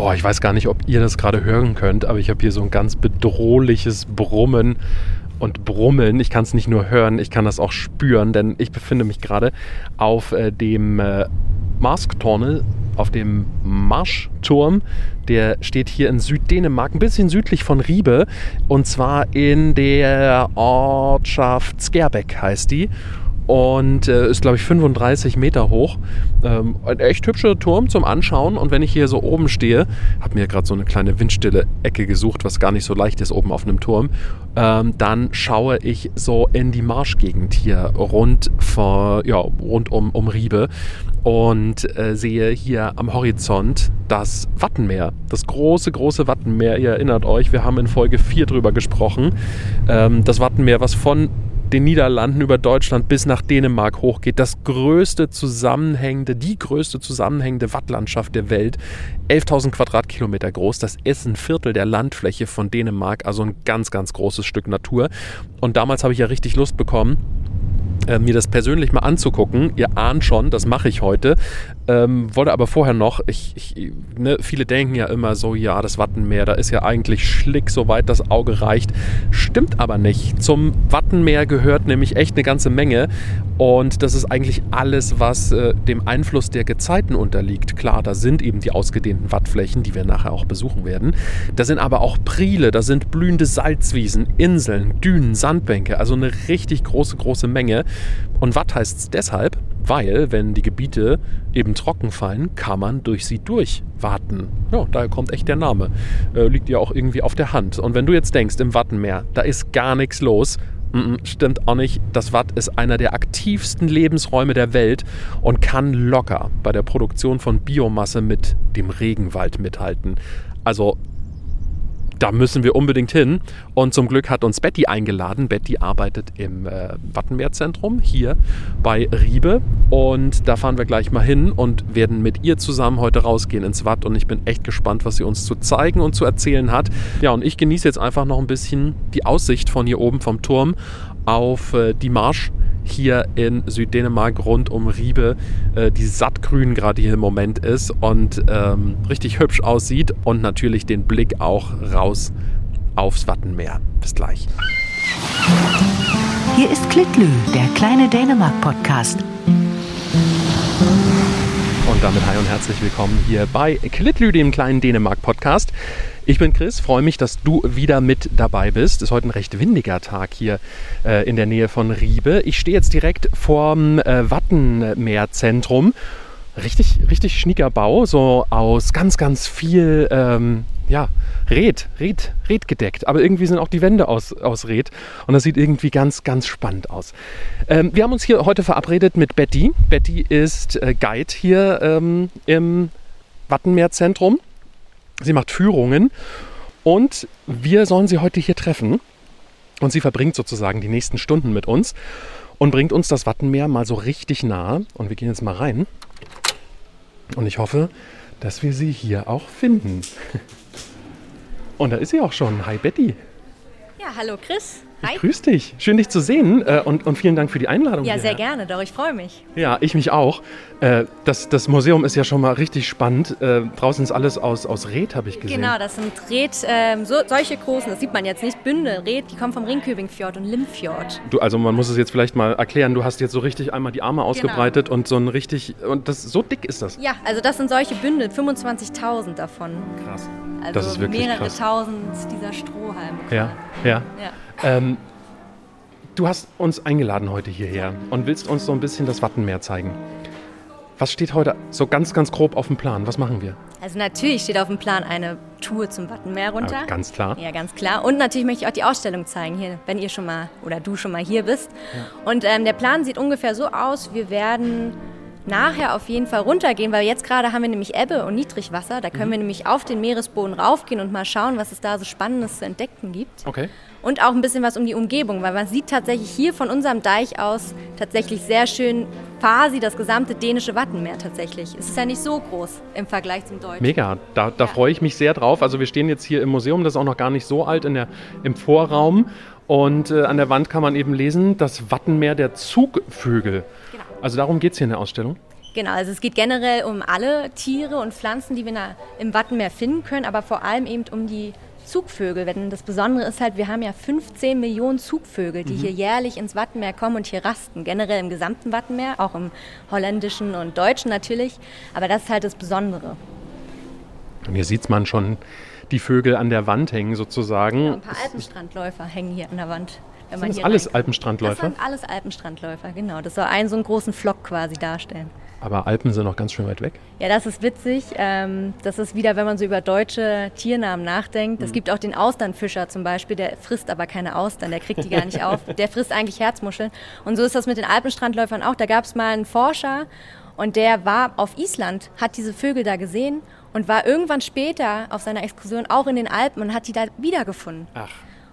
Oh, ich weiß gar nicht, ob ihr das gerade hören könnt, aber ich habe hier so ein ganz bedrohliches Brummen und Brummeln. Ich kann es nicht nur hören, ich kann das auch spüren, denn ich befinde mich gerade auf äh, dem äh, Mask-Tunnel, auf dem Marschturm. Der steht hier in Süddänemark, ein bisschen südlich von Riebe, und zwar in der Ortschaft Skerbeck heißt die und äh, ist, glaube ich, 35 Meter hoch. Ähm, ein echt hübscher Turm zum Anschauen. Und wenn ich hier so oben stehe, habe mir gerade so eine kleine windstille Ecke gesucht, was gar nicht so leicht ist oben auf einem Turm, ähm, dann schaue ich so in die Marschgegend hier rund, vor, ja, rund um, um Riebe und äh, sehe hier am Horizont das Wattenmeer. Das große, große Wattenmeer. Ihr erinnert euch, wir haben in Folge 4 drüber gesprochen. Ähm, das Wattenmeer, was von den Niederlanden über Deutschland bis nach Dänemark hochgeht. Das größte zusammenhängende, die größte zusammenhängende Wattlandschaft der Welt. 11.000 Quadratkilometer groß. Das ist ein Viertel der Landfläche von Dänemark. Also ein ganz, ganz großes Stück Natur. Und damals habe ich ja richtig Lust bekommen, äh, mir das persönlich mal anzugucken. Ihr ahnt schon, das mache ich heute. Ähm, wollte aber vorher noch, ich, ich, ne, viele denken ja immer so, ja, das Wattenmeer, da ist ja eigentlich schlick, soweit das Auge reicht. Stimmt aber nicht. Zum Wattenmeer gehört nämlich echt eine ganze Menge. Und das ist eigentlich alles, was äh, dem Einfluss der Gezeiten unterliegt. Klar, da sind eben die ausgedehnten Wattflächen, die wir nachher auch besuchen werden. Da sind aber auch Priele, da sind blühende Salzwiesen, Inseln, Dünen, Sandbänke. Also eine richtig große, große Menge. Und Watt heißt es deshalb, weil, wenn die Gebiete eben trocken fallen, kann man durch sie durchwarten. Ja, daher kommt echt der Name. Äh, liegt ja auch irgendwie auf der Hand. Und wenn du jetzt denkst, im Wattenmeer, da ist gar nichts los, stimmt auch nicht. Das Watt ist einer der aktivsten Lebensräume der Welt und kann locker bei der Produktion von Biomasse mit dem Regenwald mithalten. Also da müssen wir unbedingt hin. Und zum Glück hat uns Betty eingeladen. Betty arbeitet im äh, Wattenmeerzentrum hier bei Riebe. Und da fahren wir gleich mal hin und werden mit ihr zusammen heute rausgehen ins Watt. Und ich bin echt gespannt, was sie uns zu zeigen und zu erzählen hat. Ja, und ich genieße jetzt einfach noch ein bisschen die Aussicht von hier oben vom Turm auf äh, die Marsch hier in Süddänemark rund um Riebe, äh, die sattgrün gerade hier im Moment ist und ähm, richtig hübsch aussieht und natürlich den Blick auch raus aufs Wattenmeer. Bis gleich. Hier ist Klitlü, der kleine Dänemark-Podcast. Und damit hi und herzlich willkommen hier bei Klitlü, dem kleinen Dänemark-Podcast. Ich bin Chris, freue mich, dass du wieder mit dabei bist. Ist heute ein recht windiger Tag hier äh, in der Nähe von Riebe. Ich stehe jetzt direkt vorm äh, Wattenmeerzentrum. Richtig, richtig schnicker Bau, so aus ganz, ganz viel ähm, ja, Red, Red, Red gedeckt. Aber irgendwie sind auch die Wände aus, aus Red. Und das sieht irgendwie ganz, ganz spannend aus. Ähm, wir haben uns hier heute verabredet mit Betty. Betty ist äh, Guide hier ähm, im Wattenmeerzentrum. Sie macht Führungen und wir sollen sie heute hier treffen. Und sie verbringt sozusagen die nächsten Stunden mit uns und bringt uns das Wattenmeer mal so richtig nah. Und wir gehen jetzt mal rein. Und ich hoffe, dass wir sie hier auch finden. Und da ist sie auch schon. Hi Betty. Ja, hallo Chris. Hi. Ich grüß dich. Schön, dich zu sehen äh, und, und vielen Dank für die Einladung. Ja, sehr gerne, doch, ich freue mich. Ja, ich mich auch. Äh, das, das Museum ist ja schon mal richtig spannend. Äh, draußen ist alles aus, aus Red, habe ich gesehen. Genau, das sind Red, ähm, so, solche großen, das sieht man jetzt nicht, Bündel, Red, die kommen vom Ringköbingfjord und Limfjord. Du, also man muss es jetzt vielleicht mal erklären, du hast jetzt so richtig einmal die Arme ausgebreitet genau. und so ein richtig, und das, so dick ist das? Ja, also das sind solche Bündel, 25.000 davon. Krass. Also das ist wirklich mehrere krass. tausend dieser Strohhalme. Ja, ja. ja. Ähm, Du hast uns eingeladen heute hierher und willst uns so ein bisschen das Wattenmeer zeigen. Was steht heute so ganz, ganz grob auf dem Plan? Was machen wir? Also natürlich steht auf dem Plan eine Tour zum Wattenmeer runter. Aber ganz klar. Ja, ganz klar. Und natürlich möchte ich auch die Ausstellung zeigen hier, wenn ihr schon mal oder du schon mal hier bist. Ja. Und ähm, der Plan sieht ungefähr so aus: Wir werden nachher auf jeden Fall runtergehen, weil jetzt gerade haben wir nämlich Ebbe und Niedrigwasser. Da können mhm. wir nämlich auf den Meeresboden raufgehen und mal schauen, was es da so Spannendes zu entdecken gibt. Okay und auch ein bisschen was um die Umgebung, weil man sieht tatsächlich hier von unserem Deich aus tatsächlich sehr schön quasi das gesamte dänische Wattenmeer tatsächlich. Es ist ja nicht so groß im Vergleich zum deutschen. Mega, da, da ja. freue ich mich sehr drauf. Also wir stehen jetzt hier im Museum, das ist auch noch gar nicht so alt, in der, im Vorraum. Und äh, an der Wand kann man eben lesen, das Wattenmeer der Zugvögel. Genau. Also darum geht es hier in der Ausstellung. Genau, also es geht generell um alle Tiere und Pflanzen, die wir im Wattenmeer finden können, aber vor allem eben um die Zugvögel. Denn das Besondere ist halt, wir haben ja 15 Millionen Zugvögel, die mhm. hier jährlich ins Wattenmeer kommen und hier rasten. Generell im gesamten Wattenmeer, auch im holländischen und deutschen natürlich. Aber das ist halt das Besondere. Und hier sieht man schon die Vögel an der Wand hängen sozusagen. Ja, ein paar Alpenstrandläufer hängen hier an der Wand. Wenn sind das alles rein... Alpenstrandläufer? Das sind alles Alpenstrandläufer, genau. Das soll einen so einen großen Flock quasi darstellen. Aber Alpen sind noch ganz schön weit weg. Ja, das ist witzig. Ähm, das ist wieder, wenn man so über deutsche Tiernamen nachdenkt. Es mhm. gibt auch den Austernfischer zum Beispiel, der frisst aber keine Austern, der kriegt die gar nicht auf. Der frisst eigentlich Herzmuscheln. Und so ist das mit den Alpenstrandläufern auch. Da gab es mal einen Forscher und der war auf Island, hat diese Vögel da gesehen und war irgendwann später auf seiner Exkursion auch in den Alpen und hat die da wiedergefunden. Ach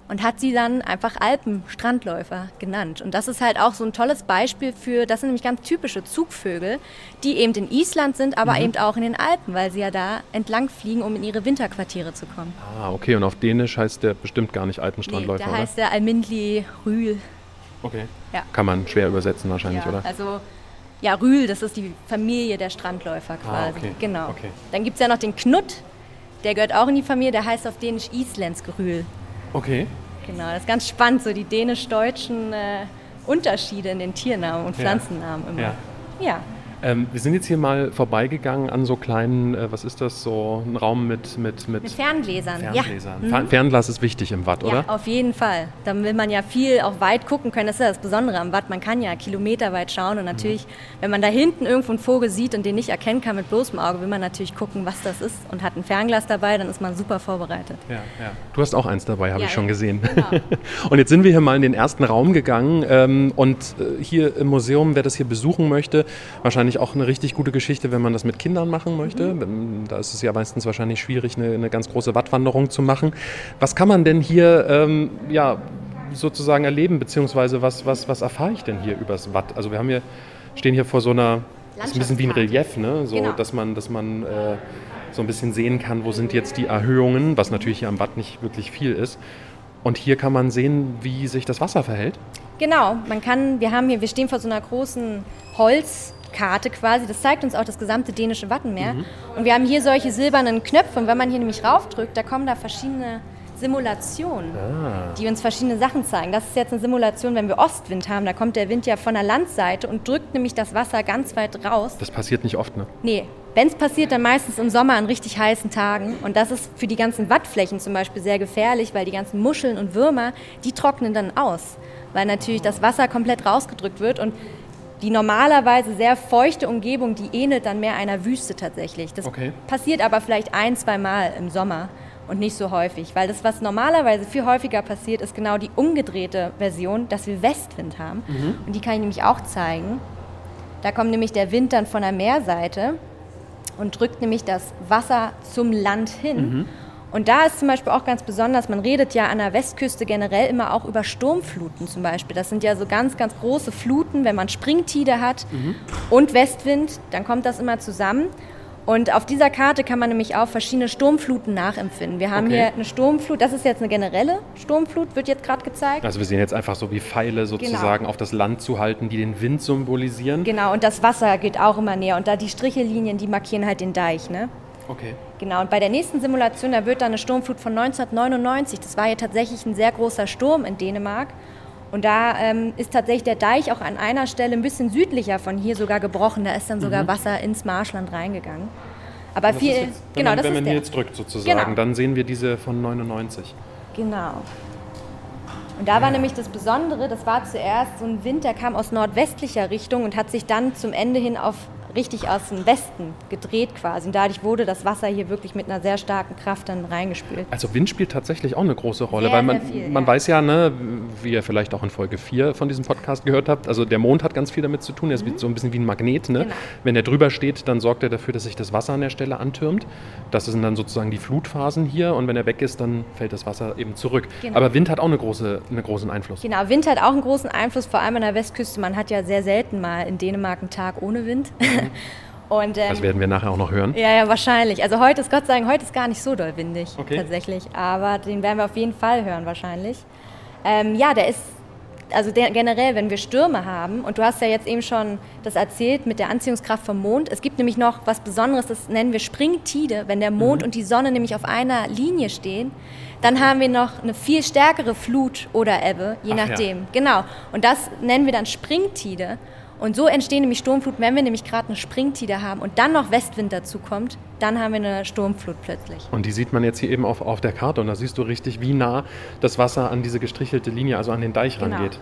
und hat sie dann einfach Alpenstrandläufer genannt. Und das ist halt auch so ein tolles Beispiel für, das sind nämlich ganz typische Zugvögel, die eben in Island sind, aber mhm. eben auch in den Alpen, weil sie ja da entlang fliegen, um in ihre Winterquartiere zu kommen. Ah, okay. Und auf Dänisch heißt der bestimmt gar nicht Alpenstrandläufer, nee, da heißt der Almindli Rühl. Okay. Ja. Kann man schwer übersetzen wahrscheinlich, ja, oder? Also ja, Rühl, das ist die Familie der Strandläufer ah, quasi. Ah, okay. Genau. Okay. Dann gibt es ja noch den Knut, der gehört auch in die Familie, der heißt auf Dänisch Isländsk Rühl. Okay. Genau, das ist ganz spannend, so die dänisch-deutschen äh, Unterschiede in den Tiernamen und Pflanzennamen immer. Ja. ja. Ähm, wir sind jetzt hier mal vorbeigegangen an so kleinen, äh, was ist das, so ein Raum mit... Mit, mit, mit Ferngläsern. Ferngläsern. Ja. Mhm. Fernglas ist wichtig im Watt, oder? Ja, auf jeden Fall. Da will man ja viel auch weit gucken können. Das ist ja das Besondere am Watt. Man kann ja kilometerweit schauen und natürlich, mhm. wenn man da hinten irgendwo einen Vogel sieht und den nicht erkennen kann mit bloßem Auge, will man natürlich gucken, was das ist und hat ein Fernglas dabei, dann ist man super vorbereitet. Ja, ja. Du hast auch eins dabei, habe ja, ich schon gesehen. Genau. und jetzt sind wir hier mal in den ersten Raum gegangen ähm, und äh, hier im Museum, wer das hier besuchen möchte, wahrscheinlich auch eine richtig gute Geschichte, wenn man das mit Kindern machen möchte. Mhm. Da ist es ja meistens wahrscheinlich schwierig, eine, eine, ganz große Wattwanderung zu machen. Was kann man denn hier ähm, ja, sozusagen erleben, beziehungsweise was, was, was erfahre ich denn hier übers Watt? Also wir haben hier, stehen hier vor so einer, das ist ein bisschen wie ein Relief, ne? so, genau. dass man, dass man äh, so ein bisschen sehen kann, wo sind jetzt die Erhöhungen, was natürlich hier am Watt nicht wirklich viel ist. Und hier kann man sehen, wie sich das Wasser verhält. Genau, man kann, wir haben hier, wir stehen vor so einer großen Holz, Karte quasi. Das zeigt uns auch das gesamte dänische Wattenmeer. Mhm. Und wir haben hier solche silbernen Knöpfe. Und wenn man hier nämlich raufdrückt, da kommen da verschiedene Simulationen, ah. die uns verschiedene Sachen zeigen. Das ist jetzt eine Simulation, wenn wir Ostwind haben. Da kommt der Wind ja von der Landseite und drückt nämlich das Wasser ganz weit raus. Das passiert nicht oft, ne? Nee. Wenn es passiert, dann meistens im Sommer an richtig heißen Tagen. Und das ist für die ganzen Wattflächen zum Beispiel sehr gefährlich, weil die ganzen Muscheln und Würmer, die trocknen dann aus. Weil natürlich das Wasser komplett rausgedrückt wird. Und die normalerweise sehr feuchte Umgebung, die ähnelt dann mehr einer Wüste tatsächlich. Das okay. passiert aber vielleicht ein, zwei Mal im Sommer und nicht so häufig, weil das, was normalerweise viel häufiger passiert, ist genau die umgedrehte Version, dass wir Westwind haben. Mhm. Und die kann ich nämlich auch zeigen. Da kommt nämlich der Wind dann von der Meerseite und drückt nämlich das Wasser zum Land hin. Mhm. Und da ist zum Beispiel auch ganz besonders, man redet ja an der Westküste generell immer auch über Sturmfluten zum Beispiel. Das sind ja so ganz, ganz große Fluten, wenn man Springtide hat mhm. und Westwind, dann kommt das immer zusammen. Und auf dieser Karte kann man nämlich auch verschiedene Sturmfluten nachempfinden. Wir haben okay. hier eine Sturmflut, das ist jetzt eine generelle Sturmflut, wird jetzt gerade gezeigt. Also wir sehen jetzt einfach so wie Pfeile sozusagen genau. auf das Land zu halten, die den Wind symbolisieren. Genau, und das Wasser geht auch immer näher. Und da die Strichelinien, die markieren halt den Deich. Ne? Okay. Genau, und bei der nächsten Simulation, da wird dann eine Sturmflut von 1999. Das war ja tatsächlich ein sehr großer Sturm in Dänemark. Und da ähm, ist tatsächlich der Deich auch an einer Stelle ein bisschen südlicher von hier sogar gebrochen. Da ist dann sogar mhm. Wasser ins Marschland reingegangen. Aber viel, jetzt, wenn genau, man, das wenn man hier jetzt drückt sozusagen, genau. dann sehen wir diese von 99. Genau. Und da war nämlich das Besondere, das war zuerst so ein Wind, der kam aus nordwestlicher Richtung und hat sich dann zum Ende hin auf richtig aus dem Westen gedreht quasi. Und dadurch wurde das Wasser hier wirklich mit einer sehr starken Kraft dann reingespült. Also Wind spielt tatsächlich auch eine große Rolle, sehr, weil man, viel, man ja. weiß ja, ne, wie ihr vielleicht auch in Folge 4 von diesem Podcast gehört habt, also der Mond hat ganz viel damit zu tun, er ist mhm. so ein bisschen wie ein Magnet. Ne? Genau. Wenn er drüber steht, dann sorgt er dafür, dass sich das Wasser an der Stelle antürmt. Das sind dann sozusagen die Flutphasen hier und wenn er weg ist, dann fällt das Wasser eben zurück. Genau. Aber Wind hat auch eine große, einen großen Einfluss. Genau, Wind hat auch einen großen Einfluss, vor allem an der Westküste. Man hat ja sehr selten mal in Dänemark einen Tag ohne Wind. Und, ähm, das werden wir nachher auch noch hören. Ja, ja, wahrscheinlich. Also heute ist Gott sei Dank, heute ist gar nicht so doll windig okay. tatsächlich. Aber den werden wir auf jeden Fall hören wahrscheinlich. Ähm, ja, der ist also der, generell, wenn wir Stürme haben, und du hast ja jetzt eben schon das erzählt mit der Anziehungskraft vom Mond, es gibt nämlich noch was Besonderes, das nennen wir Springtide, wenn der Mond Mhm. und die Sonne nämlich auf einer Linie stehen, dann haben wir noch eine viel stärkere Flut oder Ebbe, je Ach ja. nachdem. Genau. Und das nennen wir dann Springtide. Und so entstehen nämlich Sturmfluten, wenn wir nämlich gerade eine Springtide haben und dann noch Westwind dazu kommt, dann haben wir eine Sturmflut plötzlich. Und die sieht man jetzt hier eben auf, auf der Karte und da siehst du richtig, wie nah das Wasser an diese gestrichelte Linie, also an den Deich Genau. rangeht.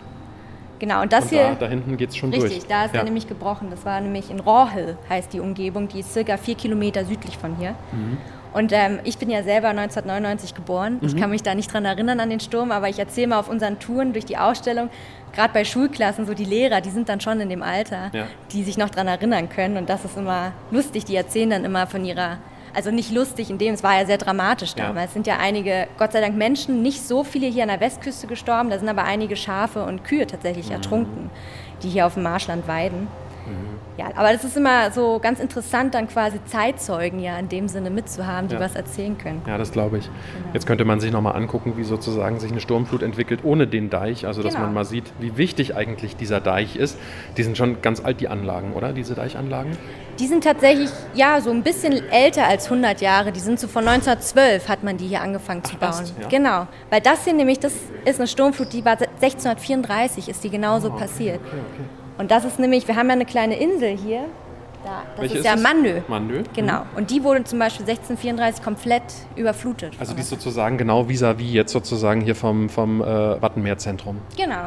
Genau, und das Und hier. da, da hinten geht es schon durch. Richtig, da ist ja. er nämlich gebrochen. Das war nämlich in Rawhill, heißt die Umgebung. Die ist circa vier Kilometer südlich von hier. Mhm. Und ähm, ich bin ja selber 1999 geboren. Mhm. Ich kann mich da nicht dran erinnern an den Sturm, aber ich erzähle mal auf unseren Touren durch die Ausstellung, gerade bei Schulklassen, so die Lehrer, die sind dann schon in dem Alter, Ja. die sich noch dran erinnern können. Und das ist immer lustig. Die erzählen dann immer von ihrer, also nicht lustig in dem, es war ja sehr dramatisch Ja. damals. Es sind ja einige, Gott sei Dank, Menschen, nicht so viele hier an der Westküste gestorben. Da sind aber einige Schafe und Kühe tatsächlich Mhm. ertrunken, die hier auf dem Marschland weiden. Ja, aber das ist immer so ganz interessant, dann quasi Zeitzeugen ja in dem Sinne mitzuhaben, die Ja. was erzählen können. Ja, das glaube ich. Genau. Jetzt könnte man sich nochmal angucken, wie sozusagen sich eine Sturmflut entwickelt ohne den Deich. Also, dass Genau. man mal sieht, wie wichtig eigentlich dieser Deich ist. Die sind schon ganz alt, die Anlagen, oder? Diese Deichanlagen? Die sind tatsächlich, ja, so ein bisschen älter als 100 Jahre. Die sind so von 1912 hat man die hier angefangen zu Ach, bauen. fast, ja. Genau, weil das hier nämlich, das ist eine Sturmflut, die war 1634, ist die genauso Ah, passiert. Okay, okay. Und das ist nämlich, wir haben ja eine kleine Insel hier, da, das Welche ist ja? Mandö. Mandö. Genau, und die wurde zum Beispiel 1634 komplett überflutet. Also die ist sozusagen genau vis-à-vis jetzt sozusagen hier vom, vom äh, Wattenmeerzentrum. Genau.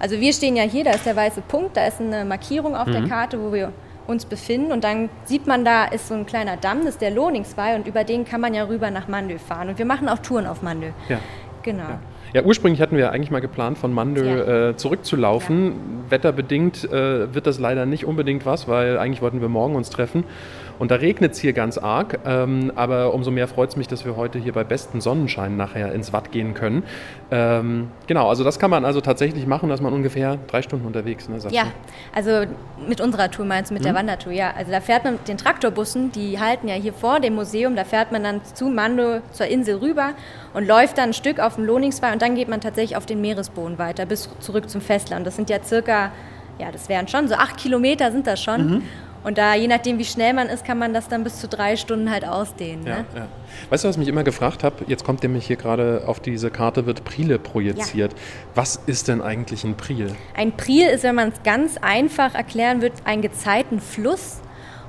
Also wir stehen ja hier, da ist der weiße Punkt, da ist eine Markierung auf Mhm. der Karte, wo wir uns befinden und dann sieht man da ist so ein kleiner Damm, das ist der Lohningsweih und über den kann man ja rüber nach Mandö fahren und wir machen auch Touren auf Mandö. Ja. Genau. Ja, ursprünglich hatten wir eigentlich mal geplant, von Mandö Ja. äh, zurückzulaufen. Wetterbedingt äh, wird das leider nicht unbedingt was, weil eigentlich wollten wir morgen uns treffen. Und da regnet es hier ganz arg. Ähm, aber umso mehr freut es mich, dass wir heute hier bei bestem Sonnenschein nachher ins Watt gehen können. Ähm, genau, also das kann man also tatsächlich machen, dass man ungefähr drei Stunden unterwegs ne, Ja, also mit unserer Tour meinst du, mit Mhm. der Wandertour, ja. Also da fährt man mit den Traktorbussen, die halten ja hier vor dem Museum, da fährt man dann zu Mando zur Insel rüber und läuft dann ein Stück auf dem Lohningsweih und dann geht man tatsächlich auf den Meeresboden weiter bis zurück zum Festland. Das sind ja circa, ja, das wären schon so acht Kilometer sind das schon. Mhm. Und da, je nachdem wie schnell man ist, kann man das dann bis zu drei Stunden halt ausdehnen. Ja, Ne? ja. Weißt du, was ich mich immer gefragt habe? Jetzt kommt nämlich hier gerade auf diese Karte wird Prile projiziert. Was ist denn eigentlich ein Pril? Ein Priel ist, wenn man es ganz einfach erklären wird, ein gezeiten Fluss.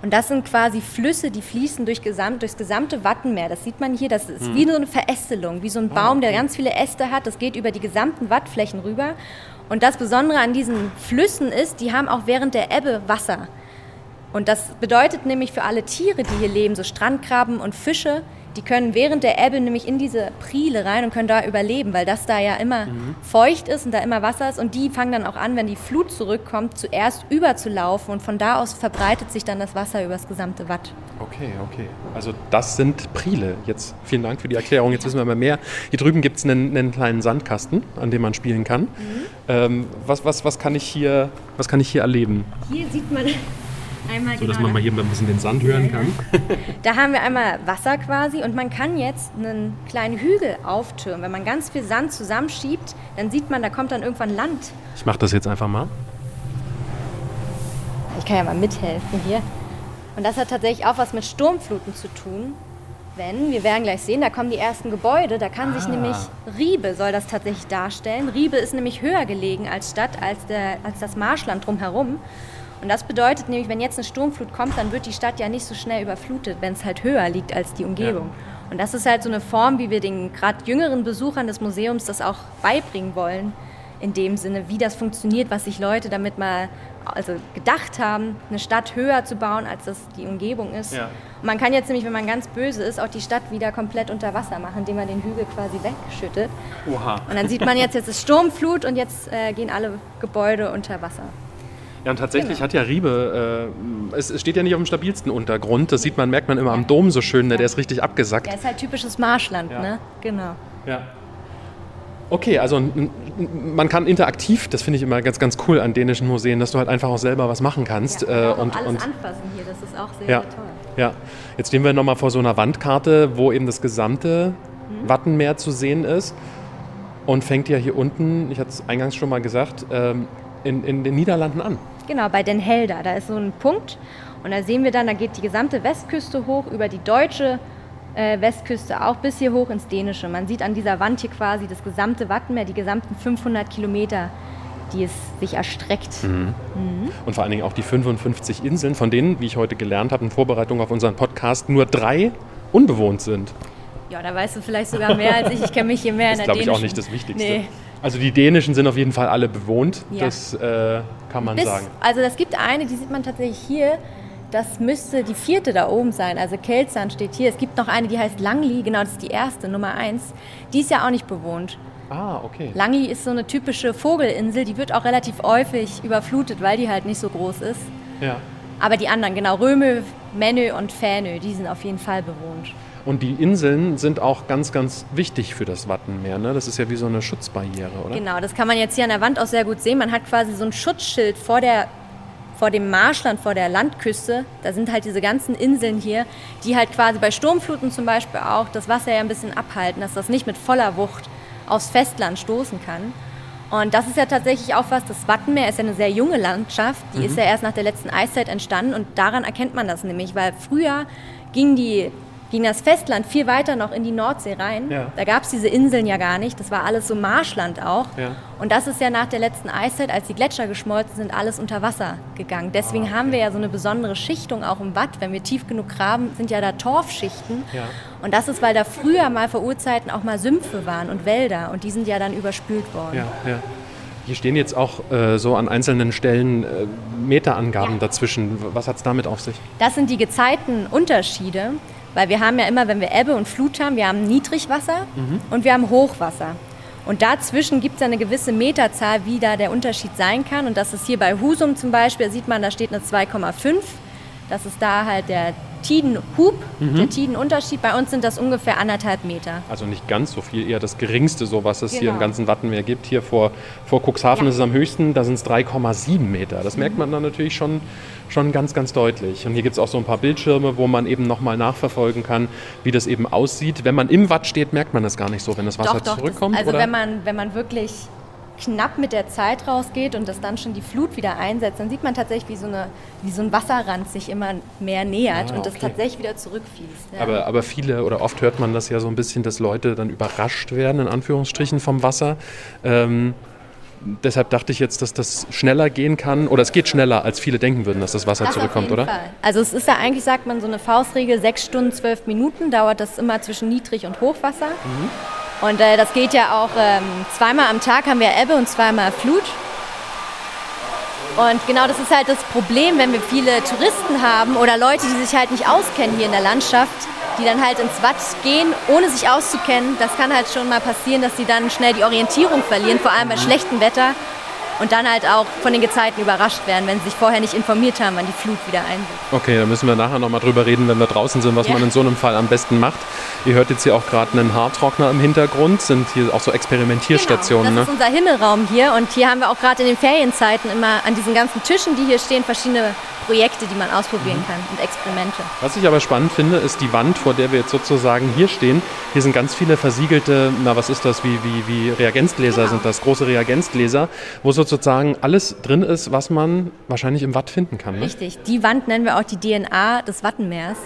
Und das sind quasi Flüsse, die fließen durch gesamt, durchs gesamte Wattenmeer. Das sieht man hier, das ist Hm. wie so eine Verästelung, wie so ein Baum, der ganz viele Äste hat. Das geht über die gesamten Wattflächen rüber. Und das Besondere an diesen Flüssen ist, die haben auch während der Ebbe Wasser. Und das bedeutet nämlich für alle Tiere, die hier leben, so Strandkrabben und Fische, die können während der Ebbe nämlich in diese Priele rein und können da überleben, weil das da ja immer feucht ist und da immer Wasser ist. Und die fangen dann auch an, wenn die Flut zurückkommt, zuerst überzulaufen und von da aus verbreitet sich dann das Wasser über das gesamte Watt. Okay, okay. Also das sind Prile. Jetzt vielen Dank für die Erklärung. Jetzt wissen wir mal mehr. Hier drüben gibt es einen, einen kleinen Sandkasten, an dem man spielen kann. Ähm, was, was, was, kann ich hier, was kann ich hier erleben? Hier sieht man einmal So dass man mal hier ein bisschen den Sand hören kann. Da haben wir einmal Wasser quasi und man kann jetzt einen kleinen Hügel auftürmen. Wenn man ganz viel Sand zusammenschiebt, dann sieht man, da kommt dann irgendwann Land Ich mache das jetzt einfach mal. Ich kann ja mal mithelfen hier. Und das hat tatsächlich auch was mit Sturmfluten zu tun. Wenn, wir werden gleich sehen, da kommen die ersten Gebäude, da kann sich nämlich Riebe, soll das tatsächlich darstellen. Riebe ist nämlich höher gelegen als Stadt, als, der, als das Marschland drumherum. Und das bedeutet nämlich, wenn jetzt eine Sturmflut kommt, dann wird die Stadt ja nicht so schnell überflutet, wenn es halt höher liegt als die Umgebung. Und das ist halt so eine Form, wie wir den gerade jüngeren Besuchern des Museums das auch beibringen wollen, in dem Sinne, wie das funktioniert, was sich Leute damit mal also gedacht haben, eine Stadt höher zu bauen, als das die Umgebung ist. Ja. Und man kann jetzt nämlich, wenn man ganz böse ist, auch die Stadt wieder komplett unter Wasser machen, indem man den Hügel quasi wegschüttet. Oha. Und dann sieht man jetzt, jetzt ist Sturmflut und jetzt äh, gehen alle Gebäude unter Wasser. Ja, und tatsächlich Genau. hat ja Riebe, äh, es, es steht ja nicht auf dem stabilsten Untergrund. Das sieht man, merkt man immer am Dom so schön, ne? der ist richtig abgesackt. Ja, ist halt typisches Marschland, Ja. ne? Genau. Ja. Okay, also man kann interaktiv, das finde ich immer ganz, ganz cool an dänischen Museen, dass du halt einfach auch selber was machen kannst. Ja, äh, und, alles und anfassen hier, das ist auch sehr, ja, sehr toll. ja, jetzt stehen wir nochmal vor so einer Wandkarte, wo eben das gesamte Mhm. Wattenmeer zu sehen ist. und fängt ja hier unten, ich hatte es eingangs schon mal gesagt, ähm, in, in den Niederlanden an. Genau, bei Den Helder. Da ist so ein Punkt und da sehen wir dann, da geht die gesamte Westküste hoch über die deutsche äh, Westküste auch bis hier hoch ins Dänische. Man sieht an dieser Wand hier quasi das gesamte Wattenmeer, die gesamten 500 Kilometer, die es sich erstreckt. Mhm. Und vor allen Dingen auch die 55 Inseln, von denen, wie ich heute gelernt habe in Vorbereitung auf unseren Podcast, nur drei unbewohnt sind. Ja, da weißt du vielleicht sogar mehr als ich. Ich kenne mich hier mehr Das in der glaube ich, auch nicht das Wichtigste. Nee. Also die dänischen sind auf jeden Fall alle bewohnt, Ja. das äh, kann man Bis, sagen. also es gibt eine, die sieht man tatsächlich hier. Das müsste die vierte da oben sein. Also Kelzan steht hier. Es gibt noch eine, die heißt Langli. Genau, das ist die erste, Nummer eins. Die ist ja auch nicht bewohnt. Ah, okay. Langli ist so eine typische Vogelinsel. Die wird auch relativ häufig überflutet, weil die halt nicht so groß ist. Ja. Aber die anderen, genau, Römö, Mennö und Fänö, die sind auf jeden Fall bewohnt. Und die Inseln sind auch ganz, ganz wichtig für das Wattenmeer. Ne? Das ist ja wie so eine Schutzbarriere, oder? Genau, das kann man jetzt hier an der Wand auch sehr gut sehen. Man hat quasi so ein Schutzschild vor, der, vor dem Marschland, vor der Landküste. Da sind halt diese ganzen Inseln hier, die halt quasi bei Sturmfluten zum Beispiel auch das Wasser ja ein bisschen abhalten, dass das nicht mit voller Wucht aufs Festland stoßen kann. Und das ist ja tatsächlich auch was, das Wattenmeer ist ja eine sehr junge Landschaft, die ist ja erst nach der letzten Eiszeit entstanden und daran erkennt man das nämlich, weil früher ging, die, ging das Festland viel weiter noch in die Nordsee rein. Ja. Da gab es diese Inseln ja gar nicht, das war alles so Marschland auch. Ja. Und das ist ja nach der letzten Eiszeit, als die Gletscher geschmolzen sind, alles unter Wasser gegangen. Deswegen Ah, haben wir ja so eine besondere Schichtung auch im Watt. Wenn wir tief genug graben, sind ja da Torfschichten. Ja. Und das ist, weil da früher mal vor Urzeiten auch mal Sümpfe waren und Wälder. Und die sind ja dann überspült worden. Hier stehen jetzt auch äh, so an einzelnen Stellen äh, Meterangaben Ja. dazwischen. Was hat es damit auf sich? Das sind die Gezeitenunterschiede, weil wir haben ja immer, wenn wir Ebbe und Flut haben, wir haben Niedrigwasser und wir haben Hochwasser. Und dazwischen gibt es ja eine gewisse Meterzahl, wie da der Unterschied sein kann. Und das ist hier bei Husum zum Beispiel, da sieht man, da steht eine 2,5. Das ist da halt der Tidenhub, der Tidenunterschied. Bei uns sind das ungefähr anderthalb Meter. Also nicht ganz so viel, eher das geringste, so was es hier Genau. im ganzen Wattenmeer gibt. Hier vor, vor Cuxhaven Ja. ist es am höchsten, da sind es 3,7 Meter. Das merkt man dann natürlich schon, schon ganz, ganz deutlich. Und hier gibt es auch so ein paar Bildschirme, wo man eben nochmal nachverfolgen kann, wie das eben aussieht. Wenn man im Watt steht, merkt man das gar nicht so, wenn das Wasser Doch, doch. zurückkommt. Das, also oder? wenn man, wenn man wirklich knapp mit der Zeit rausgeht und das dann schon die Flut wieder einsetzt, dann sieht man tatsächlich, wie so, eine, wie so ein Wasserrand sich immer mehr nähert Ah, und das okay. tatsächlich wieder zurückfließt. Ja. Aber, aber viele oder oft hört man das ja so ein bisschen, dass Leute dann überrascht werden, in Anführungsstrichen, vom Wasser. Ähm, deshalb dachte ich jetzt, dass das schneller gehen kann oder es geht schneller, als viele denken würden, dass das Wasser Das zurückkommt, oder? Fall. Also es ist ja eigentlich, sagt man, so eine Faustregel, sechs Stunden, zwölf Minuten dauert das immer zwischen Niedrig- und Hochwasser. Mhm. Und äh, das geht ja auch ähm, zweimal am Tag haben wir Ebbe und zweimal Flut. Und genau das ist halt das Problem, wenn wir viele Touristen haben oder Leute, die sich halt nicht auskennen hier in der Landschaft, die dann halt ins Watt gehen, ohne sich auszukennen. Das kann halt schon mal passieren, dass sie dann schnell die Orientierung verlieren, vor allem bei schlechtem Wetter. Und dann halt auch von den Gezeiten überrascht werden, wenn sie sich vorher nicht informiert haben, wann die Flut wieder einsetzt. Okay, da müssen wir nachher nochmal drüber reden, wenn wir draußen sind, was Ja. man in so einem Fall am besten macht. Ihr hört jetzt hier auch gerade einen Haartrockner im Hintergrund, sind hier auch so Experimentierstationen. Genau, das ne? ist unser Himmelraum hier und hier haben wir auch gerade in den Ferienzeiten immer an diesen ganzen Tischen, die hier stehen, verschiedene Projekte, die man ausprobieren Mhm. kann und Experimente. Was ich aber spannend finde, ist die Wand, vor der wir jetzt sozusagen hier stehen. Hier sind ganz viele versiegelte, na was ist das, wie, wie, wie Reagenzgläser Genau. sind das, große Reagenzgläser, wo sozusagen alles drin ist, was man wahrscheinlich im Watt finden kann. Ne? Richtig, die Wand nennen wir auch die DNA des Wattenmeers.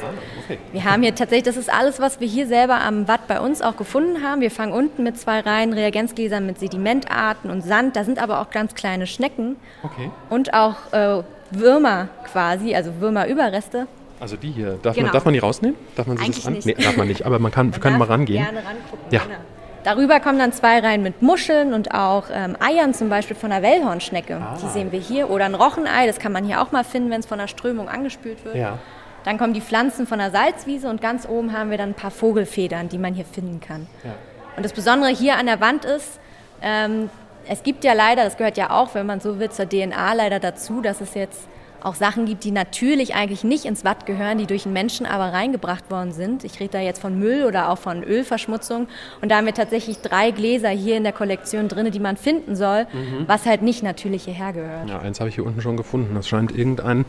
okay. Wir haben hier tatsächlich, das ist alles, was wir hier selber am Watt bei uns auch gefunden haben. Wir fangen unten mit zwei Reihen Reagenzgläsern mit Sedimentarten und Sand. Da sind aber auch ganz kleine Schnecken Okay. und auch äh, Würmer quasi, also Würmerüberreste. Also die hier, darf, man, Genau. darf man die rausnehmen? Darf man sich Eigentlich das ran? nicht. Nee, darf man nicht, aber man kann, wir können mal rangehen. Gerne rangucken. Ja. Genau. Darüber kommen dann zwei Reihen mit Muscheln und auch ähm, Eiern, zum Beispiel von einer Wellhornschnecke. Ah. Die sehen wir hier. Oder ein Rochenei, das kann man hier auch mal finden, wenn es von der Strömung angespült wird. Ja. Dann kommen die Pflanzen von der Salzwiese und ganz oben haben wir dann ein paar Vogelfedern, die man hier finden kann. Ja. Und das Besondere hier an der Wand ist, ähm, es gibt ja leider, das gehört ja auch, wenn man so will, zur DNA leider dazu, dass es jetzt auch Sachen gibt, die natürlich eigentlich nicht ins Watt gehören, die durch den Menschen aber reingebracht worden sind. Ich rede da jetzt von Müll oder auch von Ölverschmutzung. Und da haben wir tatsächlich drei Gläser hier in der Kollektion drin, die man finden soll, was halt nicht natürlich hierher gehört. Ja, eins habe ich hier unten schon gefunden. Das scheint irgendein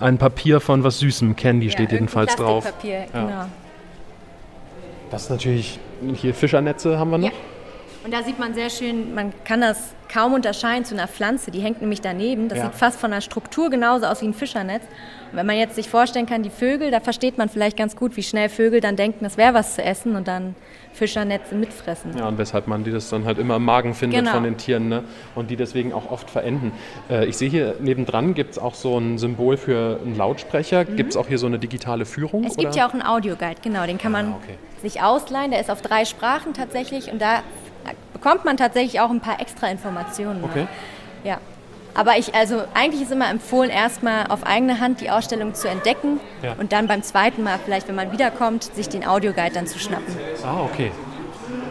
ein Papier von was Süßem. Candy steht Ja, jedenfalls irgendein drauf. Plastikpapier, Ja. Genau. Das ist natürlich, hier Fischernetze haben wir noch. Ja. Und da sieht man sehr schön, man kann das kaum unterscheiden zu einer Pflanze, die hängt nämlich daneben. Das Ja. sieht fast von der Struktur genauso aus wie ein Fischernetz. Und wenn man jetzt sich vorstellen kann, die Vögel, da versteht man vielleicht ganz gut, wie schnell Vögel dann denken, das wäre was zu essen und dann Fischernetze mitfressen. Ja, und weshalb man die das dann halt immer im Magen findet Genau. von den Tieren ne? und die deswegen auch oft verenden. Äh, ich sehe hier nebendran gibt es auch so ein Symbol für einen Lautsprecher. Gibt es auch hier so eine digitale Führung? Mhm. Es gibt oder? ja auch einen Audioguide, genau, den kann man Ah, okay. sich ausleihen. Der ist auf drei Sprachen tatsächlich und da bekommt man tatsächlich auch ein paar extra Informationen. noch. Okay. Ja. Aber ich, also eigentlich ist immer empfohlen, erstmal auf eigene Hand die Ausstellung zu entdecken Ja. und dann beim zweiten Mal, vielleicht wenn man wiederkommt, sich den Audioguide dann zu schnappen. Ah, okay.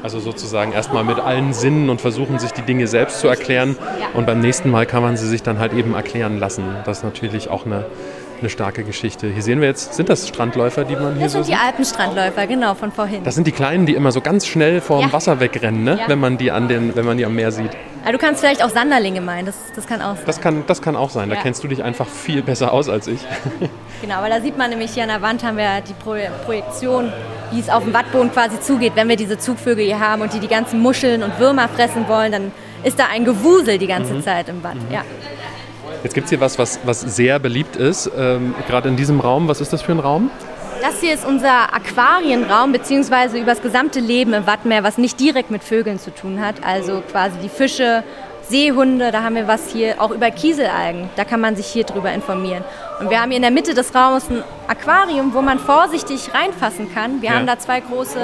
Also sozusagen erstmal mit allen Sinnen und versuchen, sich die Dinge selbst zu erklären. Ja. Und beim nächsten Mal kann man sie sich dann halt eben erklären lassen. Das ist natürlich auch eine, eine starke Geschichte. Hier sehen wir jetzt, sind das Strandläufer, die man hier Das so sind die? Alpenstrandläufer, genau, von vorhin. Das sind die Kleinen, die immer so ganz schnell vorm Ja. Wasser wegrennen, ne? Ja. wenn, man die an den, wenn man die am Meer sieht. Aber du kannst vielleicht auch Sanderlinge meinen, das, das kann auch sein. Das kann, das kann auch sein. Da Ja. kennst du dich einfach viel besser aus als ich. Genau, weil da sieht man nämlich hier an der Wand haben wir die Pro Projektion, wie es auf dem Wattboden quasi zugeht, wenn wir diese Zugvögel hier haben und die die ganzen Muscheln und Würmer fressen wollen, dann ist da ein Gewusel die ganze Zeit im Watt. Ja. Jetzt gibt es hier was, was, was sehr beliebt ist, ähm, gerade in diesem Raum. Was ist das für ein Raum? Das hier ist unser Aquarienraum, beziehungsweise über das gesamte Leben im Wattmeer, was nicht direkt mit Vögeln zu tun hat. Also quasi die Fische, Seehunde, da haben wir was hier, auch über Kieselalgen. Da kann man sich hier drüber informieren. Und wir haben hier in der Mitte des Raumes ein Aquarium, wo man vorsichtig reinfassen kann. Wir Ja. haben da zwei große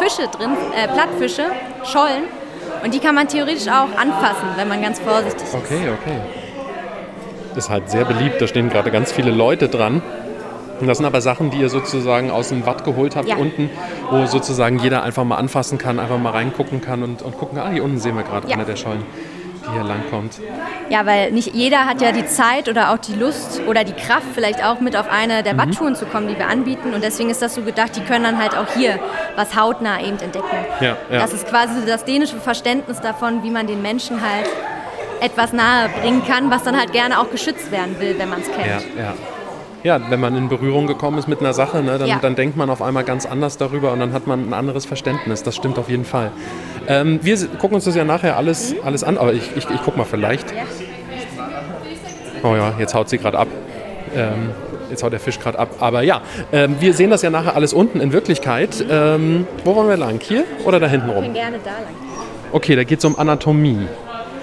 Fische drin, äh, Plattfische, Schollen. Und die kann man theoretisch auch anfassen, wenn man ganz vorsichtig ist. Okay, okay. Ist halt sehr beliebt. Da stehen gerade ganz viele Leute dran. Und das sind aber Sachen, die ihr sozusagen aus dem Watt geholt habt Ja. unten, wo sozusagen jeder einfach mal anfassen kann, einfach mal reingucken kann und, und gucken. Ah, hier unten sehen wir gerade Ja. eine der Schollen, die hier langkommt. Ja, weil nicht jeder hat ja die Zeit oder auch die Lust oder die Kraft, vielleicht auch mit auf eine der Watttouren zu kommen, die wir anbieten. Und deswegen ist das so gedacht, die können dann halt auch hier was hautnah eben entdecken. Ja, ja. Das ist quasi das dänische Verständnis davon, wie man den Menschen halt etwas nahe bringen kann, was dann halt gerne auch geschützt werden will, wenn man es kennt. Ja, ja. Ja, wenn man in Berührung gekommen ist mit einer Sache, ne, dann, Ja. dann denkt man auf einmal ganz anders darüber und dann hat man ein anderes Verständnis. Das stimmt auf jeden Fall. Ähm, wir gucken uns das ja nachher alles, alles an, aber ich, ich, ich guck mal vielleicht. Ja. Oh ja, jetzt haut sie gerade ab. Ähm, jetzt haut der Fisch gerade ab. Aber ja, ähm, wir sehen das ja nachher alles unten in Wirklichkeit. Ähm, wo wollen wir lang? Hier oder da hinten Ich rum? bin gerne da lang. Okay, da geht es um Anatomie.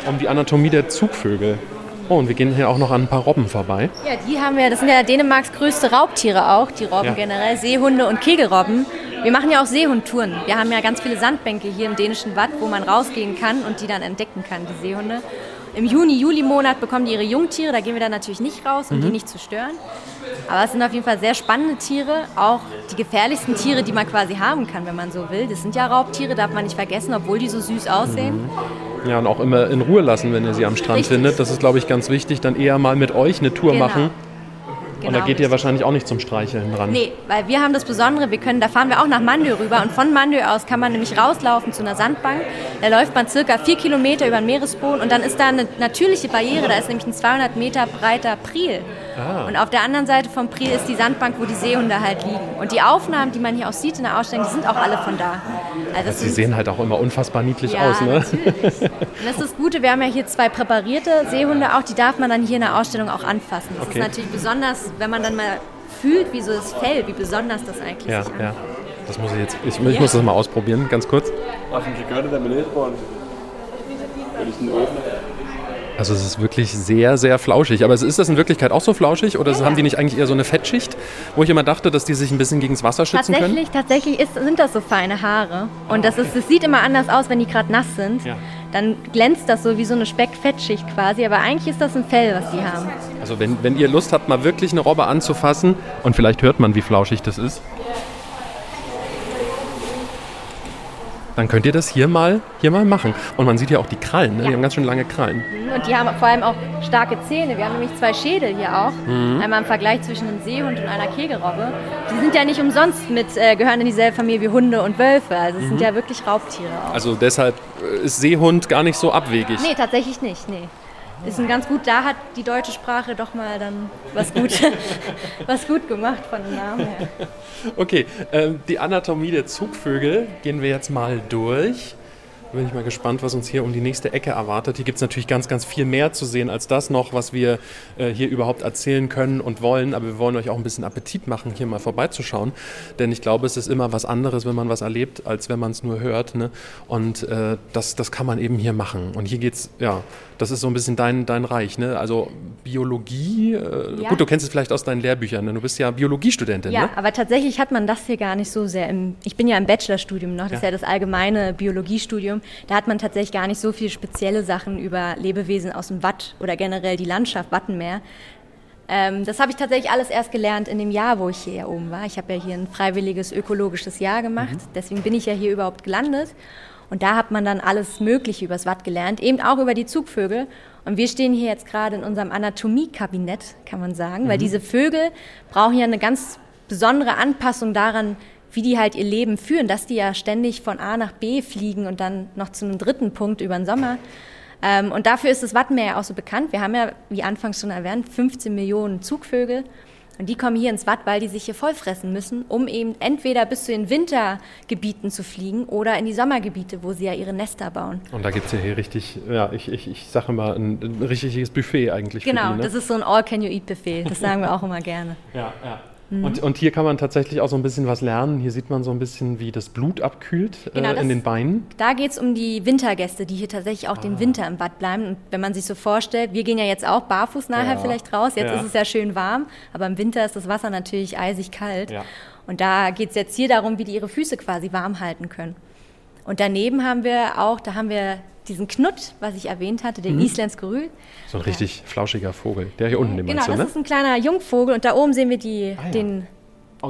Um die Anatomie der Zugvögel. Oh, und wir gehen hier auch noch an ein paar Robben vorbei. Ja, die haben wir, das sind ja Dänemarks größte Raubtiere auch, die Robben Ja. generell, Seehunde und Kegelrobben. Wir machen ja auch Seehundtouren. Wir haben ja ganz viele Sandbänke hier im dänischen Watt, wo man rausgehen kann und die dann entdecken kann, die Seehunde. Im Juni, Juli-Monat bekommen die ihre Jungtiere, da gehen wir dann natürlich nicht raus, um die nicht zu stören. Aber es sind auf jeden Fall sehr spannende Tiere, auch die gefährlichsten Tiere, die man quasi haben kann, wenn man so will. Das sind ja Raubtiere, darf man nicht vergessen, obwohl die so süß aussehen. Ja, und auch immer in Ruhe lassen, wenn ihr sie am Strand Richtig. findet. Das ist, glaube ich, ganz wichtig. Dann eher mal mit euch eine Tour Genau. machen. Und da Genau, geht ihr wahrscheinlich auch nicht zum Streicheln dran. Nee, weil wir haben das Besondere, wir können, da fahren wir auch nach Mandö rüber und von Mandö aus kann man nämlich rauslaufen zu einer Sandbank. Da läuft man circa vier Kilometer über den Meeresboden und dann ist da eine natürliche Barriere, da ist nämlich ein 200 Meter breiter Priel. Ah. Und auf der anderen Seite vom Priel ist die Sandbank, wo die Seehunde halt liegen. Und die Aufnahmen, die man hier auch sieht in der Ausstellung, die sind auch alle von da. Also Sie sehen halt auch immer unfassbar niedlich ja, aus, ne? natürlich. Und das ist das Gute, wir haben ja hier zwei präparierte Seehunde auch, die darf man dann hier in der Ausstellung auch anfassen. Das Okay. ist natürlich besonders, wenn man dann mal fühlt, wie so das Fell, wie besonders das eigentlich Ja, sich ja. anfühlt. Das muss ich jetzt. Ich, ich muss das mal ausprobieren, ganz kurz. Also es ist wirklich sehr, sehr flauschig. Aber ist das in Wirklichkeit auch so flauschig oder haben die nicht eigentlich eher so eine Fettschicht, wo ich immer dachte, dass die sich ein bisschen gegen das Wasser schützen können? Tatsächlich, tatsächlich ist, sind das so feine Haare. Und das, ist, das sieht immer anders aus, wenn die gerade nass sind. Ja. Dann glänzt das so wie so eine Speckfettschicht quasi. Aber eigentlich ist das ein Fell, was die haben. Also wenn, wenn ihr Lust habt, mal wirklich eine Robbe anzufassen und vielleicht hört man, wie flauschig das ist, dann könnt ihr das hier mal, hier mal machen. Und man sieht ja auch die Krallen, ne? die Ja. haben ganz schön lange Krallen. Und die haben vor allem auch starke Zähne. Wir haben nämlich zwei Schädel hier auch. Mhm. Einmal im Vergleich zwischen einem Seehund und einer Kegelrobbe. Die sind ja nicht umsonst mit, äh, gehören in dieselbe Familie wie Hunde und Wölfe. Also es sind ja wirklich Raubtiere auch. Mhm. Also deshalb äh, ist Seehund gar nicht so abwegig. Nee, tatsächlich nicht. Nee. Ist ein ganz gut, da hat die deutsche Sprache doch mal dann was gut, was gut gemacht von dem Namen her. Okay, ähm, die Anatomie der Zugvögel gehen wir jetzt mal durch. Bin ich mal gespannt, was uns hier um die nächste Ecke erwartet. Hier gibt es natürlich ganz, ganz viel mehr zu sehen als das noch, was wir äh, hier überhaupt erzählen können und wollen. Aber wir wollen euch auch ein bisschen Appetit machen, hier mal vorbeizuschauen. Denn ich glaube, es ist immer was anderes, wenn man was erlebt, als wenn man es nur hört. Ne? Und äh, das, das kann man eben hier machen. Und hier geht es, ja, das ist so ein bisschen dein, dein Reich. Ne? Also Biologie, äh, ja. gut, du kennst es vielleicht aus deinen Lehrbüchern. Ne? Du bist ja Biologiestudentin. Ja, ne? aber tatsächlich hat man das hier gar nicht so sehr im. Ich bin ja im Bachelorstudium noch, das ja. ist ja das allgemeine Biologiestudium. Da hat man tatsächlich gar nicht so viele spezielle Sachen über Lebewesen aus dem Watt oder generell die Landschaft Wattenmeer. Ähm, das habe ich tatsächlich alles erst gelernt in dem Jahr, wo ich hier oben war. Ich habe ja hier ein freiwilliges ökologisches Jahr gemacht. Mhm. Deswegen bin ich ja hier überhaupt gelandet. Und da hat man dann alles Mögliche über das Watt gelernt, eben auch über die Zugvögel. Und wir stehen hier jetzt gerade in unserem Anatomie-Kabinett, kann man sagen, mhm. weil diese Vögel brauchen ja eine ganz besondere Anpassung daran, wie die halt ihr Leben führen, dass die ja ständig von A nach B fliegen und dann noch zu einem dritten Punkt über den Sommer. Ähm, und dafür ist das Wattenmeer ja auch so bekannt. Wir haben ja, wie anfangs schon erwähnt, 15 Millionen Zugvögel. Und die kommen hier ins Watt, weil die sich hier vollfressen müssen, um eben entweder bis zu den Wintergebieten zu fliegen oder in die Sommergebiete, wo sie ja ihre Nester bauen. Und da gibt es ja hier richtig, ja, ich, ich, ich sage immer, ein, ein richtiges Buffet eigentlich. Genau, die, ne? das ist so ein All-Can-You-Eat-Buffet. Das sagen wir auch immer gerne. Ja, ja. Mhm. Und, und, hier kann man tatsächlich auch so ein bisschen was lernen. Hier sieht man so ein bisschen, wie das Blut abkühlt äh, genau, äh, in den Beinen. Da geht es um die Wintergäste, die hier tatsächlich auch ah. den Winter im Bad bleiben. Und wenn man sich so vorstellt, wir gehen ja jetzt auch barfuß nachher ja. vielleicht raus. Jetzt ja. ist es ja schön warm, aber im Winter ist das Wasser natürlich eisig kalt. Ja. Und da geht es jetzt hier darum, wie die ihre Füße quasi warm halten können. Und daneben haben wir auch, da haben wir diesen Knut, was ich erwähnt hatte, den mhm. Islands Gerül. So ein richtig flauschiger Vogel, der hier unten, den Genau, du, das ne? ist ein kleiner Jungvogel und da oben sehen wir die, ah, ja. den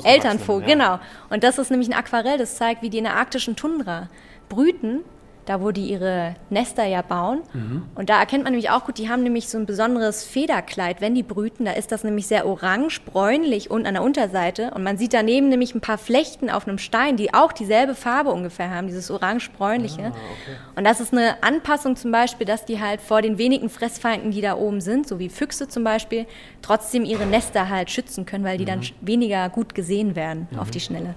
Elternvogel, ja. genau. Und das ist nämlich ein Aquarell, das zeigt, wie die in der arktischen Tundra brüten da wo die ihre Nester ja bauen. Mhm. Und da erkennt man nämlich auch gut, die haben nämlich so ein besonderes Federkleid, wenn die brüten. Da ist das nämlich sehr orange, bräunlich und an der Unterseite. Und man sieht daneben nämlich ein paar Flechten auf einem Stein, die auch dieselbe Farbe ungefähr haben, dieses orange-bräunliche. Ah, okay. Und das ist eine Anpassung zum Beispiel, dass die halt vor den wenigen Fressfeinden, die da oben sind, so wie Füchse zum Beispiel, trotzdem ihre Nester halt schützen können, weil die mhm. dann weniger gut gesehen werden mhm. auf die Schnelle.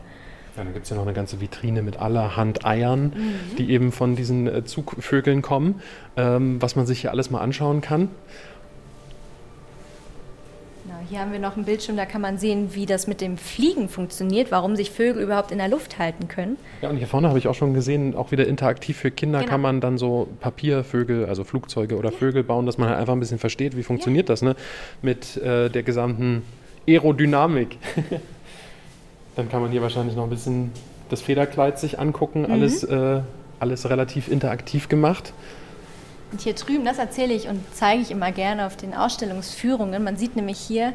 Ja, dann gibt es ja noch eine ganze Vitrine mit allerhand Eiern, mhm. die eben von diesen äh, Zugvögeln kommen, ähm, was man sich hier alles mal anschauen kann. Genau, hier haben wir noch einen Bildschirm, da kann man sehen, wie das mit dem Fliegen funktioniert, warum sich Vögel überhaupt in der Luft halten können. Ja, und hier vorne habe ich auch schon gesehen, auch wieder interaktiv für Kinder genau. kann man dann so Papiervögel, also Flugzeuge oder ja. Vögel bauen, dass man halt einfach ein bisschen versteht, wie funktioniert ja. das ne? mit äh, der gesamten Aerodynamik. Dann kann man hier wahrscheinlich noch ein bisschen das Federkleid sich angucken. Mhm. Alles, äh, alles relativ interaktiv gemacht. Und hier drüben, das erzähle ich und zeige ich immer gerne auf den Ausstellungsführungen. Man sieht nämlich hier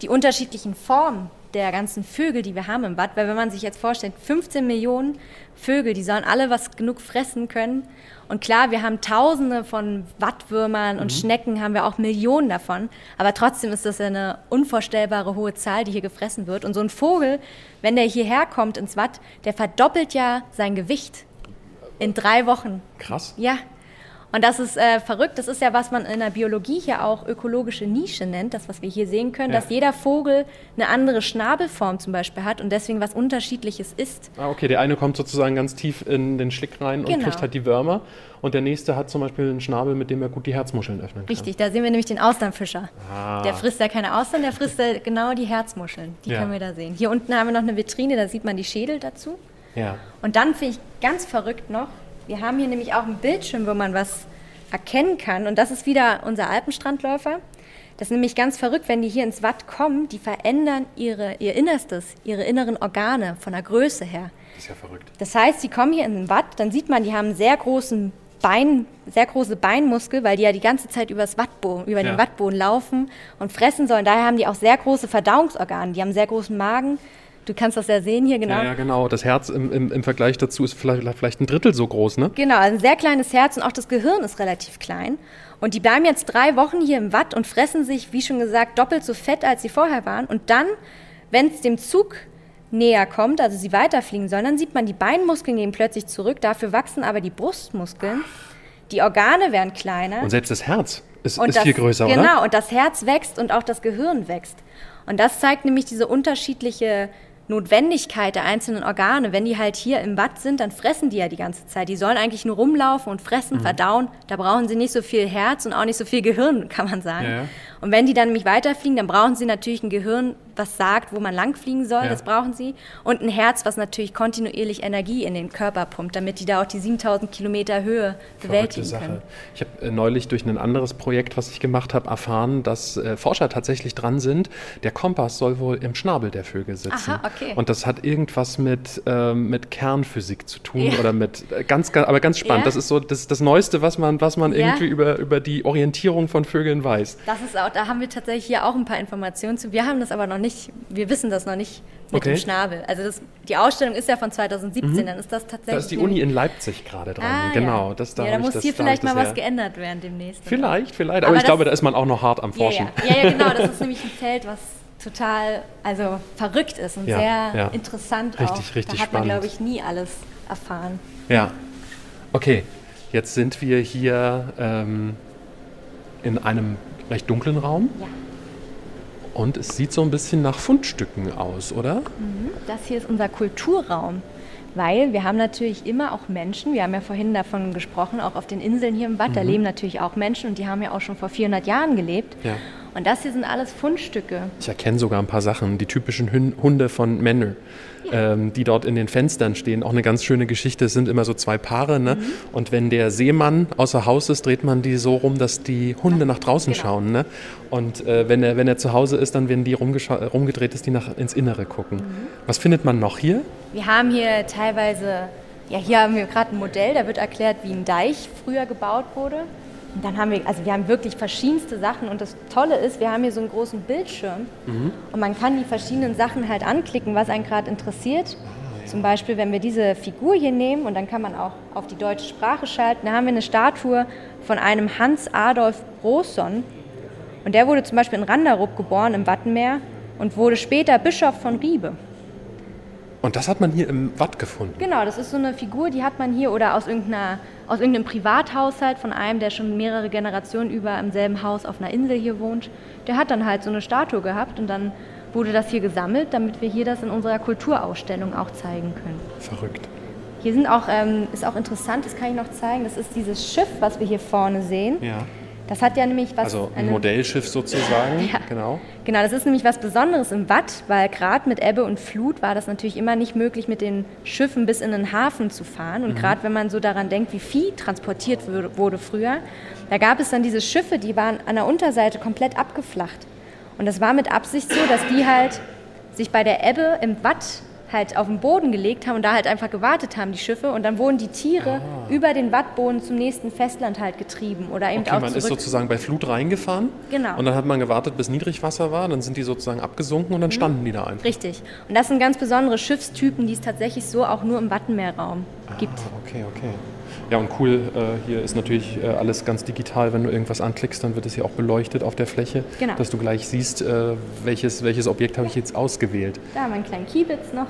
die unterschiedlichen Formen der ganzen Vögel, die wir haben im Bad. Weil wenn man sich jetzt vorstellt, 15 Millionen Vögel, die sollen alle was genug fressen können. Und klar, wir haben Tausende von Wattwürmern und mhm. Schnecken, haben wir auch Millionen davon. Aber trotzdem ist das eine unvorstellbare hohe Zahl, die hier gefressen wird. Und so ein Vogel, wenn der hierher kommt ins Watt, der verdoppelt ja sein Gewicht in drei Wochen. Krass. Ja, und das ist äh, verrückt. Das ist ja, was man in der Biologie hier auch ökologische Nische nennt, das, was wir hier sehen können, ja. dass jeder Vogel eine andere Schnabelform zum Beispiel hat und deswegen was Unterschiedliches ist. Ah, okay. Der eine kommt sozusagen ganz tief in den Schlick rein genau. und kriegt halt die Würmer. Und der nächste hat zum Beispiel einen Schnabel, mit dem er gut die Herzmuscheln öffnen kann. Richtig, da sehen wir nämlich den Austernfischer. Ah. Der frisst ja keine Austern, der frisst ja genau die Herzmuscheln. Die ja. können wir da sehen. Hier unten haben wir noch eine Vitrine, da sieht man die Schädel dazu. Ja. Und dann finde ich ganz verrückt noch, wir haben hier nämlich auch einen Bildschirm, wo man was erkennen kann. Und das ist wieder unser Alpenstrandläufer. Das ist nämlich ganz verrückt, wenn die hier ins Watt kommen, die verändern ihre, ihr Innerstes, ihre inneren Organe von der Größe her. Das ist ja verrückt. Das heißt, sie kommen hier in den Watt, dann sieht man, die haben sehr großen Bein, sehr große Beinmuskel, weil die ja die ganze Zeit über ja. den Wattboden laufen und fressen sollen. Daher haben die auch sehr große Verdauungsorgane. Die haben sehr großen Magen, Du kannst das ja sehen hier, genau. Ja, ja genau. Das Herz im, im, im Vergleich dazu ist vielleicht, vielleicht ein Drittel so groß, ne? Genau, also ein sehr kleines Herz und auch das Gehirn ist relativ klein. Und die bleiben jetzt drei Wochen hier im Watt und fressen sich, wie schon gesagt, doppelt so fett, als sie vorher waren. Und dann, wenn es dem Zug näher kommt, also sie weiterfliegen sollen, dann sieht man, die Beinmuskeln gehen plötzlich zurück. Dafür wachsen aber die Brustmuskeln. Die Organe werden kleiner. Und selbst das Herz ist, ist das, viel größer, genau, oder? Genau, und das Herz wächst und auch das Gehirn wächst. Und das zeigt nämlich diese unterschiedliche Notwendigkeit der einzelnen Organe. Wenn die halt hier im Watt sind, dann fressen die ja die ganze Zeit. Die sollen eigentlich nur rumlaufen und fressen, verdauen. Da brauchen sie nicht so viel Herz und auch nicht so viel Gehirn, kann man sagen. Ja. Und wenn die dann nämlich weiterfliegen, dann brauchen sie natürlich ein Gehirn, was sagt, wo man langfliegen soll. Ja. Das brauchen sie. Und ein Herz, was natürlich kontinuierlich Energie in den Körper pumpt, damit die da auch die 7000 Kilometer Höhe bewältigen Sache. können. Ich habe äh, neulich durch ein anderes Projekt, was ich gemacht habe, erfahren, dass äh, Forscher tatsächlich dran sind. Der Kompass soll wohl im Schnabel der Vögel sitzen. Aha, okay. Und das hat irgendwas mit, ähm, mit Kernphysik zu tun Ja. oder mit äh, ganz, ganz, aber ganz spannend. Ja. Das ist so das, das Neueste, was man, was man irgendwie über, über die Orientierung von Vögeln weiß. Das ist auch, da haben wir tatsächlich hier auch ein paar Informationen zu. Wir haben das aber noch nicht, wir wissen das noch nicht mit Okay. Mhm. dem Schnabel. Also das, die Ausstellung ist ja von 2017, dann ist das tatsächlich. Da ist die Uni in Leipzig gerade dran. ah, genau, das da ja, da muss das, hier da vielleicht mal was geändert werden demnächst. Vielleicht, vielleicht. Aber, Aber ich glaube, da ist man auch noch hart am Forschen. ja. ja, ja, genau. Das ist nämlich ein Feld, was total also verrückt ist und Ja, sehr ja. interessant Richtig, auch. richtig da hat man, glaube ich, nie alles erfahren. Ja. Okay, jetzt sind wir hier ähm, in einem recht dunklen Raum Ja. Und es sieht so ein bisschen nach Fundstücken aus, oder? Das hier ist unser Kulturraum, weil wir haben natürlich immer auch Menschen, wir haben ja vorhin davon gesprochen, auch auf den Inseln hier im Watt, da leben natürlich auch Menschen und die haben ja auch schon vor 400 Jahren gelebt. Ja. Und das hier sind alles Fundstücke. Ich erkenne sogar ein paar Sachen, die typischen Hunde von Männer, ähm, die dort in den Fenstern stehen. Auch eine ganz schöne Geschichte, es sind immer so zwei Paare. Ne? Und wenn der Seemann außer Haus ist, dreht man die so rum, dass die Hunde nach draußen Genau. schauen. Ne? Und äh, wenn, er, wenn er zu Hause ist, dann werden die rumgedreht, dass die nach, ins Innere gucken. Was findet man noch hier? Wir haben hier teilweise, ja, hier haben wir gerade ein Modell, da wird erklärt, wie ein Deich früher gebaut wurde. Und dann haben wir, also wir haben wirklich verschiedenste Sachen und das Tolle ist, wir haben hier so einen großen Bildschirm und man kann die verschiedenen Sachen halt anklicken, was einen gerade interessiert. Zum Beispiel, wenn wir diese Figur hier nehmen und dann kann man auch auf die deutsche Sprache schalten, da haben wir eine Statue von einem Hans Adolf Brosson und der wurde zum Beispiel in Randarup geboren im Wattenmeer und wurde später Bischof von Riebe. Und das hat man hier im Watt gefunden. Genau, das ist so eine Figur, die hat man hier oder aus, irgendeiner, aus irgendeinem Privathaushalt von einem, der schon mehrere Generationen über im selben Haus auf einer Insel hier wohnt. Der hat dann halt so eine Statue gehabt und dann wurde das hier gesammelt, damit wir hier das in unserer Kulturausstellung auch zeigen können. Verrückt. Hier sind auch, ähm, ist auch interessant, das kann ich noch zeigen, das ist dieses Schiff, was wir hier vorne sehen. Ja. Das hat ja nämlich was. Also ein Modellschiff sozusagen. Ja. Genau. Genau, das ist nämlich was Besonderes im Watt, weil gerade mit Ebbe und Flut war das natürlich immer nicht möglich, mit den Schiffen bis in den Hafen zu fahren. Und gerade wenn man so daran denkt, wie Vieh transportiert wurde früher, da gab es dann diese Schiffe, die waren an der Unterseite komplett abgeflacht. Und das war mit Absicht so, dass die halt sich bei der Ebbe im Watt halt auf den Boden gelegt haben und da halt einfach gewartet haben, die Schiffe. Und dann wurden die Tiere über den Wattboden zum nächsten Festland halt getrieben oder eben Okay, auch man ist zurück. sozusagen bei Flut reingefahren. Genau. Und dann hat man gewartet, bis Niedrigwasser war. Dann sind die sozusagen abgesunken und dann standen die da einfach. Richtig. Und das sind ganz besondere Schiffstypen, die es tatsächlich so auch nur im Wattenmeerraum gibt. Ah, okay, okay. Ja, und cool, äh, hier ist natürlich äh, alles ganz digital. Wenn du irgendwas anklickst, dann wird es hier auch beleuchtet auf der Fläche, Genau. dass du gleich siehst, äh, welches, welches Objekt habe ich jetzt ausgewählt. Da haben wir einen kleinen Kiebitz noch.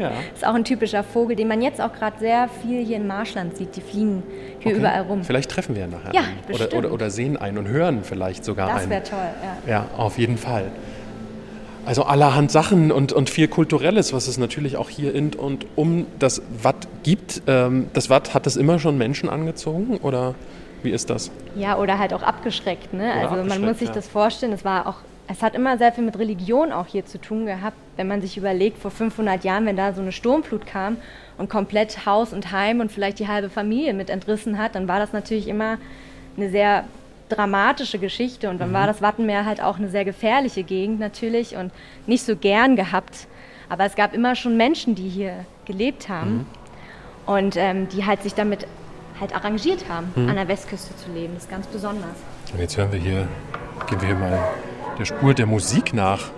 Ja. ist auch ein typischer Vogel, den man jetzt auch gerade sehr viel hier in Marschland sieht. Die fliegen hier Okay. überall rum. Vielleicht treffen wir nachher Ja, einen. Oder, bestimmt. oder, oder sehen einen und hören vielleicht sogar Das einen. wäre toll, ja. Ja, auf jeden Fall. Also allerhand Sachen und, und viel Kulturelles, was es natürlich auch hier in und um das Watt gibt. Ähm, das Watt, hat das immer schon Menschen angezogen oder wie ist das? Ja, oder halt auch abgeschreckt. Ne? Also man abgeschreckt, muss sich ja. das vorstellen, es war auch, es hat immer sehr viel mit Religion auch hier zu tun gehabt. Wenn man sich überlegt, vor 500 Jahren, wenn da so eine Sturmflut kam und komplett Haus und Heim und vielleicht die halbe Familie mit entrissen hat, dann war das natürlich immer eine sehr dramatische Geschichte und dann war das Wattenmeer halt auch eine sehr gefährliche Gegend natürlich und nicht so gern gehabt. Aber es gab immer schon Menschen, die hier gelebt haben und ähm, die halt sich damit halt arrangiert haben, an der Westküste zu leben. Das ist ganz besonders. Und jetzt hören wir hier, gehen wir hier mal der Spur der Musik nach.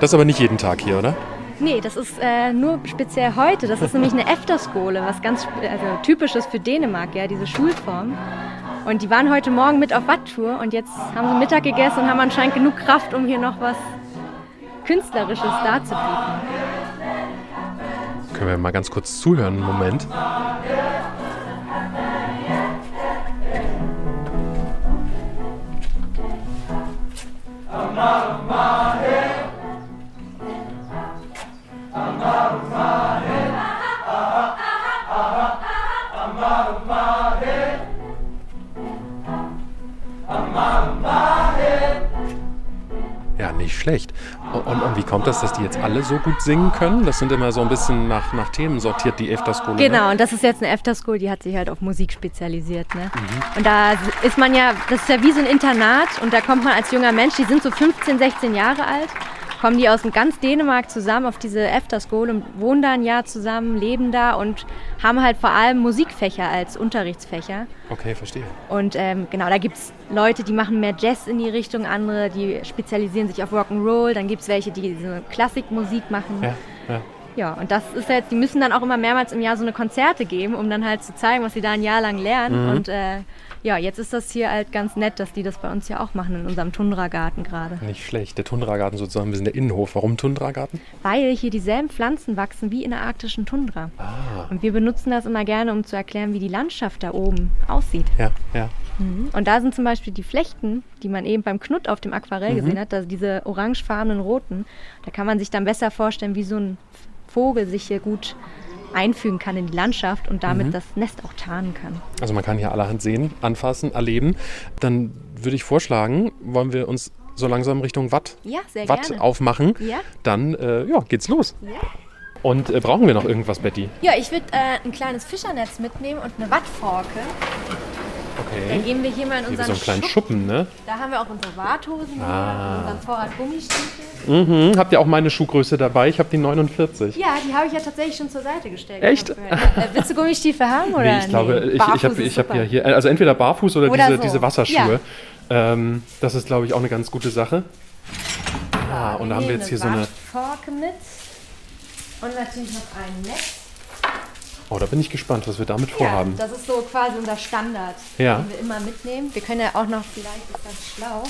Das ist aber nicht jeden Tag hier, oder? Nee, das ist äh, nur speziell heute. Das ist nämlich eine Efterskole, was ganz also, typisches für Dänemark, ja, diese Schulform. Und die waren heute Morgen mit auf Watttour und jetzt haben sie Mittag gegessen und haben anscheinend genug Kraft, um hier noch was Künstlerisches darzubieten. Können wir mal ganz kurz zuhören, einen Moment. Amar Mahe. Amar Mahe. Ja, nicht schlecht. Und, und, wie kommt das, dass die jetzt alle so gut singen können? Das sind immer so ein bisschen nach, nach Themen sortiert, die After School. Ne? Genau, ne? und das ist jetzt eine After School, die hat sich halt auf Musik spezialisiert. Ne? Mhm. Und da ist man ja, das ist ja wie so ein Internat und da kommt man als junger Mensch, die sind so 15, 16 Jahre alt kommen die aus ganz Dänemark zusammen auf diese After School und wohnen da ein Jahr zusammen, leben da und haben halt vor allem Musikfächer als Unterrichtsfächer. Okay, verstehe. Und ähm, genau, da gibt es Leute, die machen mehr Jazz in die Richtung, andere, die spezialisieren sich auf Rock'n'Roll, dann gibt es welche, die so Klassikmusik machen. Ja, ja. Ja, und das ist jetzt, die müssen dann auch immer mehrmals im Jahr so eine Konzerte geben, um dann halt zu zeigen, was sie da ein Jahr lang lernen. Mhm. Und äh, ja, jetzt ist das hier halt ganz nett, dass die das bei uns ja auch machen in unserem Tundragarten gerade. Nicht schlecht. Der Tundragarten sozusagen, ein bisschen der Innenhof. Warum Tundragarten? Weil hier dieselben Pflanzen wachsen wie in der arktischen Tundra. Ah, Und wir benutzen das immer gerne, um zu erklären, wie die Landschaft da oben aussieht. ja, ja. Und da sind zum Beispiel die Flechten, die man eben beim Knut auf dem Aquarell gesehen hat, also diese orangefarbenen roten. Da kann man sich dann besser vorstellen, wie so ein Vogel sich hier gut einfügen kann in die Landschaft und damit das Nest auch tarnen kann. Also man kann hier allerhand sehen, anfassen, erleben. Dann würde ich vorschlagen, wollen wir uns so langsam Richtung Watt, Ja, sehr Watt gerne. aufmachen. Ja. Dann äh, ja, geht's los. Ja. Und äh, brauchen wir noch irgendwas, Betty? Ja, ich würde äh, ein kleines Fischernetz mitnehmen und eine Wattforke. Dann Okay. gehen wir hier mal in unseren so einen kleinen Schuppen. Schuppen, ne? Da haben wir auch unsere Warthosen, Ah. unseren Vorrat Gummistiefel. Mhm. Habt ihr auch meine Schuhgröße dabei? Ich habe die 49. Ja, die habe ich ja tatsächlich schon zur Seite gestellt. Echt? Äh, willst du Gummistiefel haben? Oder? Nee, ich glaube, ich, ich Barfuß habe ich hab ja hier, also entweder barfuß oder, Oder diese, so. diese Wasserschuhe. Ähm, das ist, glaube ich, auch eine ganz gute Sache. Ah, und da haben wir jetzt hier so eine. Forke mit. Und natürlich noch ein Netz. Oh, da bin ich gespannt, was wir damit vorhaben. Ja, das ist so quasi unser Standard, Ja. den wir immer mitnehmen. Wir können ja auch noch, vielleicht ist das schlau.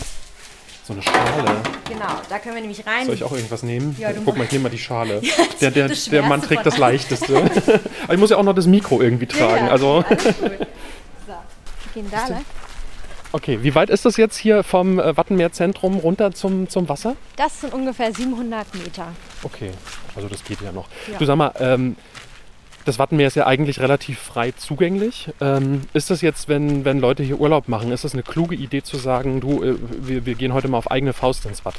So eine Schale. Genau, da können wir nämlich rein. Soll ich auch irgendwas nehmen? Ja, du Guck mal, ich nehme mal die Schale. das- der, der, der Mann trägt das Leichteste. Aber ich muss ja auch noch das Mikro irgendwie Ja, tragen. ja, Also, alles gut. So, wir gehen da lang. okay, wie weit ist das jetzt hier vom äh, Wattenmeerzentrum runter zum, zum Wasser? Das sind ungefähr 700 Meter. Okay, also das geht ja noch. Ja. Du sag mal, ähm, das Wattenmeer ist ja eigentlich relativ frei zugänglich. Ähm, ist das jetzt, wenn, wenn Leute hier Urlaub machen, ist das eine kluge Idee zu sagen, du, äh, wir, wir gehen heute mal auf eigene Faust ins Watt?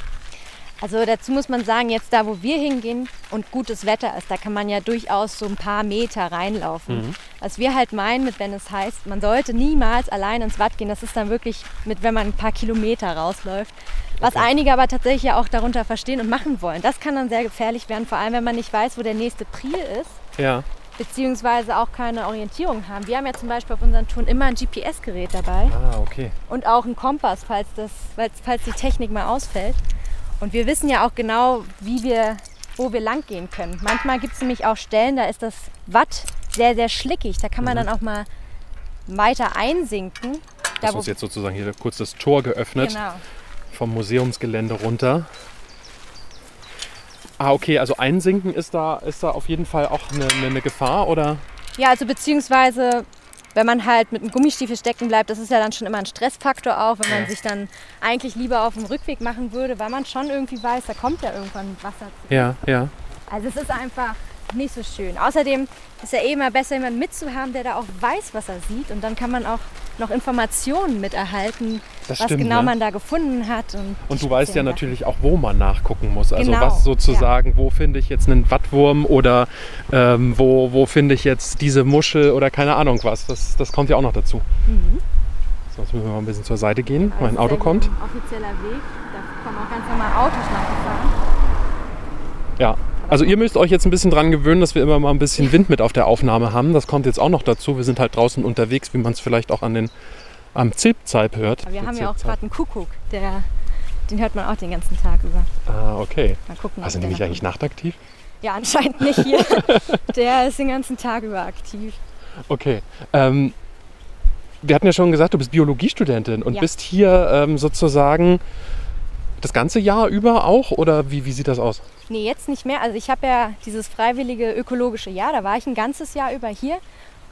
Also dazu muss man sagen, jetzt da, wo wir hingehen und gutes Wetter ist, da kann man ja durchaus so ein paar Meter reinlaufen. Was wir halt meinen, mit wenn es heißt, man sollte niemals allein ins Watt gehen, das ist dann wirklich mit, wenn man ein paar Kilometer rausläuft. Was einige aber tatsächlich ja auch darunter verstehen und machen wollen. Das kann dann sehr gefährlich werden, vor allem wenn man nicht weiß, wo der nächste Priel ist, Ja. Beziehungsweise auch keine Orientierung haben. Wir haben ja zum Beispiel auf unseren Touren immer ein GPS-Gerät dabei. Ah, okay. und auch einen Kompass, falls, das, falls, falls die Technik mal ausfällt. Und wir wissen ja auch genau, wie wir, wo wir lang gehen können. Manchmal gibt es nämlich auch Stellen, da ist das Watt sehr, sehr schlickig. Da kann man dann auch mal weiter einsinken. Da, Das ist jetzt sozusagen hier kurz das Tor geöffnet genau. vom Museumsgelände runter. Ah, okay, also einsinken ist da, ist da auf jeden Fall auch eine, eine, eine Gefahr, oder? Ja, also beziehungsweise, wenn man halt mit einem Gummistiefel stecken bleibt, das ist ja dann schon immer ein Stressfaktor auch, wenn man sich dann eigentlich lieber auf dem Rückweg machen würde, weil man schon irgendwie weiß, da kommt ja irgendwann Wasser zu. Ja, ja. Also es ist einfach nicht so schön. Außerdem ist ja eh immer besser, jemanden mitzuhaben, der da auch weiß, was er sieht. Und dann kann man auch noch Informationen mit erhalten, Das was stimmt, genau ne? man da gefunden hat. Und, Und du weißt ja natürlich auch, wo man nachgucken muss. Also Genau, was sozusagen, wo finde ich jetzt einen Wattwurm oder ähm, wo, wo finde ich jetzt diese Muschel oder keine Ahnung was. Das, das kommt ja auch noch dazu. So, jetzt müssen wir mal ein bisschen zur Seite gehen. Sachen. Mein Auto ja kommt. Ein offizieller Weg, da kommen auch ganz normal Autos langgefahren. Ja. Also ihr müsst euch jetzt ein bisschen dran gewöhnen, dass wir immer mal ein bisschen Wind mit auf der Aufnahme haben. Das kommt jetzt auch noch dazu. Wir sind halt draußen unterwegs, wie man es vielleicht auch an den, am Zilpzeib hört. Wir haben ja auch gerade einen Kuckuck, der, den hört man auch den ganzen Tag über. Ah, okay. Mal gucken, Also nämlich eigentlich nachtaktiv? Ja, anscheinend nicht hier. der ist den ganzen Tag über aktiv. Okay. Ähm, wir hatten ja schon gesagt, du bist Biologiestudentin und Ja. bist hier ähm, sozusagen das ganze Jahr über auch oder wie, wie sieht das aus? Nee, jetzt nicht mehr. Also ich habe ja dieses freiwillige ökologische Jahr, da war ich ein ganzes Jahr über hier.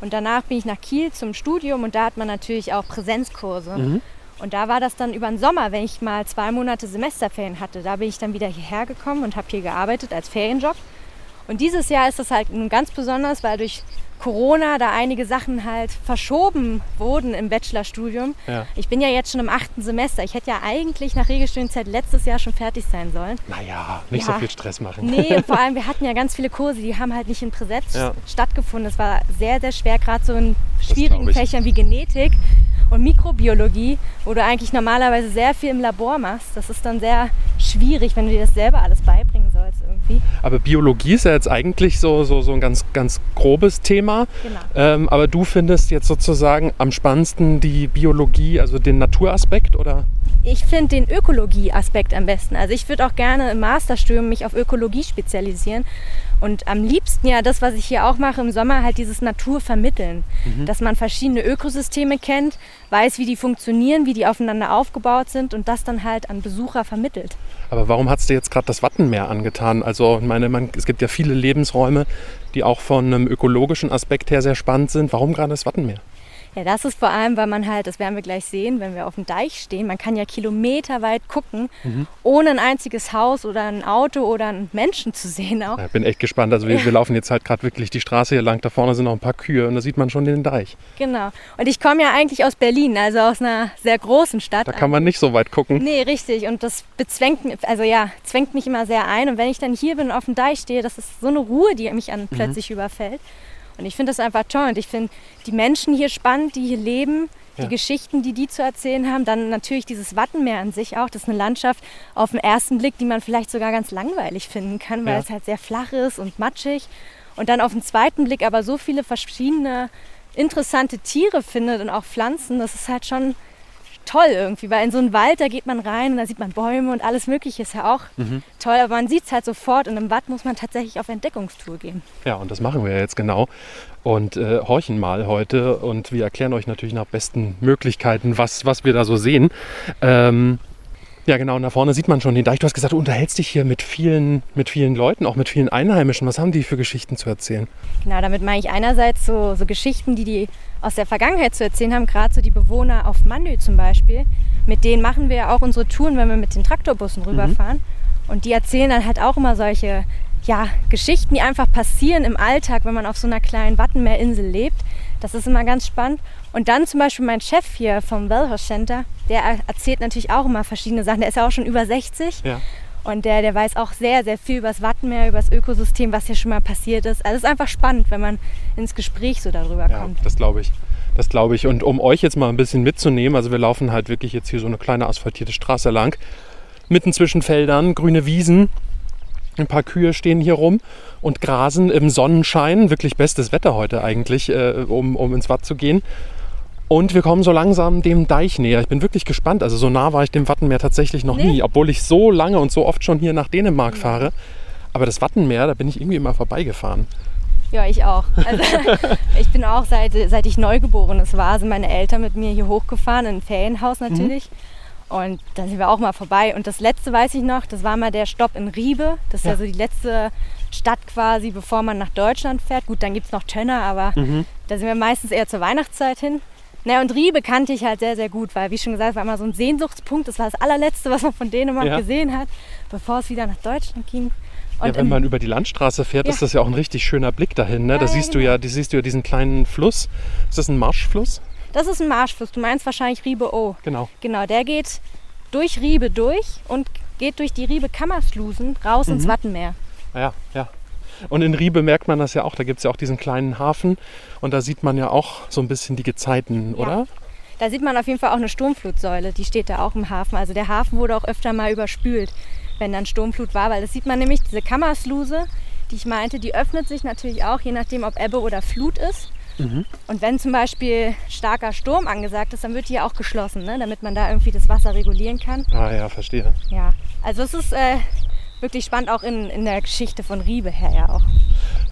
Und danach bin ich nach Kiel zum Studium und da hat man natürlich auch Präsenzkurse. Mhm. Und da war das dann über den Sommer, wenn ich mal zwei Monate Semesterferien hatte. Da bin ich dann wieder hierher gekommen und habe hier gearbeitet als Ferienjob. Und dieses Jahr ist das halt nun ganz besonders, weil durch Corona da einige Sachen halt verschoben wurden im Bachelorstudium. Ja. Ich bin ja jetzt schon im achten Semester. Ich hätte ja eigentlich nach Regelstudienzeit letztes Jahr schon fertig sein sollen. Naja, nicht Ja. so viel Stress machen. Nee, und vor allem, wir hatten ja ganz viele Kurse, die haben halt nicht in Präsenz Ja. stattgefunden. Es war sehr, sehr schwer, gerade so in schwierigen. Fächern wie Genetik und Mikrobiologie, wo du eigentlich normalerweise sehr viel im Labor machst. Das ist dann sehr schwierig, wenn du dir das selber alles beibringen sollst irgendwie. Aber Biologie ist ja jetzt eigentlich so, so, so ein ganz, ganz grobes Thema. Genau. Ähm, aber du findest jetzt sozusagen am spannendsten die Biologie, also den Naturaspekt, oder? Ich finde den Ökologie-Aspekt am besten. Also ich würde auch gerne im Masterstudium mich auf Ökologie spezialisieren. Und am liebsten ja das, was ich hier auch mache im Sommer, halt dieses Natur vermitteln. Dass man verschiedene Ökosysteme kennt, weiß, wie die funktionieren, wie die aufeinander aufgebaut sind und das dann halt an Besucher vermittelt. Aber warum hat es dir jetzt gerade das Wattenmeer angetan? Also, ich meine, man, es gibt ja viele Lebensräume, die auch von einem ökologischen Aspekt her sehr spannend sind. Warum gerade das Wattenmeer? Ja, das ist vor allem, weil man halt, das werden wir gleich sehen, wenn wir auf dem Deich stehen, man kann ja kilometerweit gucken, ohne ein einziges Haus oder ein Auto oder einen Menschen zu sehen auch. Ja, bin echt gespannt. Also, wir, wir laufen jetzt halt gerade wirklich die Straße hier lang. Da vorne sind noch ein paar Kühe und da sieht man schon den Deich. Genau. Und ich komme ja eigentlich aus Berlin, also aus einer sehr großen Stadt. Da kann man nicht so weit gucken. Nee, richtig. Und das bezwängt mich, also ja, zwängt mich immer sehr ein. Und wenn ich dann hier bin und auf dem Deich stehe, das ist so eine Ruhe, die mich an plötzlich überfällt. Und ich finde das einfach toll. Und ich finde die Menschen hier spannend, die hier leben, Ja. die Geschichten, die die zu erzählen haben. Dann natürlich dieses Wattenmeer an sich auch. Das ist eine Landschaft auf den ersten Blick, die man vielleicht sogar ganz langweilig finden kann, weil Ja. es halt sehr flach ist und matschig. Und dann auf den zweiten Blick aber so viele verschiedene interessante Tiere findet und auch Pflanzen. Das ist halt schon toll irgendwie, weil in so einen Wald, da geht man rein und da sieht man Bäume und alles Mögliche ist ja auch toll, aber man sieht es halt sofort und im Watt muss man tatsächlich auf Entdeckungstour gehen. Ja, und das machen wir ja jetzt genau. Und äh, horchen mal heute und wir erklären euch natürlich nach besten Möglichkeiten, was, was wir da so sehen. Ähm, ja, genau, und da vorne sieht man schon den Deich. Du hast gesagt, du unterhältst dich hier mit vielen, mit vielen Leuten, auch mit vielen Einheimischen. Was haben die für Geschichten zu erzählen? Genau, damit meine ich einerseits so, so Geschichten, die die aus der Vergangenheit zu erzählen haben, gerade so die Bewohner auf Manö zum Beispiel. Mit denen machen wir ja auch unsere Touren, wenn wir mit den Traktorbussen rüberfahren. Und die erzählen dann halt auch immer solche ja, Geschichten, die einfach passieren im Alltag, wenn man auf so einer kleinen Wattenmeerinsel lebt. Das ist immer ganz spannend. Und dann zum Beispiel mein Chef hier vom Wellhorst Center, der er- erzählt natürlich auch immer verschiedene Sachen. Der ist ja auch schon über 60. Ja. Und der, der weiß auch sehr, sehr viel über das Wattenmeer, über das Ökosystem, was hier schon mal passiert ist. Also es ist einfach spannend, wenn man ins Gespräch so darüber Ja, kommt. das glaube ich. Das glaube ich. Und um euch jetzt mal ein bisschen mitzunehmen, also wir laufen halt wirklich jetzt hier so eine kleine asphaltierte Straße lang, mitten zwischen Feldern, grüne Wiesen. Ein paar Kühe stehen hier rum und grasen im Sonnenschein. Wirklich bestes Wetter heute eigentlich, äh, um, um ins Watt zu gehen. Und wir kommen so langsam dem Deich näher. Ich bin wirklich gespannt. Also so nah war ich dem Wattenmeer tatsächlich noch Nee. nie, obwohl ich so lange und so oft schon hier nach Dänemark fahre. Aber das Wattenmeer, da bin ich irgendwie immer vorbeigefahren. Ja, ich auch. Also, ich bin auch, seit, seit ich Neugeborenes war, sind meine Eltern mit mir hier hochgefahren, in ein Ferienhaus natürlich. Und dann sind wir auch mal vorbei. Und das letzte weiß ich noch, das war mal der Stopp in Riebe. Das ist ja, Ja. so die letzte Stadt quasi, bevor man nach Deutschland fährt. Gut, dann gibt es noch Tönner, aber da sind wir meistens eher zur Weihnachtszeit hin. Naja, und Riebe kannte ich halt sehr, sehr gut, weil, wie schon gesagt, es war immer so ein Sehnsuchtspunkt. Das war das allerletzte, was man von Dänemark Ja. gesehen hat, bevor es wieder nach Deutschland ging. Und ja, wenn man über die Landstraße fährt, Ja. ist das ja auch ein richtig schöner Blick dahin. Ne? da Ja, ja, siehst du ja, die siehst du ja diesen kleinen Fluss. Ist das ein Marschfluss? Das ist ein Marschfluss. Du meinst wahrscheinlich Riebe O. Genau. Genau, der geht durch Riebe durch und geht durch die Riebe Kammerslusen raus ins Wattenmeer. Ja, ja. Und in Riebe merkt man das ja auch. Da gibt es ja auch diesen kleinen Hafen. Und da sieht man ja auch so ein bisschen die Gezeiten, oder? Da sieht man auf jeden Fall auch eine Sturmflutsäule, die steht da auch im Hafen. Also der Hafen wurde auch öfter mal überspült, wenn dann Sturmflut war, weil das sieht man nämlich, diese Kammersluse, die ich meinte, die öffnet sich natürlich auch, je nachdem, ob Ebbe oder Flut ist. Und wenn zum Beispiel starker Sturm angesagt ist, dann wird die ja auch geschlossen, ne? damit man da irgendwie das Wasser regulieren kann. Ah ja, verstehe. Ja, also es ist äh, wirklich spannend, auch in, in der Geschichte von Riebe her ja auch.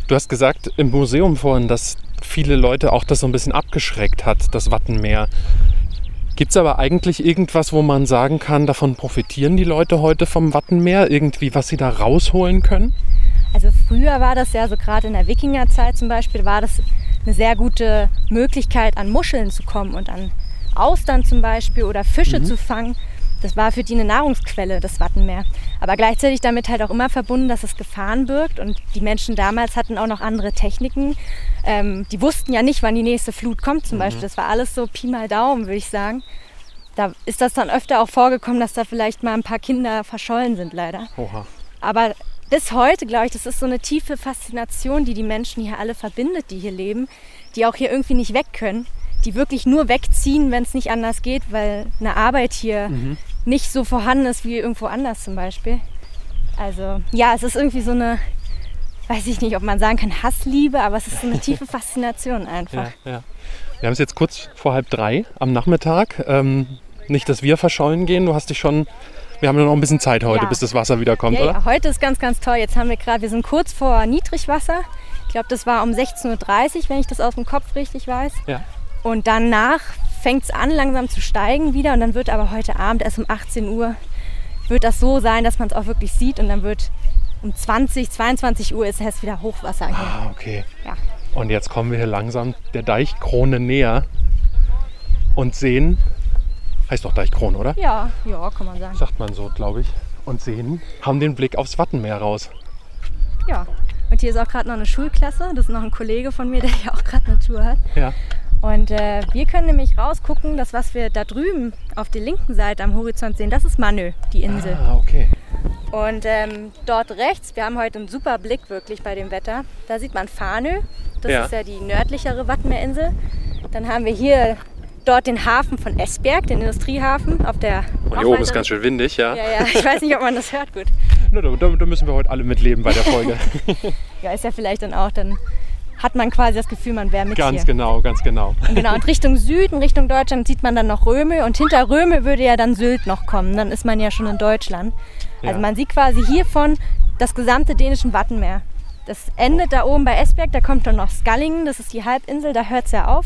Du hast gesagt im Museum vorhin, dass viele Leute auch das so ein bisschen abgeschreckt hat, das Wattenmeer. Gibt es aber eigentlich irgendwas, wo man sagen kann, davon profitieren die Leute heute vom Wattenmeer? Irgendwie, was sie da rausholen können? Also früher war das ja so gerade in der Wikingerzeit zum Beispiel, war das eine sehr gute Möglichkeit, an Muscheln zu kommen und an Austern zum Beispiel oder Fische zu fangen. das war für die eine Nahrungsquelle, das Wattenmeer. Aber gleichzeitig damit halt auch immer verbunden, dass es Gefahren birgt. Und die Menschen damals hatten auch noch andere Techniken. Ähm, die wussten ja nicht, wann die nächste Flut kommt zum Beispiel. Das war alles so Pi mal Daumen, würde ich sagen. Da ist das dann öfter auch vorgekommen, dass da vielleicht mal ein paar Kinder verschollen sind, leider. Oha. Aber bis heute, glaube ich, das ist so eine tiefe Faszination, die die Menschen hier alle verbindet, die hier leben, die auch hier irgendwie nicht weg können, die wirklich nur wegziehen, wenn es nicht anders geht, weil eine Arbeit hier nicht so vorhanden ist wie irgendwo anders zum Beispiel. Also ja, es ist irgendwie so eine, weiß ich nicht, ob man sagen kann, Hassliebe, aber es ist so eine tiefe Faszination einfach. Ja, ja. Wir haben es jetzt kurz vor halb drei am Nachmittag. Ähm, nicht, dass wir verschollen gehen. Du hast dich schon. Wir haben noch ein bisschen Zeit heute, Ja. bis das Wasser wieder kommt, Ja, oder? ja, heute ist ganz, ganz toll. Jetzt haben wir gerade, wir sind kurz vor Niedrigwasser. Ich glaube, das war um 16.30 Uhr, wenn ich das aus dem Kopf richtig weiß. Ja. Und danach fängt es an, langsam zu steigen wieder. Und dann wird aber heute Abend erst um 18 Uhr wird das so sein, dass man es auch wirklich sieht. Und dann wird um 20, 22 Uhr ist erst wieder Hochwasser hier. Ah, okay. Ja. Und jetzt kommen wir hier langsam der Deichkrone näher und sehen. Heißt doch Deichkrone, oder? ja, ja, kann man sagen. Sagt man so, glaube ich. Und sehen, haben den Blick aufs Wattenmeer raus. Ja. Und hier ist auch gerade noch eine Schulklasse. Das ist noch ein Kollege von mir, der hier auch gerade eine Tour hat. Ja. Und äh, wir können nämlich rausgucken, dass was wir da drüben auf der linken Seite am Horizont sehen, das ist Manö, die Insel. Ah, okay. Und ähm, dort rechts, wir haben heute einen super Blick wirklich bei dem Wetter, da sieht man Fanö, das Ja. ist ja die nördlichere Wattenmeerinsel. Dann haben wir hier dort den Hafen von Esbjerg, den Industriehafen auf der Und hier oben ist ganz schön windig, ja. Ja, ja, ich weiß nicht, ob man das hört gut. Na, da, da da müssen wir heute alle mitleben bei der Folge. Ja, ist ja vielleicht dann auch, dann hat man quasi das Gefühl, man wäre mit ganz hier. genau, ganz genau. Und genau, und Richtung Süden, Richtung Deutschland sieht man dann noch Röme und hinter Röme würde ja dann Sylt noch kommen. Dann ist man ja schon in Deutschland. Also Ja. man sieht quasi hiervon das gesamte dänische Wattenmeer. Das endet da oben bei Esbjerg, da kommt dann noch Skallingen, das ist die Halbinsel, da hört es ja auf.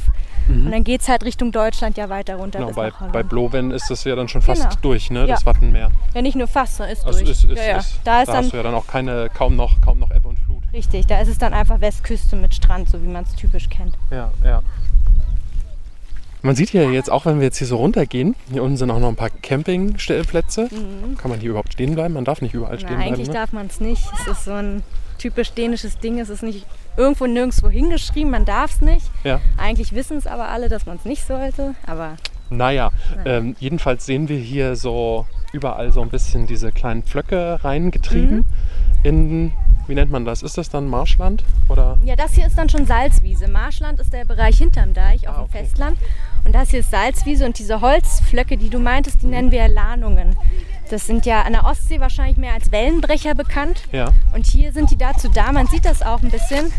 Und dann geht es halt Richtung Deutschland ja weiter runter Mhm. Genau, bei, bei Blowen ist das ja dann schon fast Genau. durch, ne? Das Ja. Wattenmeer. ja, nicht nur fast, sondern ist Das durch. ist, ist, ja, ja. ist, Da ist da dann, hast du ja dann auch keine, kaum noch, kaum noch Ebbe und Flut. richtig, da ist es dann einfach Westküste mit Strand, so wie man es typisch kennt. Ja, ja. Man sieht hier jetzt auch, wenn wir jetzt hier so runtergehen, hier unten sind auch noch ein paar Campingstellplätze. Kann man hier überhaupt stehen bleiben? Man darf nicht überall Mhm. Na, stehen bleiben. eigentlich Ne? darf man es nicht. Es ist so ein typisch dänisches Ding. Es ist nicht irgendwo nirgendwo hingeschrieben, man darf es nicht. Ja. Eigentlich wissen es aber alle, dass man es nicht sollte. Aber Naja, ähm, jedenfalls sehen wir hier so überall so ein bisschen diese kleinen Pflöcke reingetrieben Mhm. in, wie nennt man das? Ist das dann Marschland? Oder? ja, das hier ist dann schon Salzwiese. Marschland ist der Bereich hinterm Deich auf Ah, dem okay. Festland. Und das hier ist Salzwiese und diese Holzflöcke, die du meintest, die nennen wir Lahnungen. Das sind ja an der Ostsee wahrscheinlich mehr als Wellenbrecher bekannt. Ja. Und hier sind die dazu da, man sieht das auch ein bisschen.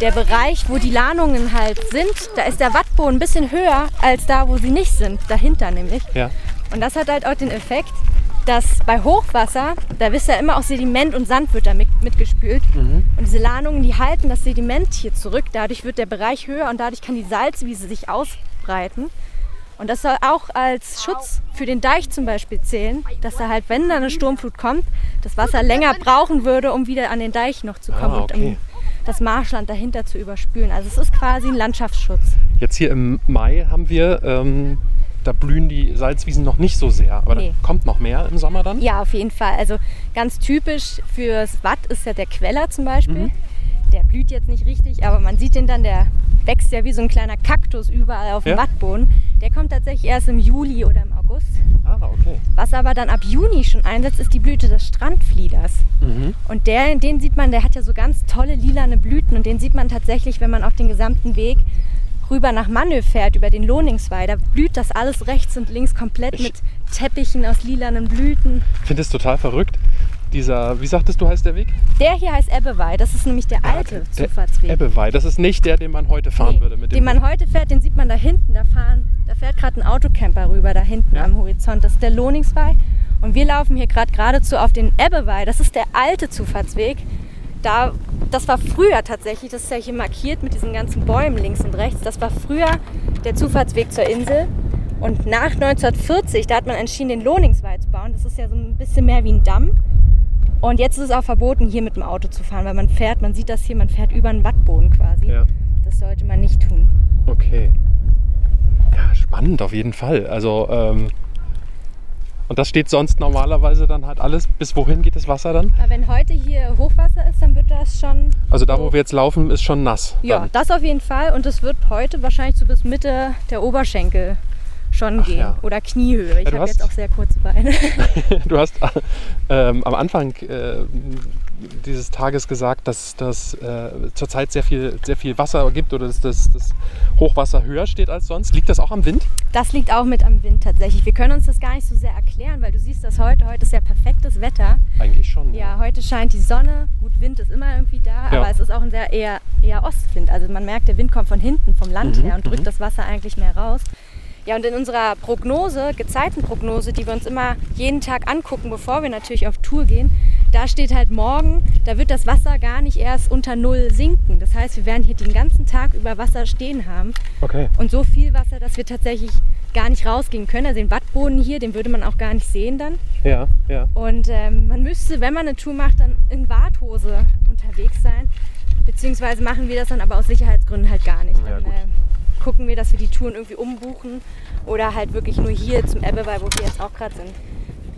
Der Bereich, wo die Lahnungen halt sind, da ist der Wattboden ein bisschen höher als da, wo sie nicht sind, dahinter nämlich. Ja. Und das hat halt auch den Effekt, dass bei Hochwasser, da wisst ihr immer auch Sediment und Sand wird da mit, mitgespült. Und diese Lahnungen, die halten das Sediment hier zurück. Dadurch wird der Bereich höher und dadurch kann die Salzwiese sich ausbreiten. Und das soll auch als Schutz für den Deich zum Beispiel zählen, dass da halt, wenn da eine Sturmflut kommt, das Wasser länger brauchen würde, um wieder an den Deich noch zu kommen Ah, und okay. um das Marschland dahinter zu überspülen. Also es ist quasi ein Landschaftsschutz. Jetzt hier im Mai haben wir, ähm, da blühen die Salzwiesen noch nicht so sehr. Aber Nee. da kommt noch mehr im Sommer dann? Ja, auf jeden Fall. Also ganz typisch fürs Watt ist ja der Queller zum Beispiel. Mhm. Der blüht jetzt nicht richtig, aber man sieht den dann, der wächst ja wie so ein kleiner Kaktus überall auf dem Ja. Wattboden. Der kommt tatsächlich erst im Juli oder im August. Ah, okay. Was aber dann ab Juni schon einsetzt, ist die Blüte des Strandflieders. Mhm. Und der, den sieht man, der hat ja so ganz tolle lilane Blüten und den sieht man tatsächlich, wenn man auf den gesamten Weg rüber nach Mannö fährt, über den Lohningsweih. Da blüht das alles rechts und links komplett Ich- mit Teppichen aus lilanen Blüten. Ich finde es total verrückt. Dieser, wie sagtest du, heißt der Weg? Der hier heißt Ebbeweih, das ist nämlich der alte Der Zufahrtsweg. Ebbeweih. Das ist nicht der, den man heute fahren Nee, würde. Mit dem den man heute fährt, den sieht man da hinten. Da, fahren, da fährt gerade ein Autocamper rüber, da hinten Ja. am Horizont. Das ist der Lohningsweih. Und wir laufen hier gerade geradezu auf den Ebbeweih. Das ist der alte Zufahrtsweg. Da, das war früher tatsächlich, das ist ja hier markiert mit diesen ganzen Bäumen links und rechts. Das war früher der Zufahrtsweg zur Insel. Und nach 1940, da hat man entschieden, den Lohningsweih zu bauen. Das ist ja so ein bisschen mehr wie ein Damm. Und jetzt ist es auch verboten, hier mit dem Auto zu fahren, weil man fährt, man sieht das hier, man fährt über einen Wattboden quasi. Ja. Das sollte man nicht tun. Okay. Ja, spannend auf jeden Fall. Also, ähm, Und das steht sonst normalerweise dann halt alles. Bis wohin geht das Wasser dann? Aber wenn heute hier Hochwasser ist, dann wird das schon. Also da, wo wir jetzt laufen, ist schon nass. Ja, Dann. das auf jeden Fall. Und es wird heute wahrscheinlich so bis Mitte der Oberschenkel schon Ach gehen. ja. Oder Kniehöhe. Ich du habe jetzt auch sehr kurze Beine. Du hast ähm, am Anfang äh, dieses Tages gesagt, dass das äh, zurzeit sehr viel, sehr viel Wasser gibt oder dass das, das Hochwasser höher steht als sonst. Liegt das auch am Wind? Das liegt auch mit am Wind tatsächlich. Wir können uns das gar nicht so sehr erklären, weil du siehst das heute. Heute ist ja perfektes Wetter. Eigentlich schon. Ja, heute scheint die Sonne. Gut, Wind ist immer irgendwie da, Ja. aber es ist auch ein sehr eher, eher Ostwind. Also man merkt, der Wind kommt von hinten, vom Land Mhm, her und drückt das Wasser eigentlich mehr raus. Ja, und in unserer Prognose, Gezeitenprognose, die wir uns immer jeden Tag angucken, bevor wir natürlich auf Tour gehen, da steht halt morgen, da wird das Wasser gar nicht erst unter Null sinken. Das heißt, wir werden hier den ganzen Tag über Wasser stehen haben. Okay. Und so viel Wasser, dass wir tatsächlich gar nicht rausgehen können. Also den Wattboden hier, den würde man auch gar nicht sehen dann. Ja, ja. Und ähm, man müsste, wenn man eine Tour macht, dann in Warthose unterwegs sein. Beziehungsweise machen wir das dann aber aus Sicherheitsgründen halt gar nicht. Ja, Dann gut. äh, gucken wir, dass wir die Touren irgendwie umbuchen oder halt wirklich nur hier zum Ebbeweih, wo wir jetzt auch gerade sind.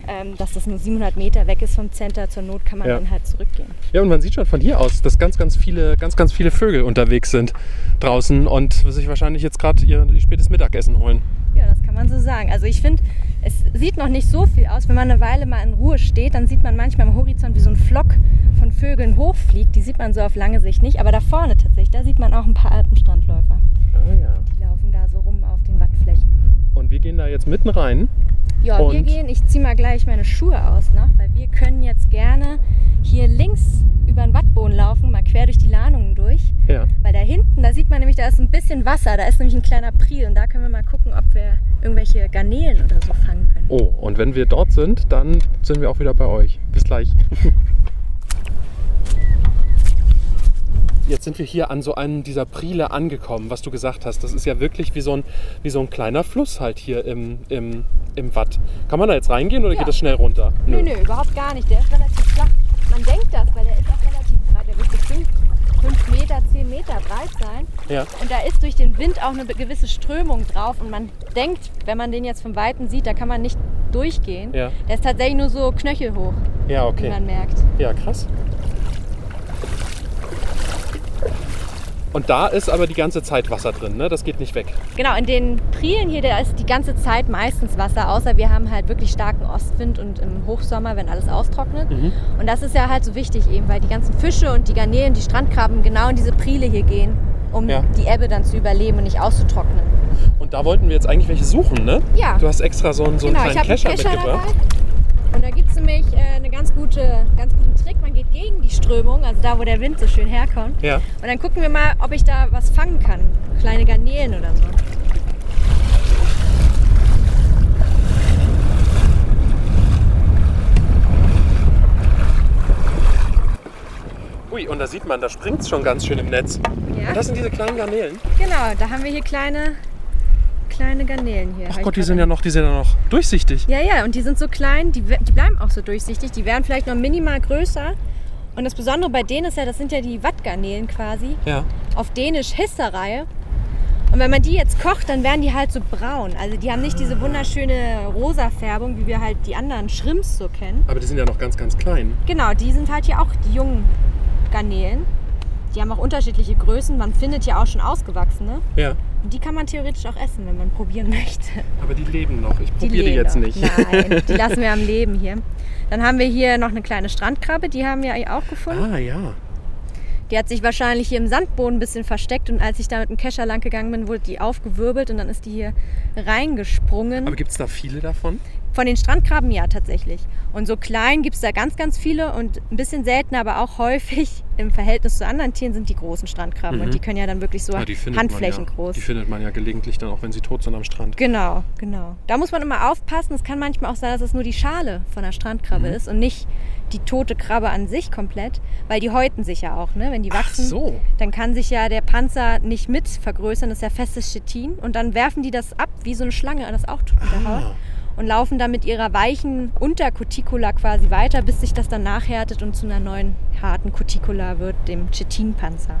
Ähm, dass das nur 700 Meter weg ist vom Center. Zur Not kann man Ja. dann halt zurückgehen. Ja, und man sieht schon von hier aus, dass ganz, ganz viele, ganz, ganz viele Vögel unterwegs sind draußen und sich wahrscheinlich jetzt gerade ihr spätes Mittagessen holen. Ja, das kann man so sagen. Also ich finde, es sieht noch nicht so viel aus. Wenn man eine Weile mal in Ruhe steht, dann sieht man manchmal am Horizont, wie so ein Flock von Vögeln hochfliegt. Die sieht man so auf lange Sicht nicht. Aber da vorne tatsächlich, da sieht man auch ein paar Alpenstrandläufer. Ah ja. Die laufen da so rum auf den Wattflächen. Und wir gehen da jetzt mitten rein. Ja, wir gehen, ich ziehe mal gleich meine Schuhe aus noch, weil wir können jetzt gerne hier links über den Wattboden laufen, mal quer durch die Lahnungen durch. Ja. Weil da hinten, da sieht man nämlich, da ist ein bisschen Wasser, da ist nämlich ein kleiner Priel und da können wir mal gucken, ob wir irgendwelche Garnelen oder so fangen können. Oh, und wenn wir dort sind, dann sind wir auch wieder bei euch. Bis gleich. Jetzt sind wir hier an so einem dieser Priele angekommen, was du gesagt hast. Das ist ja wirklich wie so ein, wie so ein kleiner Fluss halt hier im, im, im Watt. Kann man da jetzt reingehen oder Ja. geht das schnell runter? Nö, nö, überhaupt gar nicht. Der ist relativ flach. Man denkt das, weil der ist auch relativ breit. Der wird bestimmt 5 Meter, 10 Meter breit sein. Ja. Und da ist durch den Wind auch eine gewisse Strömung drauf. Und man denkt, wenn man den jetzt vom Weiten sieht, da kann man nicht durchgehen. Ja. Der ist tatsächlich nur so knöchelhoch, Ja, wie okay. man merkt. Ja, krass. Und da ist aber die ganze Zeit Wasser drin, ne? Das geht nicht weg. Genau, in den Prielen hier, da ist die ganze Zeit meistens Wasser, außer wir haben halt wirklich starken Ostwind und im Hochsommer, wenn alles austrocknet. Mhm. Und das ist ja halt so wichtig eben, weil die ganzen Fische und die Garnelen, die Strandkrabben genau in diese Priele hier gehen, um Ja. die Ebbe dann zu überleben und nicht auszutrocknen. Und da wollten wir jetzt eigentlich welche suchen, ne? Ja. Du hast extra so einen, so einen genau, ich kleinen habe einen Kescher mitgebracht. dabei. Und da gibt es nämlich äh, eine ganz gute, ganz guten gegen die Strömung, also da, wo der Wind so schön herkommt. Ja. Und dann gucken wir mal, ob ich da was fangen kann. Kleine Garnelen oder so. Ui, und da sieht man, da springt es schon ganz schön im Netz. Ja. Und das sind diese kleinen Garnelen. Genau, da haben wir hier kleine, kleine Garnelen hier. Ach Gott, die sind ja noch, die sind ja noch durchsichtig. Ja, ja, und die sind so klein, die, die bleiben auch so durchsichtig. Die werden vielleicht noch minimal größer. Und das Besondere bei denen ist ja, das sind ja die Wattgarnelen quasi. Ja. Auf Dänisch Hisserreihe. Und wenn man die jetzt kocht, dann werden die halt so braun. Also die haben nicht diese wunderschöne rosa Färbung, wie wir halt die anderen Shrimps so kennen. Aber die sind ja noch ganz, ganz klein. Genau, die sind halt hier auch die jungen Garnelen. Die haben auch unterschiedliche Größen. Man findet ja auch schon ausgewachsene. Ja. Und die kann man theoretisch auch essen, wenn man probieren möchte. Aber die leben noch. Ich Die probiere die leben jetzt noch. nicht. Nein, die lassen wir am Leben hier. Dann haben wir hier noch eine kleine Strandkrabbe, die haben wir auch gefunden. ah, ja. Die hat sich wahrscheinlich hier im Sandboden ein bisschen versteckt und als ich da mit dem Kescher lang gegangen bin, wurde die aufgewirbelt und dann ist die hier reingesprungen. Aber gibt es da viele davon? Von den Strandkrabben ja tatsächlich. Und so klein gibt es da ganz, ganz viele und ein bisschen seltener, aber auch häufig im Verhältnis zu anderen Tieren sind die großen Strandkrabben. Mhm. Und die können ja dann wirklich so Ja, Handflächen ja. groß. Die findet man ja gelegentlich dann auch, wenn sie tot sind am Strand. Genau, genau. Da muss man immer aufpassen. Es kann manchmal auch sein, dass es nur die Schale von der Strandkrabbe Mhm. ist und nicht die tote Krabbe an sich komplett, weil die häuten sich ja auch, ne? Wenn die Ach wachsen, so. dann kann sich ja der Panzer nicht mit vergrößern, das ist ja festes Chitin und dann werfen die das ab wie so eine Schlange, das auch tut mit der Ah. Haut und laufen dann mit ihrer weichen Untercuticula quasi weiter, bis sich das dann nachhärtet und zu einer neuen harten Cuticula wird, dem Chitinpanzer.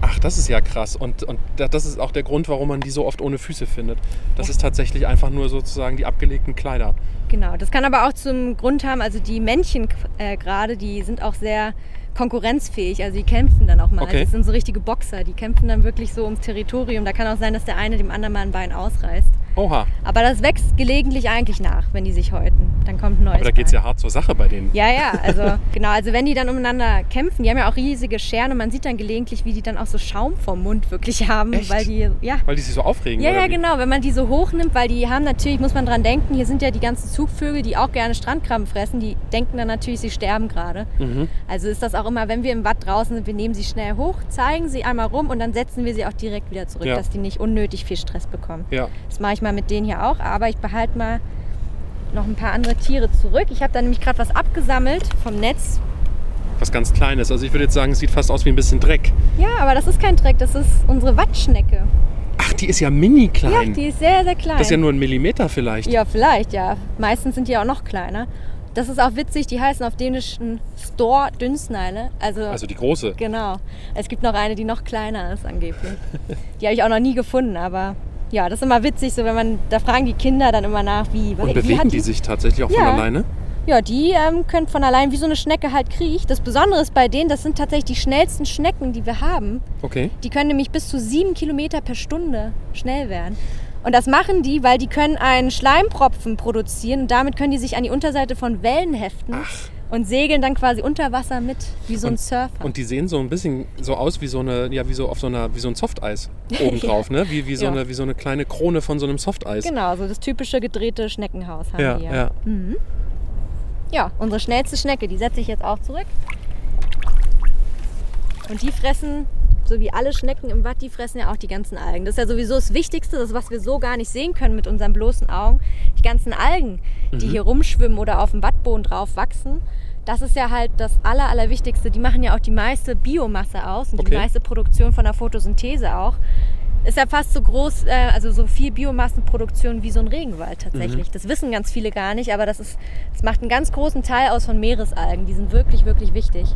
Ach, das ist ja krass. Und, und da- das ist auch der Grund, warum man die so oft ohne Füße findet. Das ist tatsächlich einfach nur sozusagen die abgelegten Kleider Genau, das kann aber auch zum Grund haben, also die Männchen äh, gerade, die sind auch sehr konkurrenzfähig, also die kämpfen dann auch mal. Okay. Das sind so richtige Boxer, die kämpfen dann wirklich so ums Territorium. Da kann auch sein, dass der eine dem anderen mal ein Bein ausreißt. Oha. Aber das wächst gelegentlich eigentlich nach, wenn die sich häuten. Dann kommt ein neues Aber da geht es ja hart zur Sache bei denen. Ja, ja, also genau, also wenn die dann umeinander kämpfen, die haben ja auch riesige Scheren und man sieht dann gelegentlich, wie die dann auch so Schaum vom Mund wirklich haben, Echt? weil die, ja. Weil die sich so aufregen. Ja, ja, genau, wenn man die so hochnimmt, weil die haben natürlich, muss man dran denken, hier sind ja die ganzen Zugvögel, die auch gerne Strandkrabben fressen, die denken dann natürlich, sie sterben gerade. Mhm. Also ist das auch immer, wenn wir im Watt draußen sind, wir nehmen sie schnell hoch, zeigen sie einmal rum und dann setzen wir sie auch direkt wieder zurück, Ja. dass die nicht unnötig viel Stress bekommen. Ja. Das mache ich mal mit denen hier auch, aber ich behalte mal noch ein paar andere Tiere zurück. Ich habe da nämlich gerade was abgesammelt vom Netz. Was ganz Kleines. Also ich würde jetzt sagen, es sieht fast aus wie ein bisschen Dreck. Ja, aber das ist kein Dreck, das ist unsere Wattschnecke. Ach, die ist ja mini klein. Ja, die ist sehr, sehr klein. das ist ja nur ein Millimeter vielleicht. Ja, vielleicht, ja. Meistens sind die auch noch kleiner. Das ist auch witzig, die heißen auf dänischen Store Dünnsneile. Also, Also die große. genau. Es gibt noch eine, die noch kleiner ist angeblich. die habe ich auch noch nie gefunden, aber ja, das ist immer witzig, so wenn man, da fragen die Kinder dann immer nach, wie, Und wie bewegen hat die sich tatsächlich auch von Ja. alleine? Ja, die ähm, können von allein wie so eine Schnecke halt kriecht. Das Besondere ist bei denen, das sind tatsächlich die schnellsten Schnecken, die wir haben. Okay. Die können nämlich bis zu sieben Kilometer per Stunde schnell werden. Und das machen die, weil die können einen Schleimpropfen produzieren und damit können die sich an die Unterseite von Wellen heften und segeln dann quasi unter Wasser mit, wie so ein Surfer. Und die sehen so ein bisschen so aus wie so eine, ja, wie so auf so einer, wie so ein Softeis obendrauf, ne? Wie, wie, so Ja. eine, wie so eine kleine Krone von so einem Softeis. genau, so das typische gedrehte Schneckenhaus haben Ja, die ja. ja. Ja, unsere schnellste Schnecke, die setze ich jetzt auch zurück. Und die fressen, so wie alle Schnecken im Watt, die fressen ja auch die ganzen Algen. Das ist ja sowieso das Wichtigste, das was wir so gar nicht sehen können mit unseren bloßen Augen. Die ganzen Algen, die Mhm. hier rumschwimmen oder auf dem Wattboden drauf wachsen. Das ist ja halt das Aller, Allerwichtigste. Die machen ja auch die meiste Biomasse aus und Okay. die meiste Produktion von der Photosynthese auch. Ist ja fast so groß, äh, also so viel Biomassenproduktion wie so ein Regenwald tatsächlich. Das wissen ganz viele gar nicht, aber das, ist, das macht einen ganz großen Teil aus von Meeresalgen. Die sind wirklich, wirklich wichtig.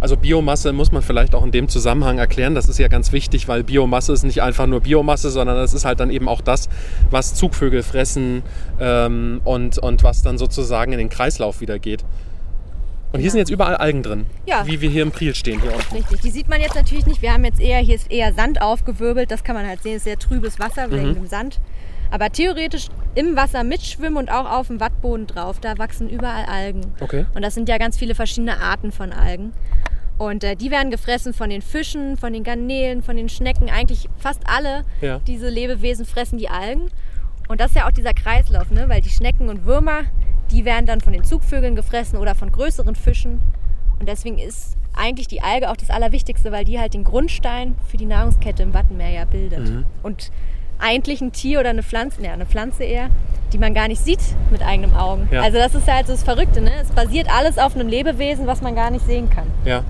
Also Biomasse muss man vielleicht auch in dem Zusammenhang erklären. Das ist ja ganz wichtig, weil Biomasse ist nicht einfach nur Biomasse, sondern es ist halt dann eben auch das, was Zugvögel fressen ähm, und, und was dann sozusagen in den Kreislauf wieder geht. Und hier sind jetzt überall Algen drin. Ja. Wie wir hier im Priel stehen, hier unten. Richtig. Die sieht man jetzt natürlich nicht. Wir haben jetzt eher, hier ist eher Sand aufgewirbelt. Das kann man halt sehen. Es ist sehr trübes Wasser wegen dem Sand. Aber theoretisch im Wasser mitschwimmen und auch auf dem Wattboden drauf, da wachsen überall Algen. Okay. Und das sind ja ganz viele verschiedene Arten von Algen. Und äh, die werden gefressen von den Fischen, von den Garnelen, von den Schnecken. Eigentlich fast alle Ja. diese Lebewesen fressen die Algen. Und das ist ja auch dieser Kreislauf, ne? weil die Schnecken und Würmer, die werden dann von den Zugvögeln gefressen oder von größeren Fischen. Und deswegen ist eigentlich die Alge auch das Allerwichtigste, weil die halt den Grundstein für die Nahrungskette im Wattenmeer ja bildet. Mhm. Und eigentlich ein Tier oder eine Pflanze, ja, eine Pflanze eher, die man gar nicht sieht mit eigenen Augen. Ja. Also das ist halt so das Verrückte, ne? Es basiert alles auf einem Lebewesen, was man gar nicht sehen kann. Ja.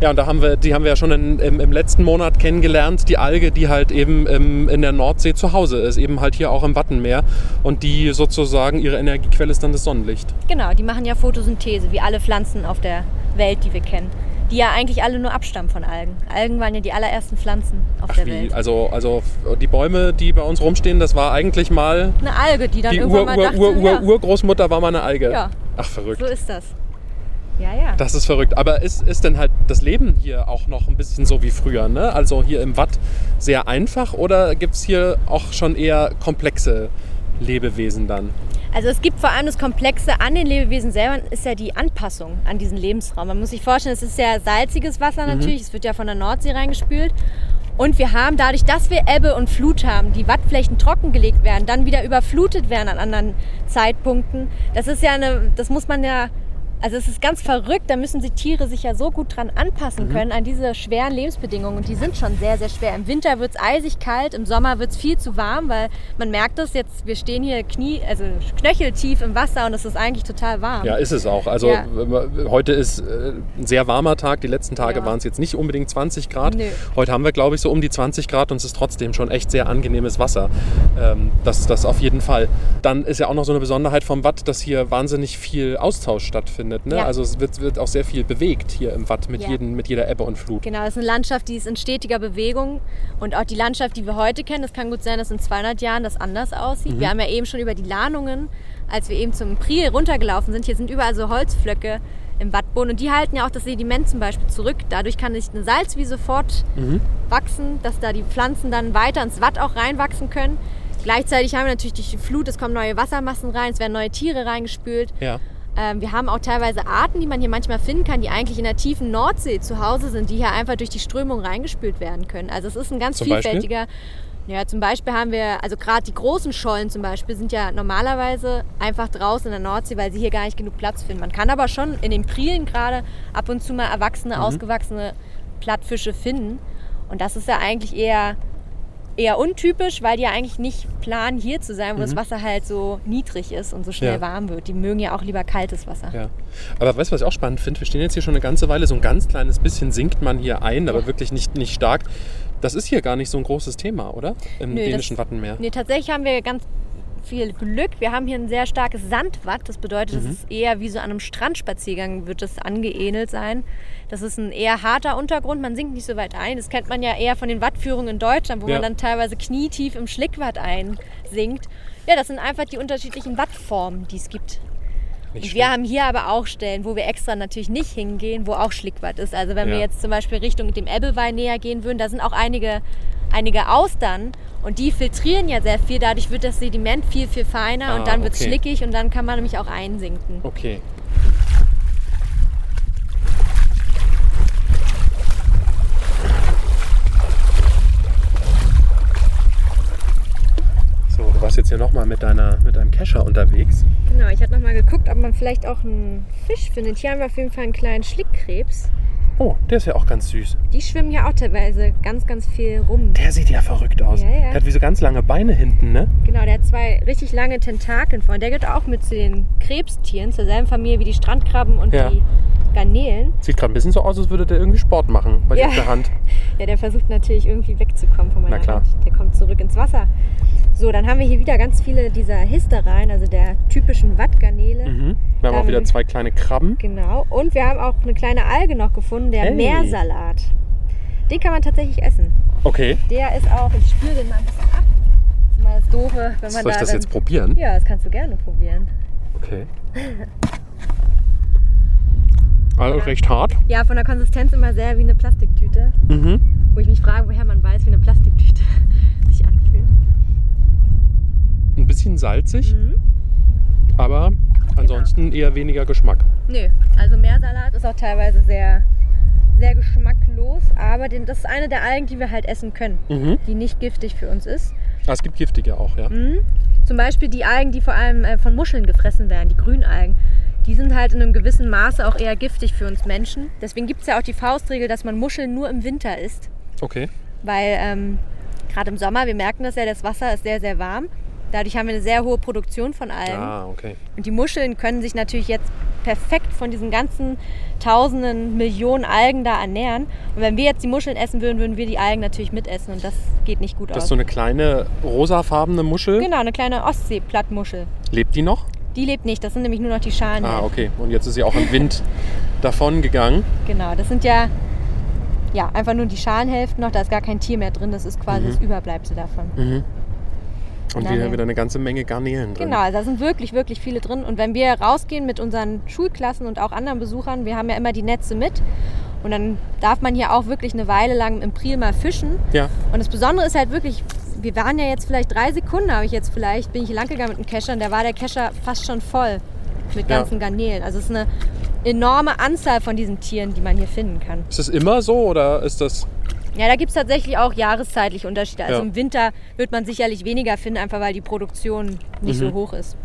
Ja, und da haben wir, die haben wir ja schon in, im, im letzten Monat kennengelernt, die Alge, die halt eben im, in der Nordsee zu Hause ist, eben halt hier auch im Wattenmeer. Und die sozusagen, ihre Energiequelle ist dann das Sonnenlicht. Genau, die machen ja Photosynthese, wie alle Pflanzen auf der Welt, die wir kennen. Die ja eigentlich alle nur abstammen von Algen. Algen waren ja die allerersten Pflanzen auf Ach der wie, Welt. also, also die Bäume, die bei uns rumstehen, das war eigentlich mal, Eine Alge, die dann die irgendwann Ur, mal Ur, dachte, Ur, Ur, ja, Urgroßmutter war mal eine Alge. Ja. Ach, verrückt. so ist das. Ja, ja. Das ist verrückt. Aber ist, ist denn halt das Leben hier auch noch ein bisschen so wie früher? Ne? Also hier im Watt sehr einfach oder gibt es hier auch schon eher komplexe Lebewesen dann? Also es gibt vor allem das Komplexe an den Lebewesen selber, ist ja die Anpassung an diesen Lebensraum. Man muss sich vorstellen, es ist ja salziges Wasser Mhm. natürlich, es wird ja von der Nordsee reingespült. Und wir haben dadurch, dass wir Ebbe und Flut haben, die Wattflächen trockengelegt werden, dann wieder überflutet werden an anderen Zeitpunkten. Das ist ja eine, das muss man ja, also es ist ganz verrückt, da müssen die Tiere sich ja so gut dran anpassen Mhm. können an diese schweren Lebensbedingungen. Und die sind schon sehr, sehr schwer. Im Winter wird es eisig kalt, im Sommer wird es viel zu warm, weil man merkt das jetzt, wir stehen hier Knie, also knöcheltief im Wasser und es ist eigentlich total warm. Ja, ist es auch. Also Ja. heute ist äh, ein sehr warmer Tag. Die letzten Tage Ja. waren es jetzt nicht unbedingt 20 Grad. Nö. Heute haben wir, glaube ich, so um die 20 Grad und es ist trotzdem schon echt sehr angenehmes Wasser. Ähm, das, das auf jeden Fall. Dann ist ja auch noch so eine Besonderheit vom Watt, dass hier wahnsinnig viel Austausch stattfindet stattfindet. Ne? Ja. Also es wird, wird auch sehr viel bewegt hier im Watt mit, Ja. jeden, mit jeder Ebbe und Flut. Genau, das ist eine Landschaft, die ist in stetiger Bewegung. Und auch die Landschaft, die wir heute kennen, das kann gut sein, dass in 200 Jahren das anders aussieht. Wir haben ja eben schon über die Lahnungen, als wir eben zum Priel runtergelaufen sind, hier sind überall so Holzflöcke im Wattboden. Und die halten ja auch das Sediment zum Beispiel zurück. Dadurch kann sich eine Salzwiese fortwachsen, dass da die Pflanzen dann weiter ins Watt auch reinwachsen können. Gleichzeitig haben wir natürlich durch die Flut, es kommen neue Wassermassen rein, es werden neue Tiere reingespült. Ja. Ähm, wir haben auch teilweise Arten, die man hier manchmal finden kann, die eigentlich in der tiefen Nordsee zu Hause sind, die hier einfach durch die Strömung reingespült werden können. Also es ist ein ganz Zum Beispiel? vielfältiger. Ja, zum Beispiel haben wir, also gerade die großen Schollen zum Beispiel sind ja normalerweise einfach draußen in der Nordsee, weil sie hier gar nicht genug Platz finden. Man kann aber schon in den Prielen gerade ab und zu mal erwachsene, Mhm. ausgewachsene Plattfische finden. Und das ist ja eigentlich eher, eher untypisch, weil die ja eigentlich nicht planen, hier zu sein, wo das Wasser halt so niedrig ist und so schnell Mhm. Ja. warm wird. Die mögen ja auch lieber kaltes Wasser. Ja. Aber weißt du, was ich auch spannend finde? Wir stehen jetzt hier schon eine ganze Weile, so ein ganz kleines bisschen sinkt man hier ein, aber wirklich nicht, nicht stark. Das ist hier gar nicht so ein großes Thema, oder? Im Nö, dänischen das- Wattenmeer. Nee, tatsächlich haben wir ganz viel Glück. Wir haben hier ein sehr starkes Sandwatt. Das bedeutet, es ist eher wie so an einem Strandspaziergang wird es angeähnelt sein. Das ist ein eher harter Untergrund. Man sinkt nicht so weit ein. Das kennt man ja eher von den Wattführungen in Deutschland, wo Ja. man dann teilweise knietief im Schlickwatt einsinkt. Ja, das sind einfach die unterschiedlichen Wattformen, die es gibt. Nicht Und wir haben hier aber auch Stellen, wo wir extra natürlich nicht hingehen, wo auch Schlickwatt ist. Also wenn wir Ja. jetzt zum Beispiel Richtung dem Ebbelweih näher gehen würden, da sind auch einige, einige Austern und die filtrieren ja sehr viel. Dadurch wird das Sediment viel, viel feiner Ah, und dann wird es okay. schlickig und dann kann man nämlich auch einsinken. Okay. So, du warst jetzt hier nochmal mit, mit deinem Kescher unterwegs. Genau, ich hatte nochmal geguckt, ob man vielleicht auch einen Fisch findet. Hier haben wir auf jeden Fall einen kleinen Schlickkrebs. Oh, der ist ja auch ganz süß. Die schwimmen hier auch teilweise ganz, ganz viel rum. Der sieht ja verrückt aus. Ja, ja. Der hat wie so ganz lange Beine hinten, ne? Genau, der hat zwei richtig lange Tentakeln vorne. Der gehört auch mit zu den Krebstieren, zur selben Familie wie die Strandkrabben und Ja. die Garnelen. Sieht gerade ein bisschen so aus, als würde der irgendwie Sport machen bei Ja. der Hand. Ja, der versucht natürlich irgendwie wegzukommen von meiner Na klar. Hand. Der kommt zurück ins Wasser. So, dann haben wir hier wieder ganz viele dieser Histereien, also der typischen Wattgarnele. Mhm. Wir haben auch Ähm, wieder zwei kleine Krabben. Genau. Und wir haben auch eine kleine Alge noch gefunden, der Hey. Meersalat. Den kann man tatsächlich essen. Okay. Der ist auch, ich spüre den mal ein bisschen ab. Das ist mal das Doofe, wenn man Soll da ich das dann, jetzt probieren? Ja, das kannst du gerne probieren. Okay. Also recht hart. Ja, von der Konsistenz immer sehr wie eine Plastiktüte. Mhm. Wo ich mich frage, woher man weiß, wie eine Plastiktüte sich anfühlt. Ein bisschen salzig, Mhm. aber ansonsten eher weniger Geschmack. Nö, also Meersalat ist auch teilweise sehr, sehr geschmacklos, aber den, das ist eine der Algen, die wir halt essen können, Mhm. die nicht giftig für uns ist. Ah, es gibt giftige auch, ja. Mhm. Zum Beispiel die Algen, die vor allem äh, von Muscheln gefressen werden, die Grünalgen. Die sind halt in einem gewissen Maße auch eher giftig für uns Menschen. Deswegen gibt es ja auch die Faustregel, dass man Muscheln nur im Winter isst. Okay. Weil ähm, gerade im Sommer, wir merken das ja, das Wasser ist sehr, sehr warm. Dadurch haben wir eine sehr hohe Produktion von Algen. Ah, okay. Und die Muscheln können sich natürlich jetzt perfekt von diesen ganzen tausenden, Millionen Algen da ernähren. Und wenn wir jetzt die Muscheln essen würden, würden wir die Algen natürlich mitessen. Und das geht nicht gut Das ist aus. so eine kleine rosafarbene Muschel. genau, eine kleine Ostseeplattmuschel. Lebt die noch? Die lebt nicht, das sind nämlich nur noch die Schalen. Ah, okay. Und jetzt ist sie auch im Wind davon gegangen. Genau, das sind ja, ja einfach nur die Schalenhälften noch. Da ist gar kein Tier mehr drin. Das ist quasi das Überbleibsel davon. Mhm. Und Dann, wieder, ja. wieder eine ganze Menge Garnelen drin. Genau, also da sind wirklich, wirklich viele drin. Und wenn wir rausgehen mit unseren Schulklassen und auch anderen Besuchern, wir haben ja immer die Netze mit. Und dann darf man hier auch wirklich eine Weile lang im Priel mal fischen. Ja. Und das Besondere ist halt wirklich, wir waren ja jetzt vielleicht drei Sekunden, habe ich jetzt vielleicht, bin ich hier lang gegangen mit dem Kescher und da war der Kescher fast schon voll mit Ja. ganzen Garnelen. Also es ist eine enorme Anzahl von diesen Tieren, die man hier finden kann. Ist das immer so oder ist das. Ja, da gibt es tatsächlich auch jahreszeitliche Unterschiede. Also Ja. im Winter wird man sicherlich weniger finden, einfach weil die Produktion nicht Mhm. so hoch ist.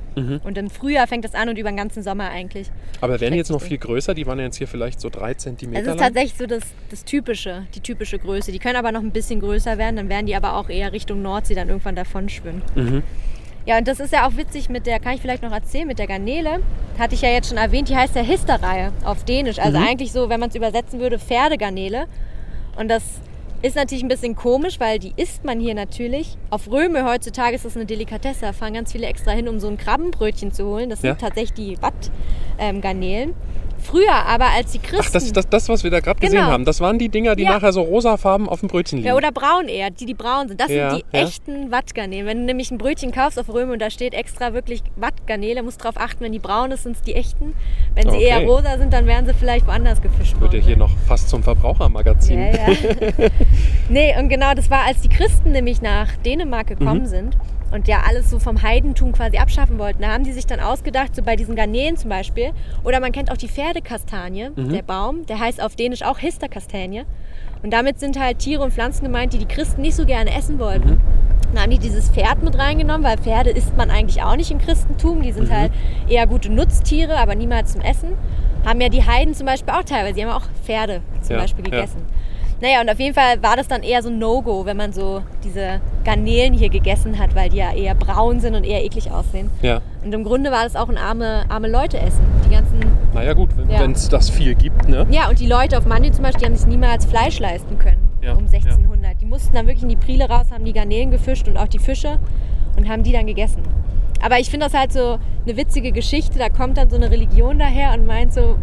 Und im Frühjahr fängt das an und über den ganzen Sommer eigentlich. Aber werden die jetzt noch viel größer? Die waren ja jetzt hier vielleicht so drei Zentimeter Es ist lang. tatsächlich so das, das typische, die typische Größe. Die können aber noch ein bisschen größer werden, dann werden die aber auch eher Richtung Nordsee dann irgendwann davon schwimmen. Mhm. Ja, und das ist ja auch witzig mit der, kann ich vielleicht noch erzählen, mit der Garnele. Hatte ich ja jetzt schon erwähnt, die heißt ja Histerreihe auf Dänisch. Also Mhm. eigentlich so, wenn man es übersetzen würde, Pferdegarnele. Und das ist natürlich ein bisschen komisch, weil die isst man hier natürlich. Auf Röme heutzutage ist das eine Delikatesse. Da fahren ganz viele extra hin, um so ein Krabbenbrötchen zu holen. Das Ja. sind tatsächlich die ähm, Garnelen. Früher aber, als die Christen... Ach, das, das, das, was wir da gerade gesehen Genau. haben, das waren die Dinger, die Ja. nachher so rosafarben auf dem Brötchen liegen. Ja, oder braun eher, die, die braun sind. Das Ja, sind die ja. echten Wattgarnelen. Wenn du nämlich ein Brötchen kaufst auf Röme und da steht extra wirklich Wattgarnele, musst drauf achten, wenn die braun ist, sind es die echten. Wenn sie Okay. eher rosa sind, dann werden sie vielleicht woanders gefischt Wird ja hier noch fast zum Verbrauchermagazin. Ja, ja. nee, und genau das war, als die Christen nämlich nach Dänemark gekommen Mhm. sind und ja alles so vom Heidentum quasi abschaffen wollten. Da haben die sich dann ausgedacht, so bei diesen Garnelen zum Beispiel, oder man kennt auch die Pferdekastanie, Mhm. der Baum, der heißt auf Dänisch auch Histerkastanie. Und damit sind halt Tiere und Pflanzen gemeint, die die Christen nicht so gerne essen wollten. Mhm. Dann haben die dieses Pferd mit reingenommen, weil Pferde isst man eigentlich auch nicht im Christentum. Die Mhm. sind halt eher gute Nutztiere, aber niemals zum Essen. Haben ja die Heiden zum Beispiel auch teilweise. Die haben auch Pferde zum Ja, Beispiel ja. Naja, und auf jeden Fall war das dann eher so ein No-Go, wenn man so diese Garnelen hier gegessen hat, weil die ja eher braun sind und eher eklig aussehen. Ja. Und im Grunde war das auch ein arme, arme Leute-Essen. Die ganzen Naja gut, Ja. wenn es das viel gibt, ne? ja, und die Leute auf Mandi zum Beispiel, die haben sich niemals Fleisch leisten können Ja, um 1600. Die mussten dann wirklich in die Priele raus, haben die Garnelen gefischt und auch die Fische und haben die dann gegessen. Aber ich finde das halt so eine witzige Geschichte. Da kommt dann so eine Religion daher und meint so,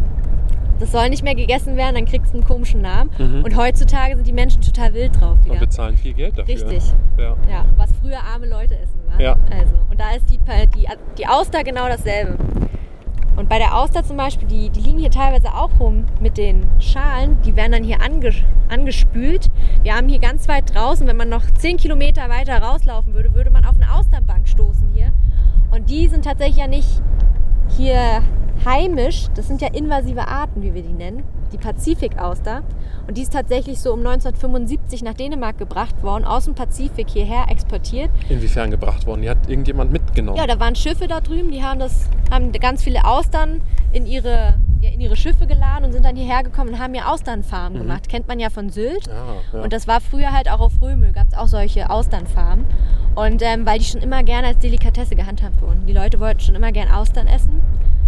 das soll nicht mehr gegessen werden, dann kriegst du einen komischen Namen. Mhm. Und heutzutage sind die Menschen total wild drauf Und wieder. bezahlen viel Geld dafür. Richtig. Ja. Ja, was früher arme Leute essen war. Ja. Also, und da ist die, die, die Auster genau dasselbe. Und bei der Auster zum Beispiel, die, die liegen hier teilweise auch rum mit den Schalen. Die werden dann hier ange, angespült. Wir haben hier ganz weit draußen, wenn man noch 10 Kilometer weiter rauslaufen würde, würde man auf eine Austernbank stoßen hier. Und die sind tatsächlich ja nicht hier heimisch. Das sind ja invasive Arten, wie wir die nennen. Die Pazifikauster. Und die ist tatsächlich so um 1975 nach Dänemark gebracht worden, aus dem Pazifik hierher exportiert. Inwiefern gebracht worden? Die hat irgendjemand mitgenommen. Ja, da waren Schiffe da drüben, die haben das, haben ganz viele Austern in ihre, ja, in ihre Schiffe geladen und sind dann hierher gekommen und haben hier Austernfarmen gemacht. Kennt man ja von Sylt. Ah, ja. Und das war früher halt auch auf Römel, gab es auch solche Austernfarmen. Und ähm, weil die schon immer gerne als Delikatesse gehandhabt wurden. Die Leute wollten schon immer gern Austern essen.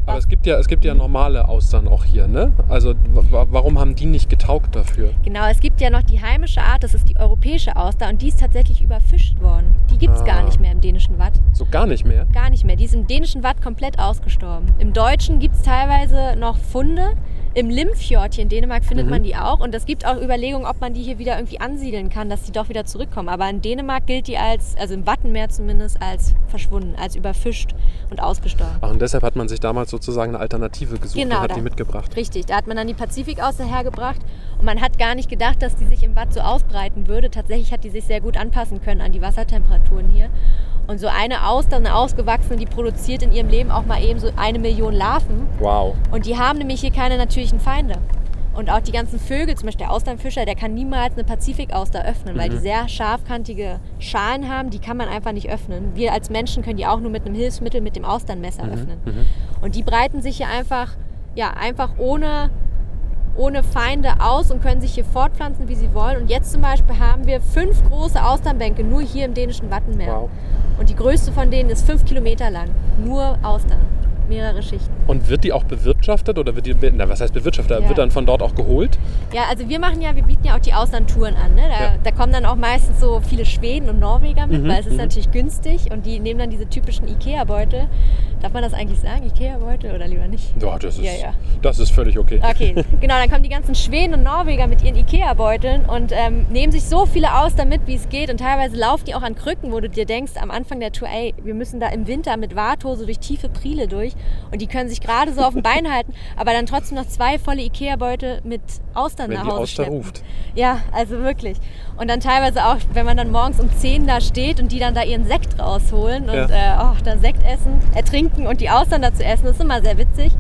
Aber es gibt ja, es gibt ja normale Austern auch hier, ne? Also wa- warum haben die nicht getaugt dafür? Genau, es gibt ja noch die heimische Art, das ist die europäische Auster und die ist tatsächlich überfischt worden. Die gibt es Ah. gar nicht mehr im dänischen Watt. So gar nicht mehr. Gar nicht mehr. Die ist im dänischen Watt komplett ausgestorben. Im Deutschen gibt es teilweise noch Funde. Im Limfjord hier in Dänemark findet Mhm. man die auch. Und es gibt auch Überlegungen, ob man die hier wieder irgendwie ansiedeln kann, dass die doch wieder zurückkommen. Aber in Dänemark gilt die als, also im Wattenmeer zumindest, als verschwunden, als überfischt und ausgestorben. Ach, und deshalb hat man sich damals sozusagen eine Alternative gesucht Genau, und hat da- die mitgebracht. Richtig, da hat man dann die Pazifikauster hergebracht und man hat gar nicht gedacht, dass die sich im Watt so ausbreiten würde. Tatsächlich hat die sich sehr gut anpassen können an die Wassertemperaturen hier. Und so eine Auster, eine ausgewachsene, die produziert in ihrem Leben auch mal eben so eine Million Larven. Wow. Und die haben nämlich hier keine natürlichen Feinde. Und auch die ganzen Vögel, zum Beispiel der Austernfischer, der kann niemals eine Pazifikauster öffnen, weil die sehr scharfkantige Schalen haben, die kann man einfach nicht öffnen. Wir als Menschen können die auch nur mit einem Hilfsmittel, mit dem Austernmesser öffnen. Und die breiten sich hier einfach, ja, einfach ohne, ohne Feinde aus und können sich hier fortpflanzen, wie sie wollen. Und jetzt zum Beispiel haben wir fünf große Austernbänke nur hier im dänischen Wattenmeer. Wow. Und die größte von denen ist fünf Kilometer lang. Nur Austern. Mehrere Schichten. Und wird die auch bewirtschaftet oder wird die, na, was heißt bewirtschaftet? Ja. Wird dann von dort auch geholt? Ja, also wir machen ja, wir bieten ja auch die Auslandtouren an. Ne? Da, Ja. da kommen dann auch meistens so viele Schweden und Norweger mit, Mhm, weil es ist mhm. natürlich günstig und die nehmen dann diese typischen Ikea-Beutel. Darf man das eigentlich sagen, Ikea-Beutel oder lieber nicht? Ja, das ist, Ja, ja. Das ist völlig okay. Okay, genau, dann kommen die ganzen Schweden und Norweger mit ihren Ikea-Beuteln und ähm, nehmen sich so viele aus damit, wie es geht. Und teilweise laufen die auch an Krücken, wo du dir denkst am Anfang der Tour, ey, wir müssen da im Winter mit Warthose durch tiefe Priele durch. Und die können sich gerade so auf dem Bein halten, aber dann trotzdem noch zwei volle Ikea-Beutel mit Austern Wenn nach die Hause Auster schleppen. ruft. Ja, also wirklich. Und dann teilweise auch, wenn man dann morgens um 10 da steht und die dann da ihren Sekt rausholen und äh, oh, dann Sekt essen, äh, trinken und die Austern dazu essen, das ist immer sehr witzig.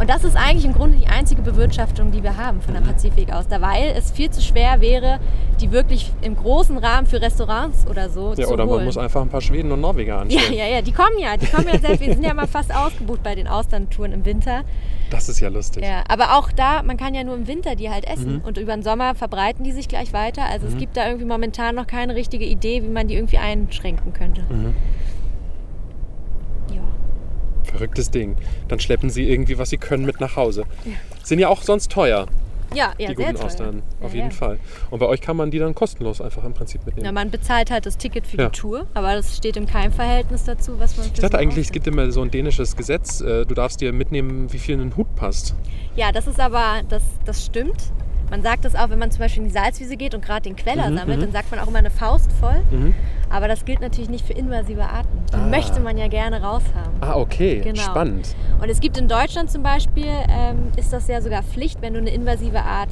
Und das ist eigentlich im Grunde die einzige Bewirtschaftung, die wir haben von der Mhm. Pazifikauster, weil es viel zu schwer wäre, die wirklich im großen Rahmen für Restaurants oder so Ja, zu oder holen. man muss einfach ein paar Schweden und Norweger ja, anstellen. ja, ja, die kommen ja, die kommen ja selbst. Wir sind ja mal fast ausgebucht bei den Austerntouren im Winter. Das ist ja lustig. Ja, aber auch da, man kann ja nur im Winter die halt essen Mhm. und über den Sommer verbreiten die sich gleich weiter. Also es gibt da irgendwie momentan noch keine richtige Idee, wie man die irgendwie einschränken könnte. Mhm. Ja. Verrücktes Ding. Dann schleppen sie irgendwie, was sie können, mit nach Hause. Sind ja auch sonst teuer. Ja, ja, die sehr guten teuer. Austern. Auf Ja, jeden ja. Fall. Und bei euch kann man die dann kostenlos einfach im Prinzip mitnehmen. Ja, man bezahlt halt das Ticket für die Tour, aber das steht im keinem Verhältnis dazu, was man für ich dachte so eigentlich, es gibt immer so ein dänisches Gesetz, äh, du darfst dir mitnehmen, wie viel in den Hut passt. Ja, das ist aber, das, das stimmt. Man sagt das auch, wenn man zum Beispiel in die Salzwiese geht und gerade den Queller Mhm, sammelt, mhm. dann sagt man auch immer eine Faust voll. Mhm. Aber das gilt natürlich nicht für invasive Arten. Die Ah. möchte man ja gerne raushaben. Ah, okay. Genau. Spannend. Und es gibt in Deutschland zum Beispiel, ähm, ist das ja sogar Pflicht, wenn du eine invasive Art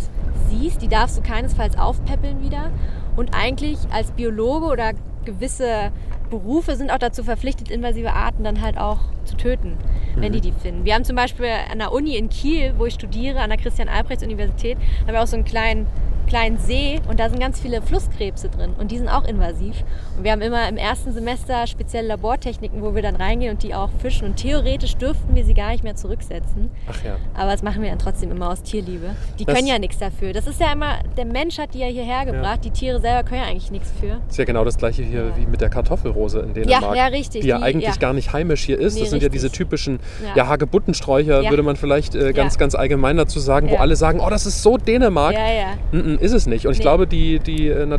siehst, die darfst du keinesfalls aufpäppeln wieder. Und eigentlich als Biologe oder gewisse Berufe sind auch dazu verpflichtet, invasive Arten dann halt auch zu töten, wenn die die finden. Wir haben zum Beispiel an der Uni in Kiel, wo ich studiere, an der Christian-Albrechts-Universität, haben wir auch so einen kleinen kleinen See und da sind ganz viele Flusskrebse drin und die sind auch invasiv. Wir haben immer im ersten Semester spezielle Labortechniken, wo wir dann reingehen und die auch fischen und theoretisch dürften wir sie gar nicht mehr zurücksetzen. Ach ja. Aber das machen wir dann trotzdem immer aus Tierliebe. Die Das- können ja nichts dafür. Das ist ja immer, der Mensch hat die ja hierher gebracht. Die Tiere selber können ja eigentlich nichts für. Ist ja genau das gleiche hier Ja. wie mit der Kartoffelrose in Dänemark. ja, richtig. Die ja Die- eigentlich ja. gar nicht heimisch hier ist. Nee, das sind ja richtig. diese typischen Ja. ja. Hagebuttensträucher, Ja. würde man vielleicht äh, ganz, Ja. ganz allgemein dazu sagen, wo Ja. alle sagen, oh, das ist so Dänemark. Ja, ja. Mm, mm, ist es nicht. Und ich Nee. glaube, die, die äh,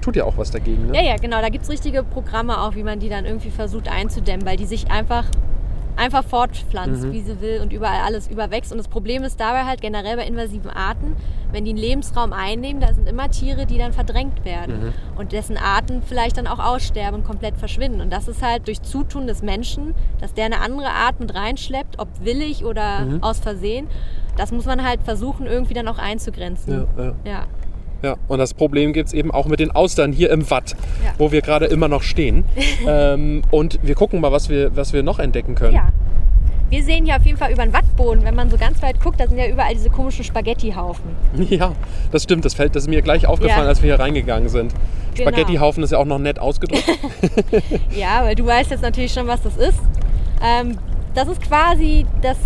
tut ja auch was dagegen. Ne? Ja, ja, genau. Da gibt es richtige Programme auch, wie man die dann irgendwie versucht einzudämmen, weil die sich einfach, einfach fortpflanzt, Mhm. wie sie will und überall alles überwächst. Und das Problem ist dabei halt generell bei invasiven Arten, wenn die einen Lebensraum einnehmen, da sind immer Tiere, die dann verdrängt werden Mhm. und dessen Arten vielleicht dann auch aussterben und komplett verschwinden. Und das ist halt durch Zutun des Menschen, dass der eine andere Art mit reinschleppt, ob willig oder Mhm. aus Versehen. Das muss man halt versuchen, irgendwie dann auch einzugrenzen. Ja, ja. ja. Ja, und das Problem gibt es eben auch mit den Austern hier im Watt, Ja. wo wir gerade immer noch stehen. ähm, und wir gucken mal, was wir, was wir noch entdecken können. Ja. Wir sehen hier auf jeden Fall über den Wattboden, wenn man so ganz weit guckt, da sind ja überall diese komischen Spaghettihaufen. Ja, das stimmt. Das, fällt, das ist mir gleich aufgefallen, Ja. als wir hier reingegangen sind. Genau. Spaghettihaufen ist ja auch noch nett ausgedrückt. Ja, weil du weißt jetzt natürlich schon, was das ist. Ähm, das ist quasi das,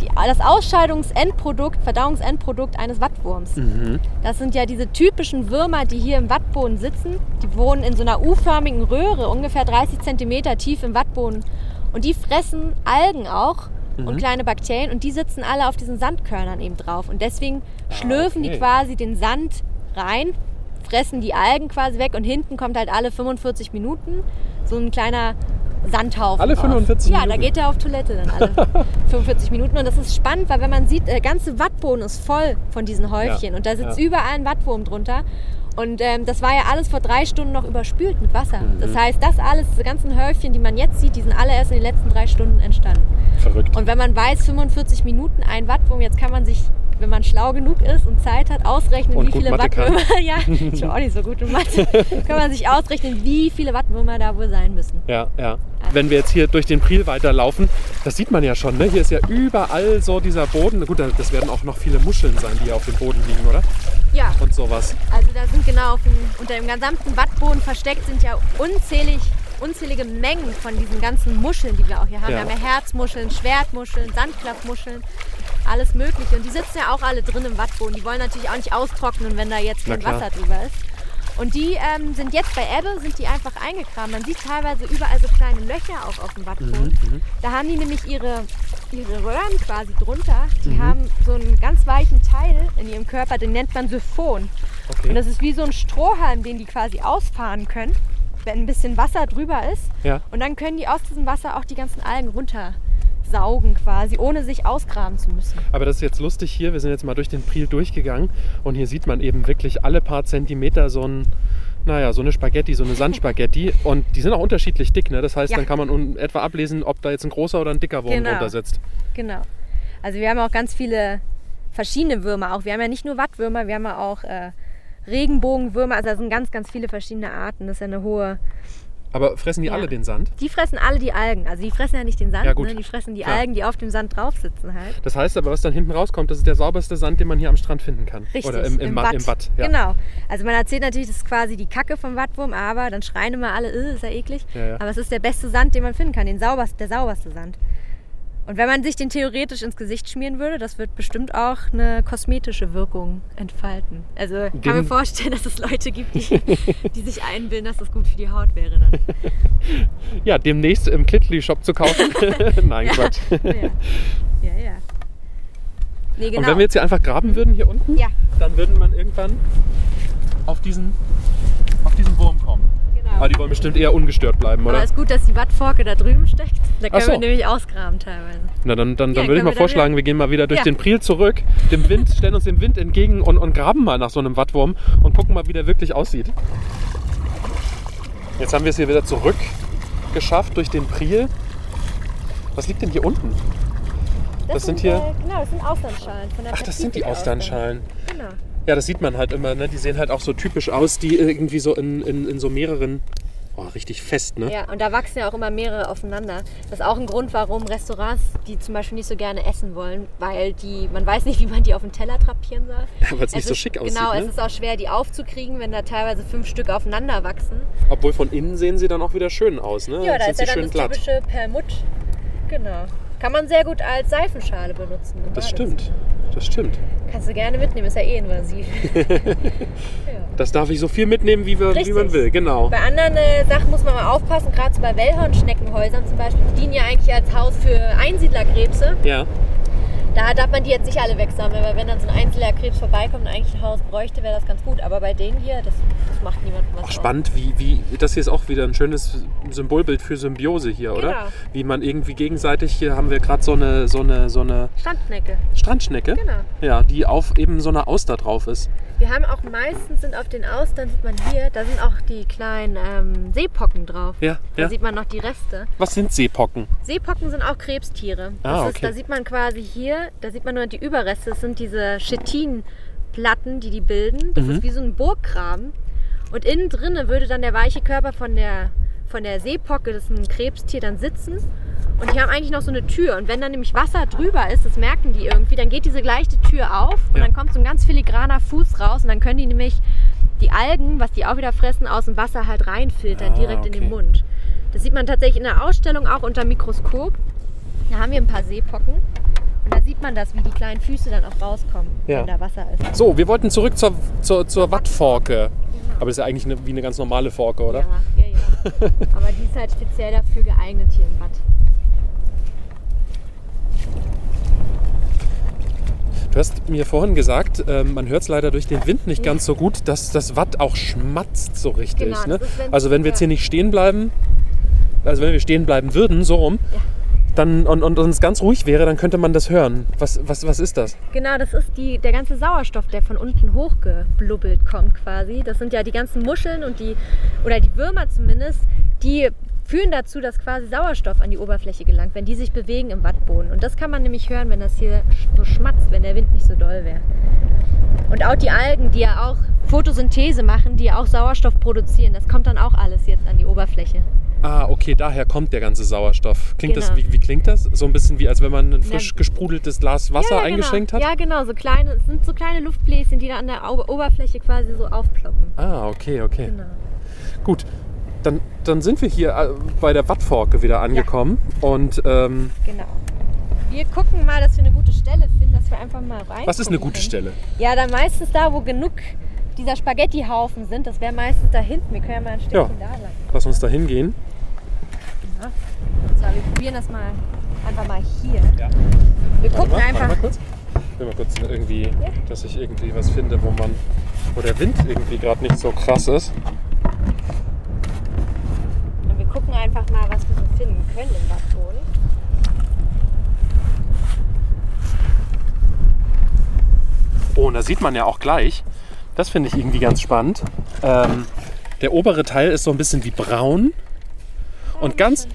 die, das Ausscheidungsendprodukt, Verdauungsendprodukt eines Wattwurms. mhm. Das sind ja diese typischen Würmer, die hier im Wattboden sitzen. Die wohnen in so einer U-förmigen Röhre, ungefähr 30 Zentimeter tief im Wattboden. Und die fressen Algen auch Mhm. und kleine Bakterien und die sitzen alle auf diesen Sandkörnern eben drauf. Und deswegen schlürfen Ah, okay. die quasi den Sand rein, fressen die Algen quasi weg und hinten kommt halt alle 45 Minuten so ein kleiner Sandhaufen. Alle raus. 45 Ja, da Minuten? geht er auf Toilette dann alle 45 Minuten. Und das ist spannend, weil wenn man sieht, der ganze Wattboden ist voll von diesen Häufchen Ja, und da sitzt ja. überall ein Wattwurm drunter. Und ähm, das war ja alles vor drei Stunden noch überspült mit Wasser. Mhm. Das heißt, das alles, diese ganzen Häufchen, die man jetzt sieht, die sind alle erst in den letzten drei Stunden entstanden. Verrückt. Und wenn man weiß, 45 Minuten ein Wattwurm, jetzt kann man sich, wenn man schlau genug ist und Zeit hat, ausrechnen, Und wie viele Mathe kann. Wattwürmer. ja, ich bin auch nicht so gut in Mathe. kann man sich ausrechnen, wie viele Wattwürmer da wohl sein müssen. Ja, ja. Wenn wir jetzt hier durch den Priel weiterlaufen, das sieht man ja schon, ne? Hier ist ja überall so dieser Boden. Gut, das werden auch noch viele Muscheln sein, die hier auf dem Boden liegen, oder? Ja, Und sowas. Also da sind genau dem, unter dem gesamten Wattboden versteckt sind ja unzählig, unzählige Mengen von diesen ganzen Muscheln, die wir auch hier haben. Ja. Wir haben ja Herzmuscheln, Schwertmuscheln, Sandklappmuscheln, alles Mögliche. Und die sitzen ja auch alle drin im Wattboden. Die wollen natürlich auch nicht austrocknen, wenn da jetzt kein. Wasser drüber ist. Und die ähm, sind jetzt bei Ebbe, sind die einfach eingegraben. Man sieht teilweise überall so kleine Löcher auch auf dem Wattboden. Mhm, Da haben die nämlich ihre, ihre Röhren quasi drunter. Die Mhm. haben so einen ganz weichen Teil in ihrem Körper, den nennt man Siphon. Und Okay. das ist wie so ein Strohhalm, den die quasi ausfahren können, wenn ein bisschen Wasser drüber ist. Ja. Und dann können die aus diesem Wasser auch die ganzen Algen runtersaugen quasi, ohne sich ausgraben zu müssen. Aber das ist jetzt lustig hier. Wir sind jetzt mal durch den Priel durchgegangen und hier sieht man eben wirklich alle paar Zentimeter so ein, naja, so eine Spaghetti, so eine Sandspaghetti. Und die sind auch unterschiedlich dick, ne? Das heißt, Ja. dann kann man etwa ablesen, ob da jetzt ein großer oder ein dicker Wurm Genau. drunter sitzt. Genau. Also wir haben auch ganz viele verschiedene Würmer auch. Wir haben ja nicht nur Wattwürmer, wir haben ja auch äh, Regenbogenwürmer. Also da sind ganz, ganz viele verschiedene Arten. Das ist ja eine hohe... Aber fressen die Ja. alle den Sand? Die fressen alle die Algen. Also die fressen ja nicht den Sand, Ja, ne? die fressen die Klar. Algen, die auf dem Sand drauf sitzen halt. Das heißt aber, was dann hinten rauskommt, das ist der sauberste Sand, den man hier am Strand finden kann. Richtig, Oder im, im, Watt. Im Watt ja. Genau. Also man erzählt natürlich, das ist quasi die Kacke vom Wattwurm, aber dann schreien immer alle, "Äh, ist ja eklig. Ja, ja. Aber es ist der beste Sand, den man finden kann, den sauberst, der sauberste Sand. Und wenn man sich den theoretisch ins Gesicht schmieren würde, das wird bestimmt auch eine kosmetische Wirkung entfalten. Also ich kann Den- mir vorstellen, dass es Leute gibt, die, die sich einbilden, dass das gut für die Haut wäre. Dann. ja, demnächst im Klitli-Shop zu kaufen. Nein, Quatsch. Ja. ja, ja. Nee, Und genau. wenn wir jetzt hier einfach graben würden, hier unten, Ja. dann würden man irgendwann auf diesen, auf diesen Wurm kommen. Aber die wollen bestimmt eher ungestört bleiben, Aber oder? ist gut, dass die Wattforke da drüben steckt. Da können so. wir nämlich ausgraben teilweise. Na, dann, dann, dann Ja, würde ich mal wir vorschlagen, wir gehen mal wieder durch Ja. den Priel zurück, dem Wind, stellen uns dem Wind entgegen und, und graben mal nach so einem Wattwurm und gucken mal, wie der wirklich aussieht. Jetzt haben wir es hier wieder zurück geschafft durch den Priel. Was liegt denn hier unten? Das sind hier- Äh, genau, das sind der Ach, das sind die Pazifikaustern. Austernschalen. Genau. Ja, das sieht man halt immer. Ne? Die sehen halt auch so typisch aus, die irgendwie so in, in, in so mehreren. Oh, richtig fest, ne? Ja, und da wachsen ja auch immer mehrere aufeinander. Das ist auch ein Grund, warum Restaurants die zum Beispiel nicht so gerne essen wollen, weil die, man weiß nicht, wie man die auf den Teller drapieren soll. Weil es nicht so schick aussieht. Genau, ne? es ist auch schwer, die aufzukriegen, wenn da teilweise fünf Stück aufeinander wachsen. Obwohl von innen sehen sie dann auch wieder schön aus, ne? Ja, da sind ist ja dann das glatt. typische Perlmutt. Genau. Kann man sehr gut als Seifenschale benutzen. Das stimmt. Das stimmt. Kannst du gerne mitnehmen, ist ja eh invasiv. ja. Das darf ich so viel mitnehmen, wie, wir, wie man will. Genau. Bei anderen äh, Sachen muss man mal aufpassen, gerade so bei Wellhornschneckenhäusern zum Beispiel, die dienen ja eigentlich als Haus für Einsiedlerkrebse. Ja. Da darf man die jetzt nicht alle wegsammeln, weil wenn dann so ein Einsiedlerkrebs vorbeikommt und eigentlich ein Haus bräuchte, wäre das ganz gut. Aber bei denen hier, das, das macht niemandem was Ach, spannend, wie, wie, das hier ist auch wieder ein schönes Symbolbild für Symbiose hier, oder? Genau. Wie man irgendwie gegenseitig, hier haben wir gerade so eine, so, eine, so eine Standschnecke. Strandschnecke, Genau. ja, die auf eben so einer Auster drauf ist. Wir haben auch meistens sind auf den Austern, sieht man hier, da sind auch die kleinen ähm, Seepocken drauf. Ja, Da ja. sieht man noch die Reste. Was sind Seepocken? Seepocken sind auch Krebstiere. Das Ah, ist, okay. da sieht man quasi hier, da sieht man nur die Überreste. Das sind diese Chitinplatten, die die bilden. Das Mhm. ist wie so ein Burggraben. Und innen drinne würde dann der weiche Körper von der, von der Seepocke, das ist ein Krebstier, dann sitzen. Und die haben eigentlich noch so eine Tür. Und wenn dann nämlich Wasser drüber ist, das merken die irgendwie, dann geht diese gleiche Tür auf und Ja. dann kommt so ein ganz filigraner Fuß raus und dann können die nämlich die Algen, was die auch wieder fressen, aus dem Wasser halt reinfiltern, Ah, direkt in den okay. Mund. Das sieht man tatsächlich in der Ausstellung auch unter Mikroskop. Da haben wir ein paar Seepocken. Und da sieht man das, wie die kleinen Füße dann auch rauskommen, Ja. wenn da Wasser ist. So, wir wollten zurück zur, zur, zur Wattforke. Aber das ist ja eigentlich eine, wie eine ganz normale Forke, oder? Ja, ja, ja. Aber die ist halt speziell dafür geeignet hier im Bad. Du hast mir vorhin gesagt, ähm, man hört es leider durch den Wind nicht ganz so gut, dass das Watt auch schmatzt so richtig. Genau, ne? ist, wenn's- Also wenn wir jetzt hier nicht stehen bleiben, also wenn wir stehen bleiben würden, so rum, Ja. Dann, und, und uns ganz ruhig wäre, dann könnte man das hören. Was, was, was ist das? Genau, das ist die, der ganze Sauerstoff, der von unten hochgeblubbelt kommt quasi. Das sind ja die ganzen Muscheln und die, oder die Würmer zumindest, die führen dazu, dass quasi Sauerstoff an die Oberfläche gelangt, wenn die sich bewegen im Wattboden. Und das kann man nämlich hören, wenn das hier so schmatzt, wenn der Wind nicht so doll wäre. Und auch die Algen, die ja auch Photosynthese machen, die ja auch Sauerstoff produzieren, das kommt dann auch alles jetzt an die Oberfläche. Ah, okay, daher kommt der ganze Sauerstoff. Klingt das, Genau. wie, wie klingt das? So ein bisschen wie, als wenn man ein frisch gesprudeltes Glas Wasser ja, ja, eingeschenkt genau. hat? Ja, genau, so kleine, es sind so kleine Luftbläschen, die da an der Oberfläche quasi so aufploppen. Ah, okay, okay. Genau. Gut, dann, dann sind wir hier äh, bei der Wattforke wieder angekommen. Und ähm, Genau. Wir gucken mal, dass wir eine gute Stelle finden, dass wir einfach mal rein. was ist eine gute Stelle? Ja, dann meistens da, wo genug dieser Spaghettihaufen sind. Das wäre meistens da hinten. Wir können ja mal ein Stückchen da lang. Lass uns da hingehen. So, wir probieren das mal einfach mal hier. Ja. Wir gucken mal, einfach. mal kurz. Ich will mal kurz irgendwie, dass ich irgendwie was finde, wo man, wo der Wind irgendwie gerade nicht so krass ist. Gucken einfach mal, was wir so finden können im Wattboden. Oh, und da sieht man ja auch gleich, das finde ich irgendwie ganz spannend. Ähm, der obere Teil ist so ein bisschen wie braun. Und ganz.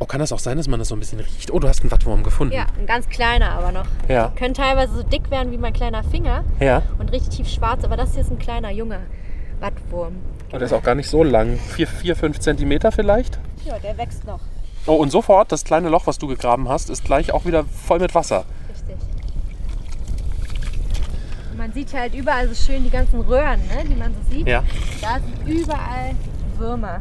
Oh, kann das auch sein, dass man das so ein bisschen riecht? Oh, du hast einen Wattwurm gefunden. Ja, ein ganz kleiner aber noch. Ja. Können teilweise so dick werden wie mein kleiner Finger Ja. und richtig tief schwarz. Aber das hier ist ein kleiner, junger Wattwurm. Und der ist auch gar nicht so lang. 4, 4 5 Zentimeter vielleicht. Ja, der wächst noch. Oh, und sofort, das kleine Loch, was du gegraben hast, ist gleich auch wieder voll mit Wasser. Richtig. Und man sieht halt überall so schön die ganzen Röhren, ne, die man so sieht. Ja. Da sind überall Würmer,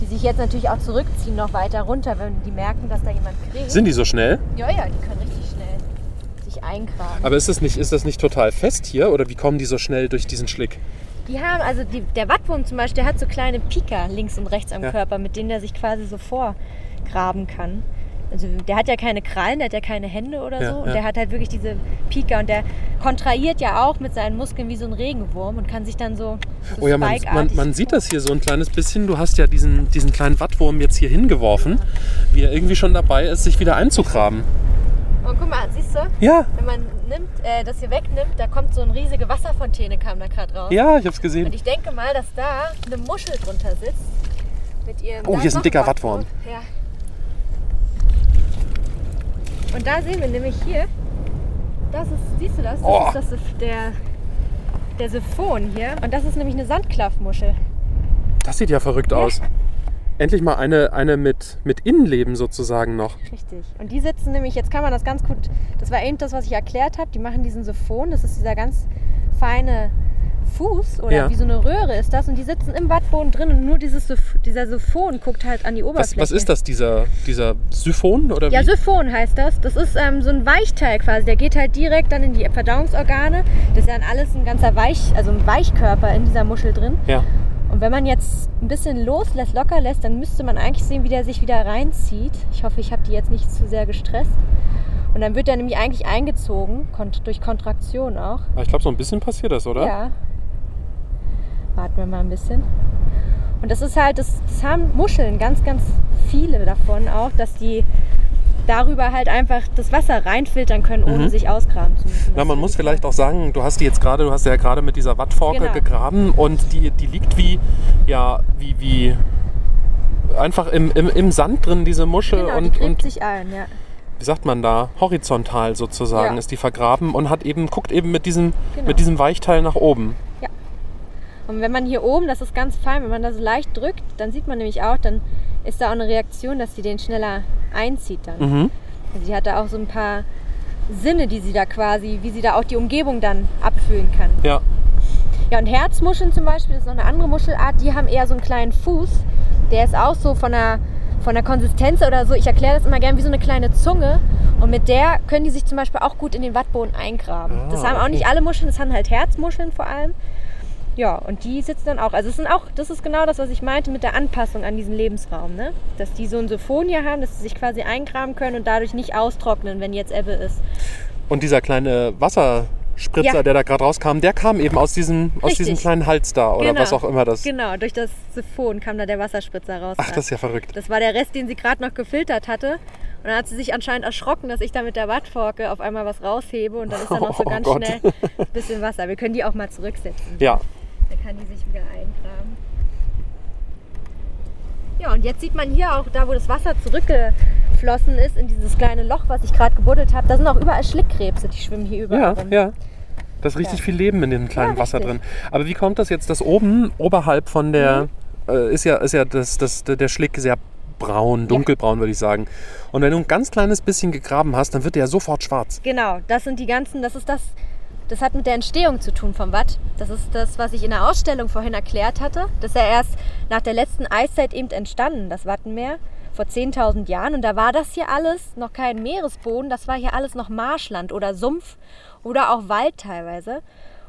die sich jetzt natürlich auch zurückziehen noch weiter runter, wenn die merken, dass da jemand kriegt. Sind die so schnell? ja, ja, die können richtig schnell sich eingraben. Aber ist das nicht, ist das nicht total fest hier? Oder wie kommen die so schnell durch diesen Schlick? Die haben, also die, der Wattwurm zum Beispiel, der hat so kleine Pika links und rechts am Ja. Körper, mit denen der sich quasi so vorgraben kann. also der hat ja keine Krallen, der hat ja keine Hände oder Ja, so. Und ja. der hat halt wirklich diese Pika und der kontrahiert ja auch mit seinen Muskeln wie so ein Regenwurm und kann sich dann so, so Oh ja, man, man, man sieht das hier so ein kleines bisschen. Du hast ja diesen, diesen kleinen Wattwurm jetzt hier hingeworfen, wie er irgendwie schon dabei ist, sich wieder einzugraben. Und guck mal, siehst du, Ja, wenn man nimmt, äh, das hier wegnimmt, da kommt so eine riesige Wasserfontäne, kam da gerade raus. ja, ich hab's gesehen. Und ich denke mal, dass da eine Muschel drunter sitzt. Mit ihrem Oh, hier ist ein dicker Wattwurm. Ja. Und da sehen wir nämlich hier, das ist, siehst du das? Das Oh. ist das, der, der Siphon hier. Und das ist nämlich eine Sandklaffmuschel. Das sieht ja verrückt aus. Endlich mal eine, eine mit, mit Innenleben sozusagen noch. Richtig. Und die sitzen nämlich, jetzt kann man das ganz gut, das war eben das, was ich erklärt habe, die machen diesen Siphon, das ist dieser ganz feine Fuß oder Ja. wie so eine Röhre ist das und die sitzen im Wattboden drin und nur dieses, dieser Siphon guckt halt an die Was, Oberfläche. was ist das, dieser, dieser Siphon? Oder Ja, wie? Siphon heißt das. Das ist ähm, so ein Weichteil quasi. Der geht halt direkt dann in die Verdauungsorgane. Das ist ja dann alles ein ganzer Weich, also ein Weichkörper in dieser Muschel drin. ja. Und wenn man jetzt ein bisschen loslässt, locker lässt, dann müsste man eigentlich sehen, wie der sich wieder reinzieht. Ich hoffe, ich habe die jetzt nicht zu sehr gestresst. Und dann wird der nämlich eigentlich eingezogen, durch Kontraktion auch. Aber Ich glaube, so ein bisschen passiert das, oder? Ja. Warten wir mal ein bisschen. Und das ist halt, das, das haben Muscheln, ganz, ganz viele davon auch, dass die darüber halt einfach das Wasser reinfiltern können, ohne Mhm. sich ausgraben zu müssen. Na, man muss vielleicht auch sagen, du hast die jetzt gerade, du hast ja gerade mit dieser Wattforke Genau. gegraben und die, die liegt wie, ja, wie, wie einfach im, im, im Sand drin, diese Muschel Genau, die und, gräbt und sich ein, ja. wie sagt man da, horizontal sozusagen Ja. ist die vergraben und hat eben, guckt eben mit diesem, Genau. mit diesem Weichteil nach oben. Und wenn man hier oben, das ist ganz fein, wenn man das leicht drückt, dann sieht man nämlich auch, dann ist da auch eine Reaktion, dass sie den schneller einzieht dann. Mhm. Also sie hat da auch so ein paar Sinne, die sie da quasi, wie sie da auch die Umgebung dann abfühlen kann. Ja. Ja, und Herzmuscheln zum Beispiel, das ist noch eine andere Muschelart, die haben eher so einen kleinen Fuß. Der ist auch so von der, von der Konsistenz oder so, ich erkläre das immer gern wie so eine kleine Zunge. Und mit der können die sich zum Beispiel auch gut in den Wattboden eingraben. Ah, das haben auch okay. nicht alle Muscheln, das haben halt Herzmuscheln vor allem. Ja, und die sitzen dann auch. Also es sind auch, das ist genau das, was ich meinte mit der Anpassung an diesen Lebensraum, ne? Dass die so ein Siphon hier haben, dass sie sich quasi eingraben können und dadurch nicht austrocknen, wenn jetzt Ebbe ist. Und dieser kleine Wasserspritzer, Ja. der da gerade rauskam, der kam eben aus diesem, aus Richtig. diesem kleinen Hals da oder Genau. was auch immer das. Genau, durch das Siphon kam da der Wasserspritzer raus. Ach, das ist ja verrückt. Das war der Rest, den sie gerade noch gefiltert hatte. Und dann hat sie sich anscheinend erschrocken, dass ich da mit der Wattforke auf einmal was raushebe und dann ist da noch so Oh ganz Gott. schnell ein bisschen Wasser. Wir können die auch mal zurücksetzen. Ja. Dann kann die sich wieder eingraben. Ja, und jetzt sieht man hier auch, da wo das Wasser zurückgeflossen ist, in dieses kleine Loch, was ich gerade gebuddelt habe, da sind auch überall Schlickkrebse, die schwimmen hier überall Ja, rum. ja. Da ist richtig Ja. viel Leben in dem kleinen Ja, Wasser drin. Aber wie kommt das jetzt, dass oben, oberhalb von der, Mhm. äh, ist ja, ist ja das, das, der Schlick sehr braun, dunkelbraun würde ich sagen. Und wenn du ein ganz kleines bisschen gegraben hast, dann wird der ja sofort schwarz. Genau, das sind die ganzen, das ist das, das hat mit der Entstehung zu tun vom Watt. Das ist das, was ich in der Ausstellung vorhin erklärt hatte. Das ist ja erst nach der letzten Eiszeit eben entstanden, das Wattenmeer, vor 10.000 Jahren. Und da war das hier alles noch kein Meeresboden, das war hier alles noch Marschland oder Sumpf oder auch Wald teilweise.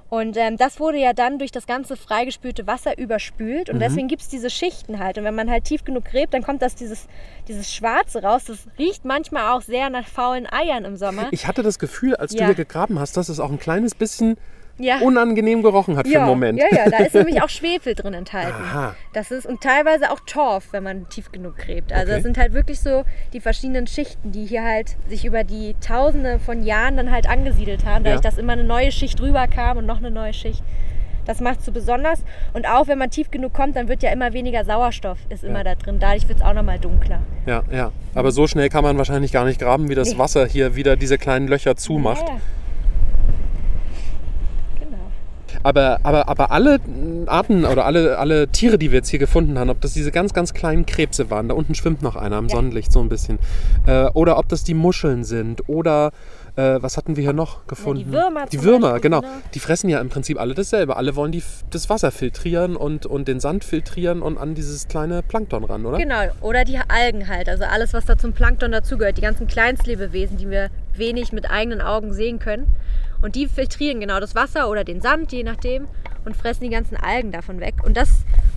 Und ähm, das wurde ja dann durch das ganze freigespülte Wasser überspült. Und deswegen gibt es diese Schichten halt. Und wenn man halt tief genug gräbt, dann kommt das dieses, dieses Schwarze raus. Das riecht manchmal auch sehr nach faulen Eiern im Sommer. Ich hatte das Gefühl, als du Ja. hier gegraben hast, dass es auch ein kleines bisschen Ja. unangenehm gerochen hat für ja, einen Moment. Ja, ja, da ist nämlich auch Schwefel drin enthalten. Aha. Das ist und teilweise auch Torf, wenn man tief genug gräbt. Also Okay. das sind halt wirklich so die verschiedenen Schichten, die hier halt sich über die Tausende von Jahren dann halt angesiedelt haben, dadurch, Ja. dass immer eine neue Schicht drüber kam und noch eine neue Schicht. Das macht so besonders. Und auch wenn man tief genug kommt, dann wird ja immer weniger Sauerstoff ist immer da drin. Dadurch wird es auch nochmal dunkler. Ja, ja. Aber so schnell kann man wahrscheinlich gar nicht graben, wie das Nee. Wasser hier wieder diese kleinen Löcher zumacht. Ja, ja. Aber, aber, aber alle Arten oder alle, alle Tiere, die wir jetzt hier gefunden haben, ob das diese ganz, ganz kleinen Krebse waren, da unten schwimmt noch einer im Ja. Sonnenlicht so ein bisschen, äh, oder ob das die Muscheln sind oder äh, was hatten wir hier noch gefunden? Würmer Die zum Würmer, Beispiel, genau. genau. Die fressen ja im Prinzip alle dasselbe. Alle wollen die, das Wasser filtrieren und, und den Sand filtrieren und an dieses kleine Plankton ran, oder? Genau, oder die Algen halt, also alles, was da zum Plankton dazugehört, die ganzen Kleinstlebewesen, die wir wenig mit eigenen Augen sehen können. Und die filtrieren genau das Wasser oder den Sand, je nachdem, und fressen die ganzen Algen davon weg. Und das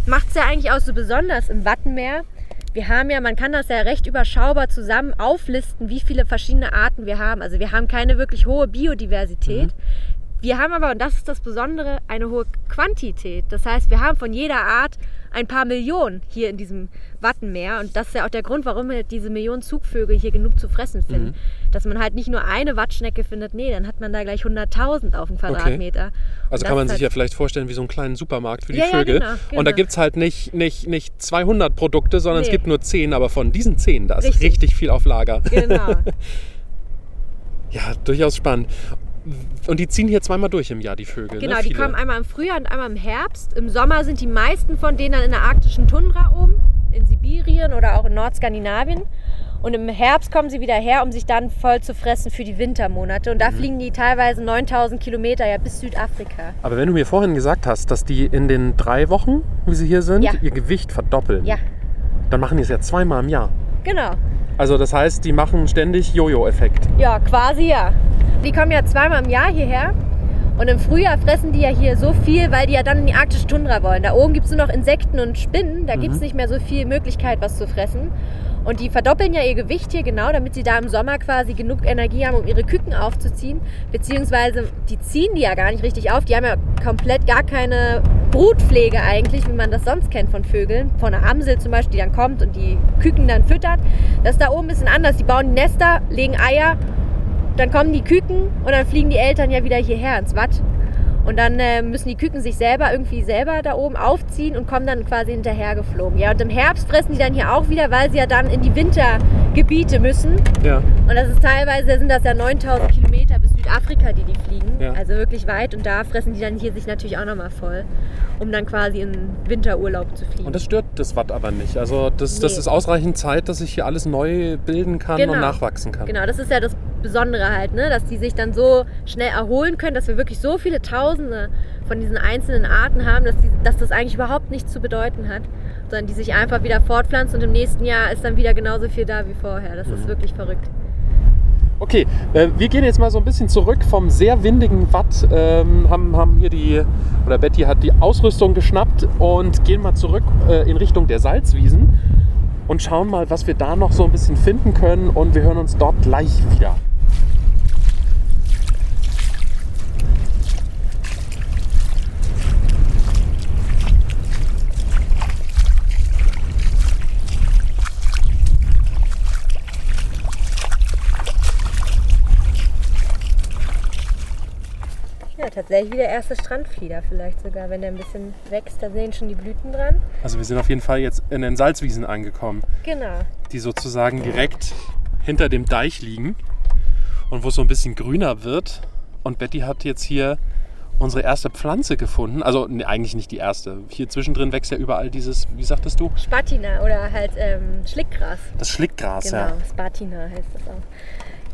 macht es ja eigentlich auch so besonders im Wattenmeer, wir haben ja, man kann das ja recht überschaubar zusammen auflisten, wie viele verschiedene Arten wir haben. Also wir haben keine wirklich hohe Biodiversität. Wir haben aber, und das ist das Besondere, eine hohe Quantität. Das heißt, wir haben von jeder Art ein paar Millionen hier in diesem Wattenmeer. Und das ist ja auch der Grund, warum halt diese Millionen Zugvögel hier genug zu fressen finden. Dass man halt nicht nur eine Wattschnecke findet, nee, dann hat man da gleich 100.000 auf dem Quadratmeter. Und Also kann man sich ja halt, vielleicht vorstellen wie so einen kleinen Supermarkt für die Ja, ja, Vögel. genau, Und da genau. gibt es halt nicht, nicht, nicht 200 Produkte, sondern es Nee. gibt nur 10. Aber von diesen 10, da ist Richtig. richtig viel auf Lager. Genau. Ja, durchaus spannend. Und die ziehen hier zweimal durch im Jahr, die Vögel. Genau, ne? die kommen einmal im Frühjahr und einmal im Herbst. Im Sommer sind die meisten von denen dann in der arktischen Tundra oben, in Sibirien oder auch in Nordskandinavien. Und im Herbst kommen sie wieder her, um sich dann voll zu fressen für die Wintermonate. Und Mhm. da fliegen die teilweise 9000 Kilometer ja bis Südafrika. Aber wenn du mir vorhin gesagt hast, dass die in den drei Wochen, wie sie hier sind, Ja. ihr Gewicht verdoppeln, Ja, dann machen die es ja zweimal im Jahr. Genau. Also das heißt, die machen ständig Jojo-Effekt. Ja, quasi ja. Die kommen ja zweimal im Jahr hierher. Und im Frühjahr fressen die ja hier so viel, weil die ja dann in die arktische Tundra wollen. Da oben gibt es nur noch Insekten und Spinnen. Da gibt es nicht mehr so viel Möglichkeit, was zu fressen. Und die verdoppeln ja ihr Gewicht hier genau, damit sie da im Sommer quasi genug Energie haben, um ihre Küken aufzuziehen. Beziehungsweise, die ziehen die ja gar nicht richtig auf. Die haben ja komplett gar keine Brutpflege eigentlich, wie man das sonst kennt von Vögeln. Von einer Amsel zum Beispiel, die dann kommt und die Küken dann füttert. Das ist da oben ein bisschen anders. Die bauen Nester, legen Eier dann kommen die Küken und dann fliegen die Eltern ja wieder hierher ins Watt. Und dann äh, müssen die Küken sich selber irgendwie selber da oben aufziehen und kommen dann quasi hinterher geflogen. Ja, und im Herbst fressen die dann hier auch wieder, weil sie ja dann in die Wintergebiete müssen. Ja. Und das ist teilweise, sind das ja 9000 Kilometer bis Südafrika, die die fliegen. Ja. Also wirklich weit. Und da fressen die dann hier sich natürlich auch nochmal voll, um dann quasi in Winterurlaub zu fliegen. Und das stört das Watt aber nicht. Also das, das Nee. ist ausreichend Zeit, dass sich hier alles neu bilden kann Genau. und nachwachsen kann. Genau, das ist ja das Besondere halt, ne? dass die sich dann so schnell erholen können, dass wir wirklich so viele Tausende von diesen einzelnen Arten haben, dass, die, dass das eigentlich überhaupt nichts zu bedeuten hat, sondern die sich einfach wieder fortpflanzen und im nächsten Jahr ist dann wieder genauso viel da wie vorher. Das Mhm. ist wirklich verrückt. Okay, äh, wir gehen jetzt mal so ein bisschen zurück vom sehr windigen Watt. Ähm, haben, haben hier die, oder Betty hat die Ausrüstung geschnappt und gehen mal zurück äh, in Richtung der Salzwiesen und schauen mal, was wir da noch so ein bisschen finden können. Und wir hören uns dort gleich wieder. Ja, tatsächlich wie der erste Strandflieder vielleicht sogar, wenn der ein bisschen wächst, da sehen schon die Blüten dran. Also wir sind auf jeden Fall jetzt in den Salzwiesen angekommen, Genau. die sozusagen direkt hinter dem Deich liegen und wo es so ein bisschen grüner wird. Und Betty hat jetzt hier unsere erste Pflanze gefunden. Also nee, eigentlich nicht die erste. Hier zwischendrin wächst ja überall dieses, wie sagtest du? Spatina oder halt ähm, Schlickgras. Das Schlickgras, Genau, ja. Spatina heißt das auch.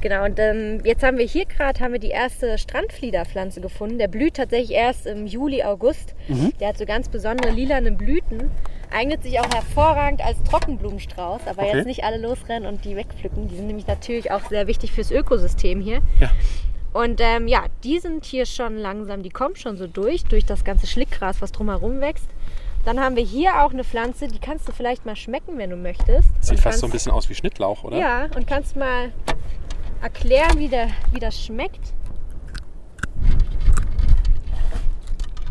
Genau, und ähm, jetzt haben wir hier gerade haben wir die erste Strandfliederpflanze gefunden. Der blüht tatsächlich erst im Juli, August. Mhm. Der hat so ganz besondere lilane Blüten. Eignet sich auch hervorragend als Trockenblumenstrauß, aber Okay. jetzt nicht alle losrennen und die wegpflücken. Die sind nämlich natürlich auch sehr wichtig fürs Ökosystem hier. Ja. Und ähm, ja, die sind hier schon langsam, die kommen schon so durch, durch das ganze Schlickgras, was drumherum wächst. Dann haben wir hier auch eine Pflanze, die kannst du vielleicht mal schmecken, wenn du möchtest. Sieht Und fast so ein kannst- bisschen aus wie Schnittlauch, oder? ja, und kannst mal erklären, wie, der, wie das schmeckt.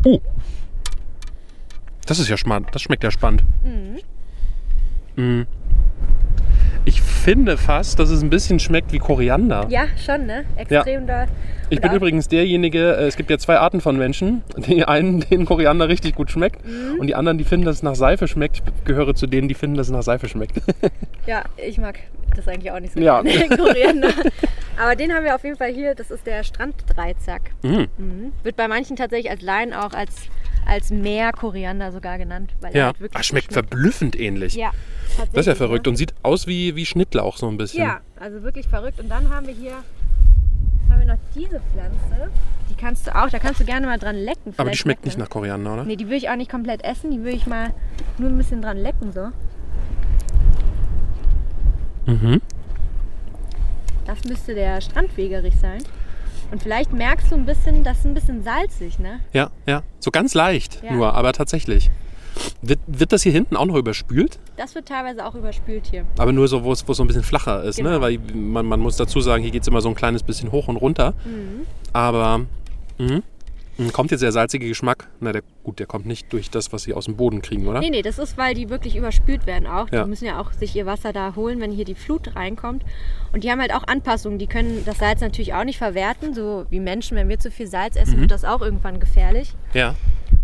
Oh. Das ist ja spannend. Das schmeckt ja spannend. Mhm. Ich finde fast, dass es ein bisschen schmeckt wie Koriander. Ja, schon, ne? Extrem doll. Ich bin übrigens derjenige, äh, es gibt ja zwei Arten von Menschen. Die einen, denen Koriander richtig gut schmeckt Mhm. und die anderen, die finden, dass es nach Seife schmeckt. Ich gehöre zu denen, die finden, dass es nach Seife schmeckt. Ja, ich mag das eigentlich auch nicht so Ja. gerne. Aber den haben wir auf jeden Fall hier. Das ist der Stranddreizack. Mhm. Mhm. Wird bei manchen tatsächlich als Laien auch als, als Meerkoriander sogar genannt. Weil Ja, halt wirklich ah, schmeckt verblüffend ähnlich. Ja. Das ist ja verrückt Ne? und sieht aus wie, wie Schnittlauch so ein bisschen. Ja, also wirklich verrückt. Und dann haben wir hier haben wir noch diese Pflanze. Die kannst du auch, da kannst du gerne mal dran lecken. Aber die schmeckt nicht man- nach Koriander, oder? Nee, die würde ich auch nicht komplett essen. Die würde ich mal nur ein bisschen dran lecken so. Mhm. Das müsste der Strandwegerich sein. Und vielleicht merkst du ein bisschen, das ist ein bisschen salzig, ne? Ja, ja. So ganz leicht Ja. nur, aber tatsächlich. Wird, wird das hier hinten auch noch überspült? Das wird teilweise auch überspült hier. Aber nur so, wo es so ein bisschen flacher ist, ne? Genau. Weil man, man muss dazu sagen, hier geht es immer so ein kleines bisschen hoch und runter. Mhm. Aber mh, kommt jetzt der salzige Geschmack? Na, der, gut, der kommt nicht durch das, was sie aus dem Boden kriegen, oder? Nee, nee, das ist, weil die wirklich überspült werden auch. Ja. Die müssen ja auch sich ihr Wasser da holen, wenn hier die Flut reinkommt. Und die haben halt auch Anpassungen. Die können das Salz natürlich auch nicht verwerten. So wie Menschen, wenn wir zu viel Salz essen, Mhm. wird das auch irgendwann gefährlich. Ja.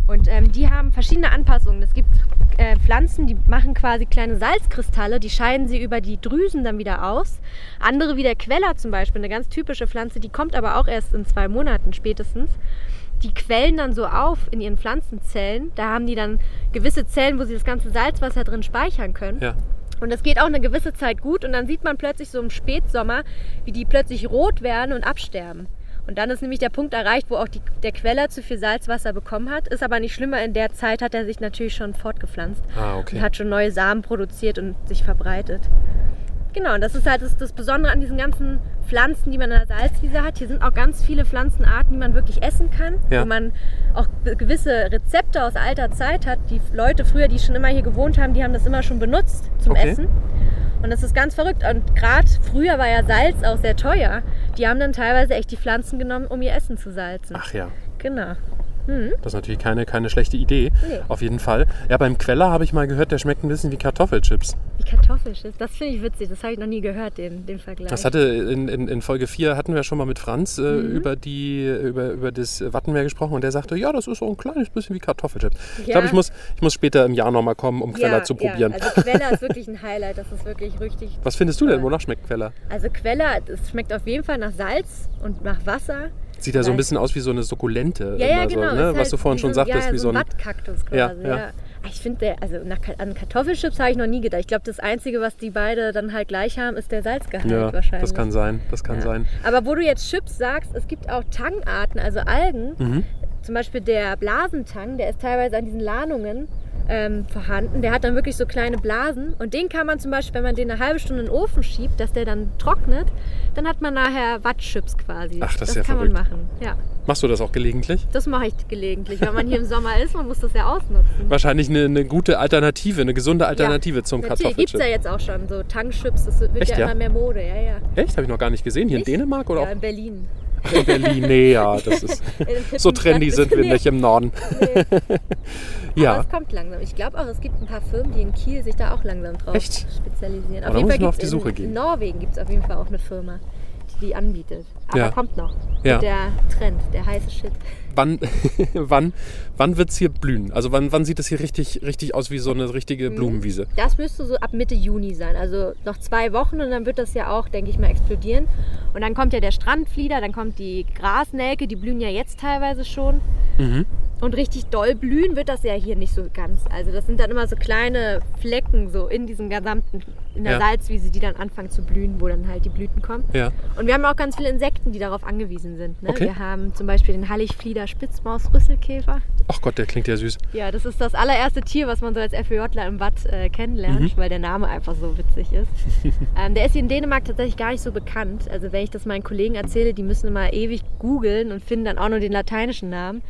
Und ähm, die haben verschiedene Anpassungen. Es gibt äh, Pflanzen, die machen quasi kleine Salzkristalle, die scheiden sie über die Drüsen dann wieder aus. Andere wie der Queller zum Beispiel, eine ganz typische Pflanze, die kommt aber auch erst in zwei Monaten spätestens. Die quellen dann so auf in ihren Pflanzenzellen. Da haben die dann gewisse Zellen, wo sie das ganze Salzwasser drin speichern können. Ja. Und das geht auch eine gewisse Zeit gut und dann sieht man plötzlich so im Spätsommer, wie die plötzlich rot werden und absterben. Und dann ist nämlich der Punkt erreicht, wo auch die, der Queller zu viel Salzwasser bekommen hat. Ist aber nicht schlimmer, in der Zeit hat er sich natürlich schon fortgepflanzt Ah, okay. und hat schon neue Samen produziert und sich verbreitet. Genau, und das ist halt das, das Besondere an diesen ganzen Pflanzen, die man in der Salzwiese hat. Hier sind auch ganz viele Pflanzenarten, die man wirklich essen kann, Ja. wo man auch gewisse Rezepte aus alter Zeit hat. Die Leute früher, die schon immer hier gewohnt haben, die haben das immer schon benutzt zum Okay. Essen. Und das ist ganz verrückt. Und gerade früher war ja Salz auch sehr teuer. Die haben dann teilweise echt die Pflanzen genommen, um ihr Essen zu salzen. Ach ja. Genau. Das ist natürlich keine, keine schlechte Idee. Nee. Auf jeden Fall. Ja, beim Queller habe ich mal gehört, der schmeckt ein bisschen wie Kartoffelchips. Wie Kartoffelchips, das finde ich witzig. Das habe ich noch nie gehört, den, den Vergleich. Das hatte in, in, in Folge 4 hatten wir schon mal mit Franz äh, Mhm. über, die, über, über das Wattenmeer gesprochen und der sagte, ja, das ist so ein kleines bisschen wie Kartoffelchips. Ich Ja. glaube, ich muss, ich muss später im Jahr nochmal kommen, um Queller zu probieren. Ja, also Queller ist wirklich ein Highlight. Das ist wirklich richtig. Was findest du denn? Wonach schmeckt Queller? Also Queller, es schmeckt auf jeden Fall nach Salz und nach Wasser. Sieht ja so ein bisschen aus wie so eine Sukkulente. Ja, ja, genau. So, ne? halt Was du vorhin schon so, sagtest, ja, wie so ein. Wattkaktus quasi. Ja, Ja, ja. Ich finde, also nach, an Kartoffelchips habe ich noch nie gedacht. Ich glaube, das Einzige, was die beide dann halt gleich haben, ist der Salzgehalt Ja, wahrscheinlich. das kann sein. Das kann sein. Aber wo du jetzt Chips sagst, es gibt auch Tangarten, also Algen. Mhm. Zum Beispiel der Blasentang, der ist teilweise an diesen Lahnungen ähm, vorhanden. Der hat dann wirklich so kleine Blasen. Und den kann man zum Beispiel, wenn man den eine halbe Stunde in den Ofen schiebt, dass der dann trocknet, dann hat man nachher Wattchips quasi. Ach, das ist ja kann verrückt. man machen. Ja, Machst du das auch gelegentlich? das mache ich gelegentlich. Wenn man hier im Sommer ist, man muss das ja ausnutzen. Wahrscheinlich eine, eine gute Alternative, eine gesunde Alternative zum Natürlich gibt es Kartoffelchip. ja jetzt auch schon so Tangchips, das wird Echt, ja, ja? immer mehr Mode. Ja, ja. Echt? Habe ich noch gar nicht gesehen. Hier Nicht? in Dänemark oder ja, auch in Berlin. In Berlin? Nee, ja, das ist. So trendy sind wir nicht im Norden. Nee. Ja. Aber es kommt langsam. Ich glaube auch, es gibt ein paar Firmen, die in Kiel sich da auch langsam drauf Echt? spezialisieren. Da muss ich mal auf die Suche in, gehen. In Norwegen gibt es auf jeden Fall auch eine Firma, die die anbietet. Aber Ja. kommt noch. Ja. Der Trend, der heiße Shit. Wann, wann, wann wird es hier blühen? Also wann, wann sieht es hier richtig, richtig aus wie so eine richtige Mhm. Blumenwiese? Das müsste so ab Mitte Juni sein. Also noch zwei Wochen und dann wird das ja auch, denke ich mal, explodieren. Und dann kommt ja der Strandflieder, dann kommt die Grasnelke, die blühen ja jetzt teilweise schon. Mhm. Und richtig doll blühen wird das ja hier nicht so ganz. Also das sind dann immer so kleine Flecken so in diesem gesamten, in der Ja. Salzwiese, die dann anfangen zu blühen, wo dann halt die Blüten kommen. Ja. Und wir haben auch ganz viele Insekten, die darauf angewiesen sind. Ne? Okay. Wir haben zum Beispiel den Halligflieder Spitzmaus-Rüsselkäfer. Ach Gott, der klingt ja süß. Ja, das ist das allererste Tier, was man so als FWJler im Watt äh, kennenlernt, Mhm. weil der Name einfach so witzig ist. ähm, der ist hier in Dänemark tatsächlich gar nicht so bekannt. Also wenn ich das meinen Kollegen erzähle, die müssen immer ewig googeln und finden dann auch nur den lateinischen Namen.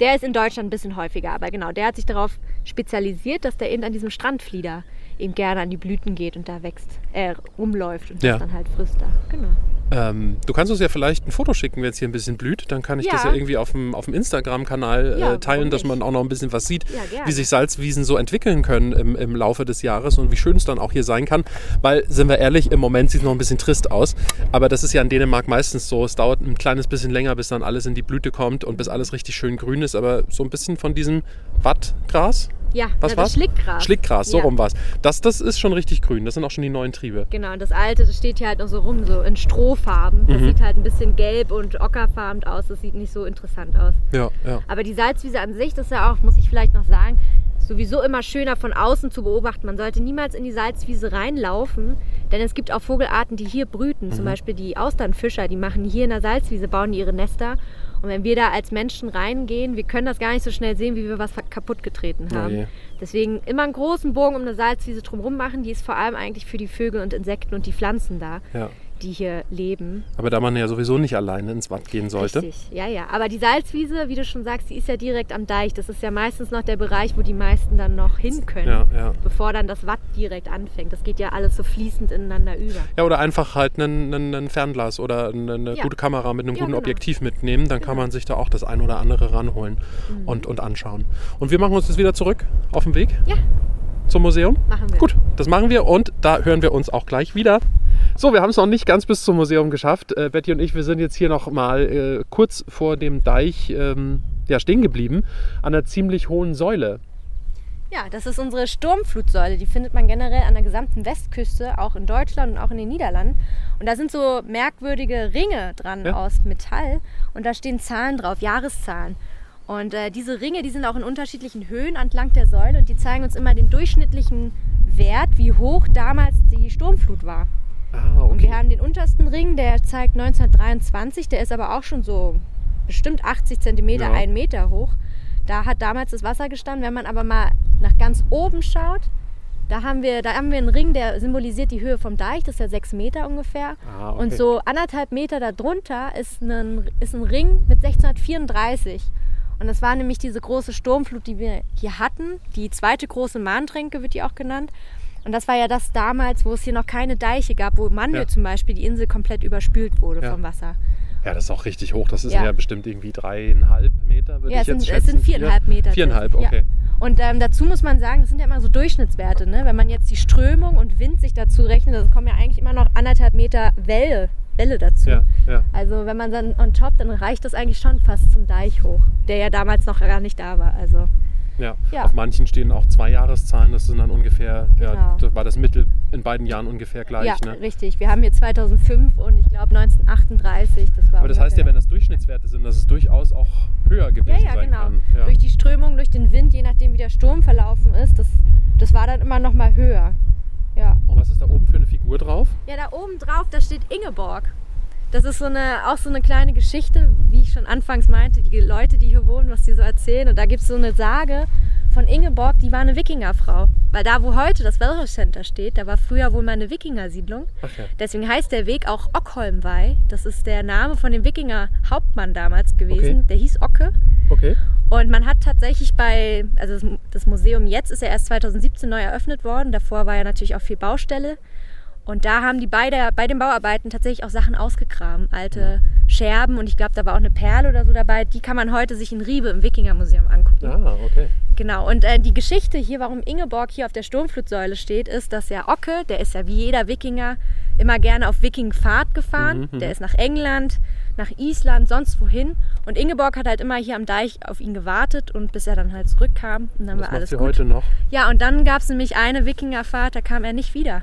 Der ist in Deutschland ein bisschen häufiger, aber genau, der hat sich darauf spezialisiert, dass der eben an diesem Strandflieder eben gerne an die Blüten geht und da wächst, äh, rumläuft und Ja. das dann halt frisst da. Genau. Ähm, du kannst uns ja vielleicht ein Foto schicken, wenn es hier ein bisschen blüht. Dann kann ich das Ja. ja irgendwie auf dem, auf dem Instagram-Kanal Ja, äh, teilen, warum dass man auch noch ein bisschen was sieht, Ja, wie sich Salzwiesen so entwickeln können im, im Laufe des Jahres und wie schön es dann auch hier sein kann. Weil, sind wir ehrlich, im Moment sieht es noch ein bisschen trist aus. Aber das ist ja in Dänemark meistens so. Es dauert ein kleines bisschen länger, bis dann alles in die Blüte kommt und bis alles richtig schön grün ist. Aber so ein bisschen von diesem Wattgras, Ja, was das Schlickgras. Schlickgras, so Ja. rum war es. Das, das ist schon richtig grün. Das sind auch schon die neuen Triebe. Genau, und das alte, das steht hier halt noch so rum, so in Strohfarben. Das Mhm. sieht halt ein bisschen gelb und ockerfarben aus. Das sieht nicht so interessant aus. Ja, ja. Aber die Salzwiese an sich, das ist ja auch, muss ich vielleicht noch sagen, sowieso immer schöner von außen zu beobachten. Man sollte niemals in die Salzwiese reinlaufen, denn es gibt auch Vogelarten, die hier brüten. Mhm. Zum Beispiel die Austernfischer, die machen hier in der Salzwiese, bauen ihre Nester. Und wenn wir da als Menschen reingehen, wir können das gar nicht so schnell sehen, wie wir was kaputt getreten Oh haben. je. Deswegen immer einen großen Bogen um eine Salzwiese drumherum machen. Die ist vor allem eigentlich für die Vögel und Insekten und die Pflanzen da. ja. Die hier leben. Aber da man ja sowieso nicht alleine ins Watt gehen sollte. Richtig, ja, ja. Aber die Salzwiese, wie du schon sagst, die ist ja direkt am Deich. Das ist ja meistens noch der Bereich, wo die meisten dann noch hin können, Ja, ja. bevor dann das Watt direkt anfängt. Das geht ja alles so fließend ineinander über. Ja, oder einfach halt ein, Fernglas oder eine, Ja. gute Kamera mit einem guten genau. Objektiv mitnehmen. Dann kann man sich da auch das ein oder andere ranholen Mhm. und, und anschauen. Und wir machen uns jetzt wieder zurück auf den Weg Ja, zum Museum. machen wir. Gut, das machen wir und da hören wir uns auch gleich wieder. So, wir haben es noch nicht ganz bis zum Museum geschafft. Äh, Betty und ich, wir sind jetzt hier noch mal äh, kurz vor dem Deich ähm, ja, stehen geblieben, an einer ziemlich hohen Säule. Ja, das ist unsere Sturmflutsäule. Die findet man generell an der gesamten Westküste, auch in Deutschland und auch in den Niederlanden. Und da sind so merkwürdige Ringe dran Ja. aus Metall. Und da stehen Zahlen drauf, Jahreszahlen. Und äh, diese Ringe, die sind auch in unterschiedlichen Höhen entlang der Säule und die zeigen uns immer den durchschnittlichen Wert, wie hoch damals die Sturmflut war. Ah, Und wir haben den untersten Ring, der zeigt 1923, der ist aber auch schon so bestimmt 80 Zentimeter, Ja. ein Meter hoch. Da hat damals das Wasser gestanden. Wenn man aber mal nach ganz oben schaut, da haben wir, da haben wir einen Ring, der symbolisiert die Höhe vom Deich, das ist ja sechs Meter ungefähr. Ah, okay. Und so anderthalb Meter darunter ist ein, ist ein Ring mit 1634. Und das war nämlich diese große Sturmflut, die wir hier hatten. Die zweite große Mahntränke wird die auch genannt. Und das war ja das damals, wo es hier noch keine Deiche gab, wo Manlö Ja. zum Beispiel die Insel komplett überspült wurde Ja. vom Wasser. Ja, das ist auch richtig hoch. Das ist ja, Ja. bestimmt irgendwie dreieinhalb Meter, würde Ja, ich es jetzt sind, schätzen. es sind viereinhalb Vier? Meter. Viereinhalb, Ja. okay. Und ähm, dazu muss man sagen, das sind ja immer so Durchschnittswerte. Ne? Wenn man jetzt die Strömung und Wind sich dazu rechnet, dann kommen ja eigentlich immer noch anderthalb Meter Welle, Welle dazu. Ja, ja. Also wenn man dann on top, dann reicht das eigentlich schon fast zum Deich hoch, der ja damals noch gar nicht da war. Also Ja. Ja. Auf manchen stehen auch zwei Jahreszahlen. Das sind dann ungefähr, ja, Genau. da war das Mittel in beiden Jahren ungefähr gleich. ja, ne? richtig. Wir haben hier 2005 und ich glaube 1938. Das war Aber das heißt ja, wenn das Durchschnittswerte sind, dass es durchaus auch höher gewesen Ja, ja, sein genau. kann. Ja. Durch die Strömung, durch den Wind, je nachdem wie der Sturm verlaufen ist, das, das war dann immer noch mal höher. Ja. Und was ist da oben für eine Figur drauf? Ja, da oben drauf, da steht Ingeborg. Das ist so eine, auch so eine kleine Geschichte, wie ich schon anfangs meinte, die Leute, die hier wohnen, was die so erzählen. Und da gibt es so eine Sage von Ingeborg, die war eine Wikingerfrau. Weil da, wo heute das Wellross Center steht, da war früher wohl mal eine Wikingersiedlung. Ja. Deswegen heißt der Weg auch Ockholmwei. Das ist der Name von dem Wikinger-Hauptmann damals gewesen. Okay. Der hieß Ocke. Okay. Und man hat tatsächlich bei, also das- das Museum jetzt ist ja erst 2017 neu eröffnet worden. Davor war ja natürlich auch viel Baustelle. Und da haben die bei, der, bei den Bauarbeiten tatsächlich auch Sachen ausgegraben, alte Scherben. Und ich glaube, da war auch eine Perle oder so dabei. Die kann man heute sich in Riebe im Wikingermuseum angucken. Ah, okay. Genau, und äh, die Geschichte hier, warum Ingeborg hier auf der Sturmflutsäule steht, ist, dass ja Ocke, der ist ja wie jeder Wikinger immer gerne auf Wikingfahrt gefahren. Mhm, der ist nach England, nach Island, sonst wohin. Und Ingeborg hat halt immer hier am Deich auf ihn gewartet und bis er dann halt zurückkam. Und dann Das war macht alles sie gut. heute noch. Ja, und dann gab es nämlich eine Wikingerfahrt, da kam er nicht wieder.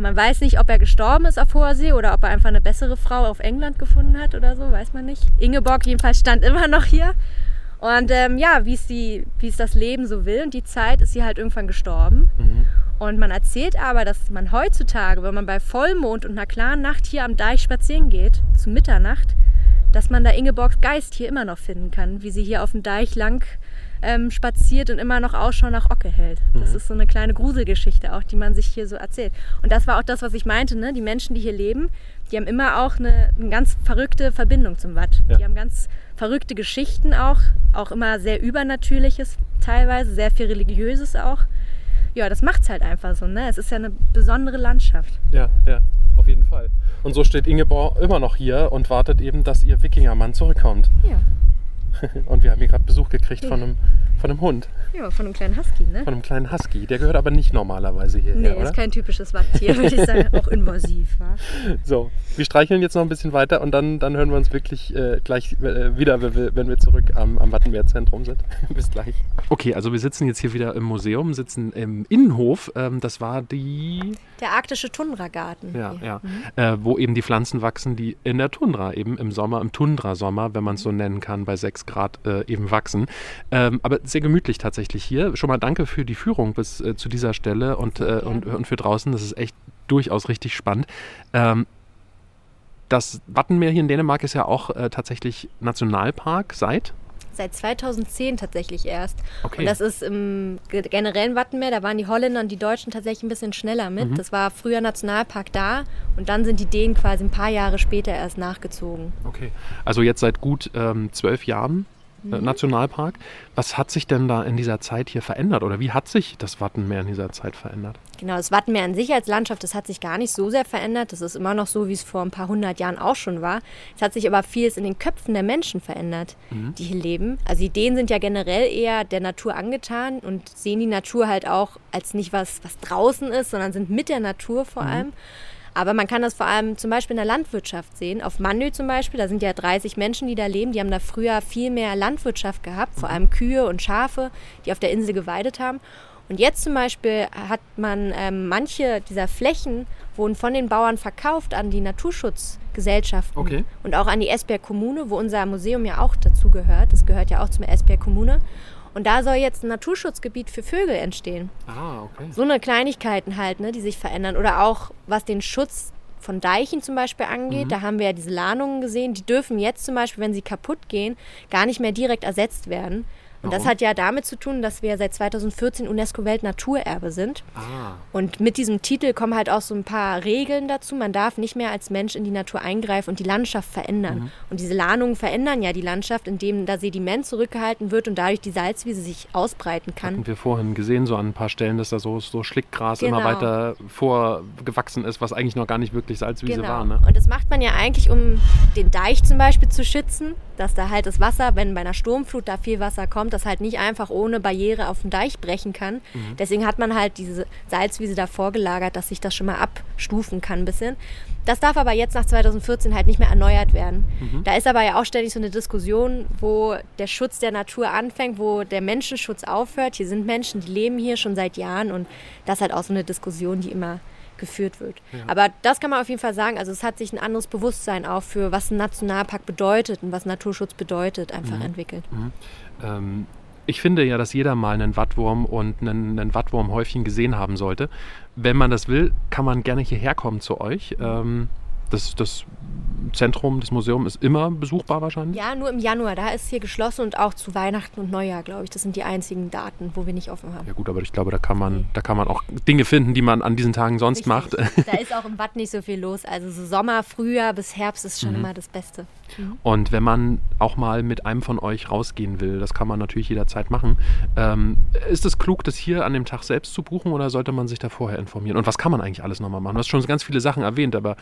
Und man weiß nicht, ob er gestorben ist auf hoher See oder ob er einfach eine bessere Frau auf England gefunden hat oder so, weiß man nicht. Ingeborg jedenfalls stand immer noch hier. Und ähm, ja, wie es das Leben so will und die Zeit ist sie halt irgendwann gestorben. Mhm. Und man erzählt aber, dass man heutzutage, wenn man bei Vollmond und einer klaren Nacht hier am Deich spazieren geht, zu Mitternacht, dass man da Ingeborgs Geist hier immer noch finden kann, wie sie hier auf dem Deich lang ähm, spaziert und immer noch Ausschau nach Ocke hält. Das ist so eine kleine Gruselgeschichte auch, die man sich hier so erzählt. Und das war auch das, was ich meinte, ne? die Menschen, die hier leben, die haben immer auch eine, eine ganz verrückte Verbindung zum Watt. Ja. Die haben ganz verrückte Geschichten auch, auch immer sehr Übernatürliches teilweise, sehr viel Religiöses auch. Ja, das macht's halt einfach so, ne? Es ist ja eine besondere Landschaft. Ja, ja, auf jeden Fall. Und so steht Ingeborg immer noch hier und wartet eben, dass ihr Wikingermann zurückkommt. Ja. Und wir haben hier gerade Besuch gekriegt von einem, von einem Hund, Ja, von einem kleinen Husky, ne? von einem kleinen Husky. Der gehört aber nicht normalerweise hierher, Nee, oder? ist kein typisches Watttier, würde ich sagen. Auch invasiv, wa? So, wir streicheln jetzt noch ein bisschen weiter und dann, dann hören wir uns wirklich äh, gleich äh, wieder, wenn wir, wenn wir zurück am, am Wattenmeerzentrum sind. Bis gleich. Okay, also wir sitzen jetzt hier wieder im Museum, sitzen im Innenhof. Ähm, das war die, Der arktische Tundragarten. ja, hier. ja, äh, wo eben die Pflanzen wachsen, die in der Tundra eben im Sommer, im Tundrasommer, wenn man es so nennen kann, bei 6 Grad äh, eben wachsen. Ähm, aber sehr gemütlich tatsächlich hier. Schon mal danke für die Führung bis äh, zu dieser Stelle und, äh, und, und für draußen. Das ist echt durchaus richtig spannend. Ähm, das Wattenmeer hier in Dänemark ist ja auch äh, tatsächlich Nationalpark seit Seit 2010 tatsächlich erst. Okay. Und das ist im ge- generellen Wattenmeer, da waren die Holländer und die Deutschen tatsächlich ein bisschen schneller mit. Das war früher Nationalpark da und dann sind die Dänen quasi ein paar Jahre später erst nachgezogen. Okay. Also jetzt seit gut ähm, zwölf Jahren äh, Nationalpark. Was hat sich denn da in dieser Zeit hier verändert oder wie hat sich das Wattenmeer in dieser Zeit verändert? Genau, das Wattenmeer an sich als Landschaft, das hat sich gar nicht so sehr verändert. Das ist immer noch so, wie es vor ein paar hundert Jahren auch schon war. Es hat sich aber vieles in den Köpfen der Menschen verändert, die hier leben. Also die Dänen sind ja generell eher der Natur angetan und sehen die Natur halt auch als nicht was, was draußen ist, sondern sind mit der Natur vor allem. Aber man kann das vor allem zum Beispiel in der Landwirtschaft sehen. Auf Mandö zum Beispiel, da sind ja 30 Menschen, die da leben. Die haben da früher viel mehr Landwirtschaft gehabt, vor allem Kühe und Schafe, die auf der Insel geweidet haben. Und jetzt zum Beispiel hat man ähm, manche dieser Flächen wurden von den Bauern verkauft an die Naturschutzgesellschaften Okay. und auch an die Esbjerg Kommune, wo unser Museum ja auch dazu gehört. Das gehört ja auch zum Esbjerg Kommune. Und da soll jetzt ein Naturschutzgebiet für Vögel entstehen. Ah, okay. So eine Kleinigkeiten halt, ne, die sich verändern. Oder auch was den Schutz von Deichen zum Beispiel angeht. Mhm. Da haben wir ja diese Lahnungen gesehen. Die dürfen jetzt zum Beispiel, wenn sie kaputt gehen, gar nicht mehr direkt ersetzt werden. Und das Warum? hat ja damit zu tun, dass wir seit 2014 UNESCO-Weltnaturerbe sind. Ah, Und mit diesem Titel kommen halt auch so ein paar Regeln dazu. Man darf nicht mehr als Mensch in die Natur eingreifen und die Landschaft verändern. Mhm. Und diese Lahnungen verändern ja die Landschaft, indem da Sediment zurückgehalten wird und dadurch die Salzwiese sich ausbreiten kann. hatten wir vorhin gesehen, so an ein paar Stellen, dass da so, so Schlickgras immer Genau. weiter vorgewachsen ist, was eigentlich noch gar nicht wirklich Salzwiese Genau. war. Ne? Und das macht man ja eigentlich, um den Deich zum Beispiel zu schützen, dass da halt das Wasser, wenn bei einer Sturmflut da viel Wasser kommt, das halt nicht einfach ohne Barriere auf den Deich brechen kann. Mhm. Deswegen hat man halt diese Salzwiese davor gelagert, dass sich das schon mal abstufen kann ein bisschen. Das darf aber jetzt nach 2014 halt nicht mehr erneuert werden. Mhm. Da ist aber ja auch ständig so eine Diskussion, wo der Schutz der Natur anfängt, wo der Menschenschutz aufhört. Hier sind Menschen, die leben hier schon seit Jahren und das ist halt auch so eine Diskussion, die immer geführt wird. Aber das kann man auf jeden Fall sagen. Also es hat sich ein anderes Bewusstsein auch für, was ein Nationalpark bedeutet und was Naturschutz bedeutet, einfach Mhm. entwickelt. Ähm, ich finde ja, dass jeder mal einen Wattwurm und einen, einen Wattwurmhäufchen gesehen haben sollte. Wenn man das will, kann man gerne hierher kommen zu euch. Ähm, das, das Zentrum, das Museum ist immer besuchbar wahrscheinlich. Ja, nur im Januar, da ist hier geschlossen und auch zu Weihnachten und Neujahr, glaube ich. Das sind die einzigen Daten, wo wir nicht offen haben. Ja gut, aber ich glaube, da kann man, da kann man auch Dinge finden, die man an diesen Tagen sonst macht. Richtig. Da ist auch im Watt nicht so viel los. Also so Sommer, Frühjahr bis Herbst ist Mhm. schon immer das Beste. Und wenn man auch mal mit einem von euch rausgehen will, das kann man natürlich jederzeit machen. Ähm, ist es klug, das hier an dem Tag selbst zu buchen oder sollte man sich da vorher informieren? Und was kann man eigentlich alles nochmal machen? Du hast schon ganz viele Sachen erwähnt, aber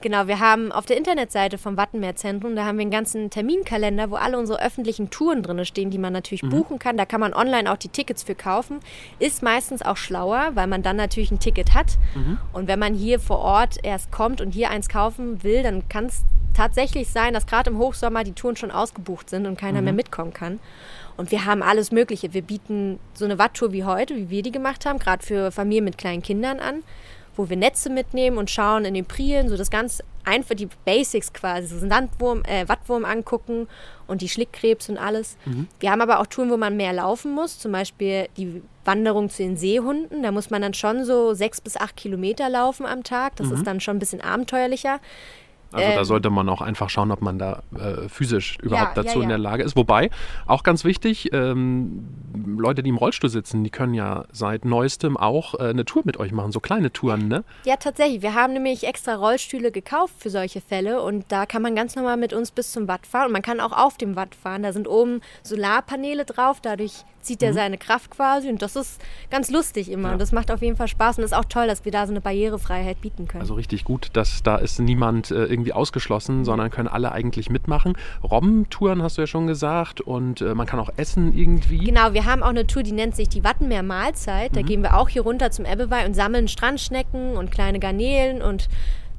Genau, wir haben auf der Internetseite vom Wattenmeerzentrum, da haben wir einen ganzen Terminkalender, wo alle unsere öffentlichen Touren drin stehen, die man natürlich buchen kann. Da kann man online auch die Tickets für kaufen. Ist meistens auch schlauer, weil man dann natürlich ein Ticket hat. Und wenn man hier vor Ort erst kommt und hier eins kaufen will, dann kann es tatsächlich sein, dass gerade im Hochsommer die Touren schon ausgebucht sind und keiner mehr mitkommen kann. Und wir haben alles Mögliche. Wir bieten so eine Watttour wie heute, wie wir die gemacht haben, gerade für Familien mit kleinen Kindern an, wo wir Netze mitnehmen und schauen in den Prielen, so das ganz einfach die Basics quasi, so Sandwurm, äh, Wattwurm angucken und die Schlickkrebs und alles. Wir haben aber auch Touren, wo man mehr laufen muss, zum Beispiel die Wanderung zu den Seehunden. Da muss man dann schon so sechs bis acht Kilometer laufen am Tag. Das ist dann schon ein bisschen abenteuerlicher. Also da Ähm. sollte man auch einfach schauen, ob man da äh, physisch überhaupt ja, dazu in ja. der Lage ist. Wobei, auch ganz wichtig, ähm, Leute, die im Rollstuhl sitzen, die können ja seit neuestem auch äh, eine Tour mit euch machen, so kleine Touren, ne? Ja, tatsächlich. Wir haben nämlich extra Rollstühle gekauft für solche Fälle und da kann man ganz normal mit uns bis zum Watt fahren und man kann auch auf dem Watt fahren. Da sind oben Solarpaneele drauf, dadurch zieht er seine Kraft quasi und das ist ganz lustig immer Mhm. Ja. und das macht auf jeden Fall Spaß und ist auch toll, dass wir da so eine Barrierefreiheit bieten können. Also richtig gut, dass da ist niemand äh, irgendwie ausgeschlossen, sondern können alle eigentlich mitmachen. Robbentouren hast du ja schon gesagt und äh, man kann auch essen irgendwie. Genau, wir haben auch eine Tour, die nennt sich die Wattenmeer Mahlzeit. Da gehen wir auch hier runter zum Ebbeweih und sammeln Strandschnecken und kleine Garnelen und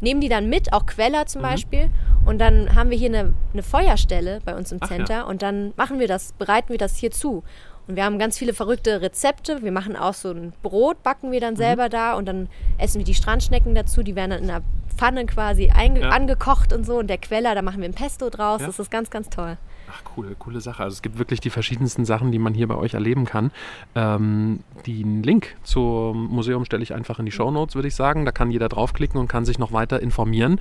nehmen die dann mit, auch Queller zum Beispiel. Und dann haben wir hier eine, eine Feuerstelle bei uns im Ach ja. Center und dann machen wir das, bereiten wir das hier zu. Und wir haben ganz viele verrückte Rezepte. Wir machen auch so ein Brot, backen wir dann selber da und dann essen wir die Strandschnecken dazu. Die werden dann in einer Pfanne quasi Ja. angekocht und so. Und der Queller, da machen wir ein Pesto draus. Ja. Das ist ganz, ganz toll. Ach, cool, coole Sache. Also es gibt wirklich die verschiedensten Sachen, die man hier bei euch erleben kann. Ähm, den Link zum Museum stelle ich einfach in die Show Notes, würde ich sagen. Da kann jeder draufklicken und kann sich noch weiter informieren.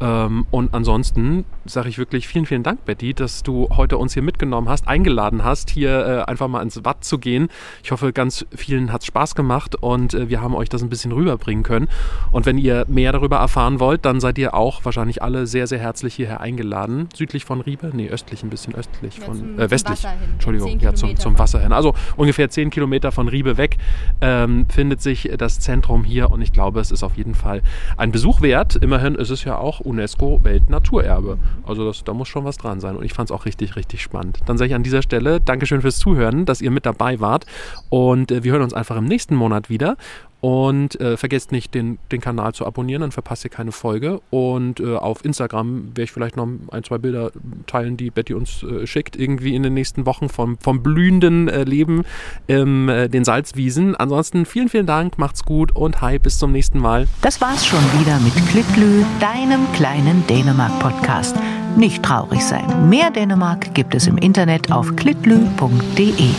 Ähm, und ansonsten sage ich wirklich vielen, vielen Dank, Betty, dass du heute uns hier mitgenommen hast, eingeladen hast, hier äh, einfach mal ins Watt zu gehen. Ich hoffe, ganz vielen hat es Spaß gemacht und äh, wir haben euch das ein bisschen rüberbringen können. Und wenn ihr mehr darüber erfahren wollt, dann seid ihr auch wahrscheinlich alle sehr, sehr herzlich hierher eingeladen. Südlich von Riebe? Nee, östlich ein bisschen östlich Ja, von zum- äh, westlich. Entschuldigung, ja, zum, zum Wasser hin. Also ungefähr 10 Kilometer von Riebe weg ähm, findet sich das Zentrum hier und ich glaube, es ist auf jeden Fall ein Besuch wert. Immerhin ist es ja auch UNESCO Weltnaturerbe. Also das, da muss schon was dran sein und ich fand es auch richtig, richtig spannend. Dann sage ich an dieser Stelle Dankeschön fürs Zuhören, dass ihr mit dabei wart und äh, wir hören uns einfach im nächsten Monat wieder. Und äh, vergesst nicht, den, den Kanal zu abonnieren, dann verpasst ihr keine Folge. Und äh, auf Instagram werde ich vielleicht noch ein, zwei Bilder teilen, die Betty uns äh, schickt, irgendwie in den nächsten Wochen vom, vom blühenden äh, Leben in äh, den Salzwiesen. Ansonsten vielen, vielen Dank, macht's gut und hi, bis zum nächsten Mal. Das war's schon wieder mit Klitlü, deinem kleinen Dänemark-Podcast. Nicht traurig sein. Mehr Dänemark gibt es im Internet auf klitlü.de.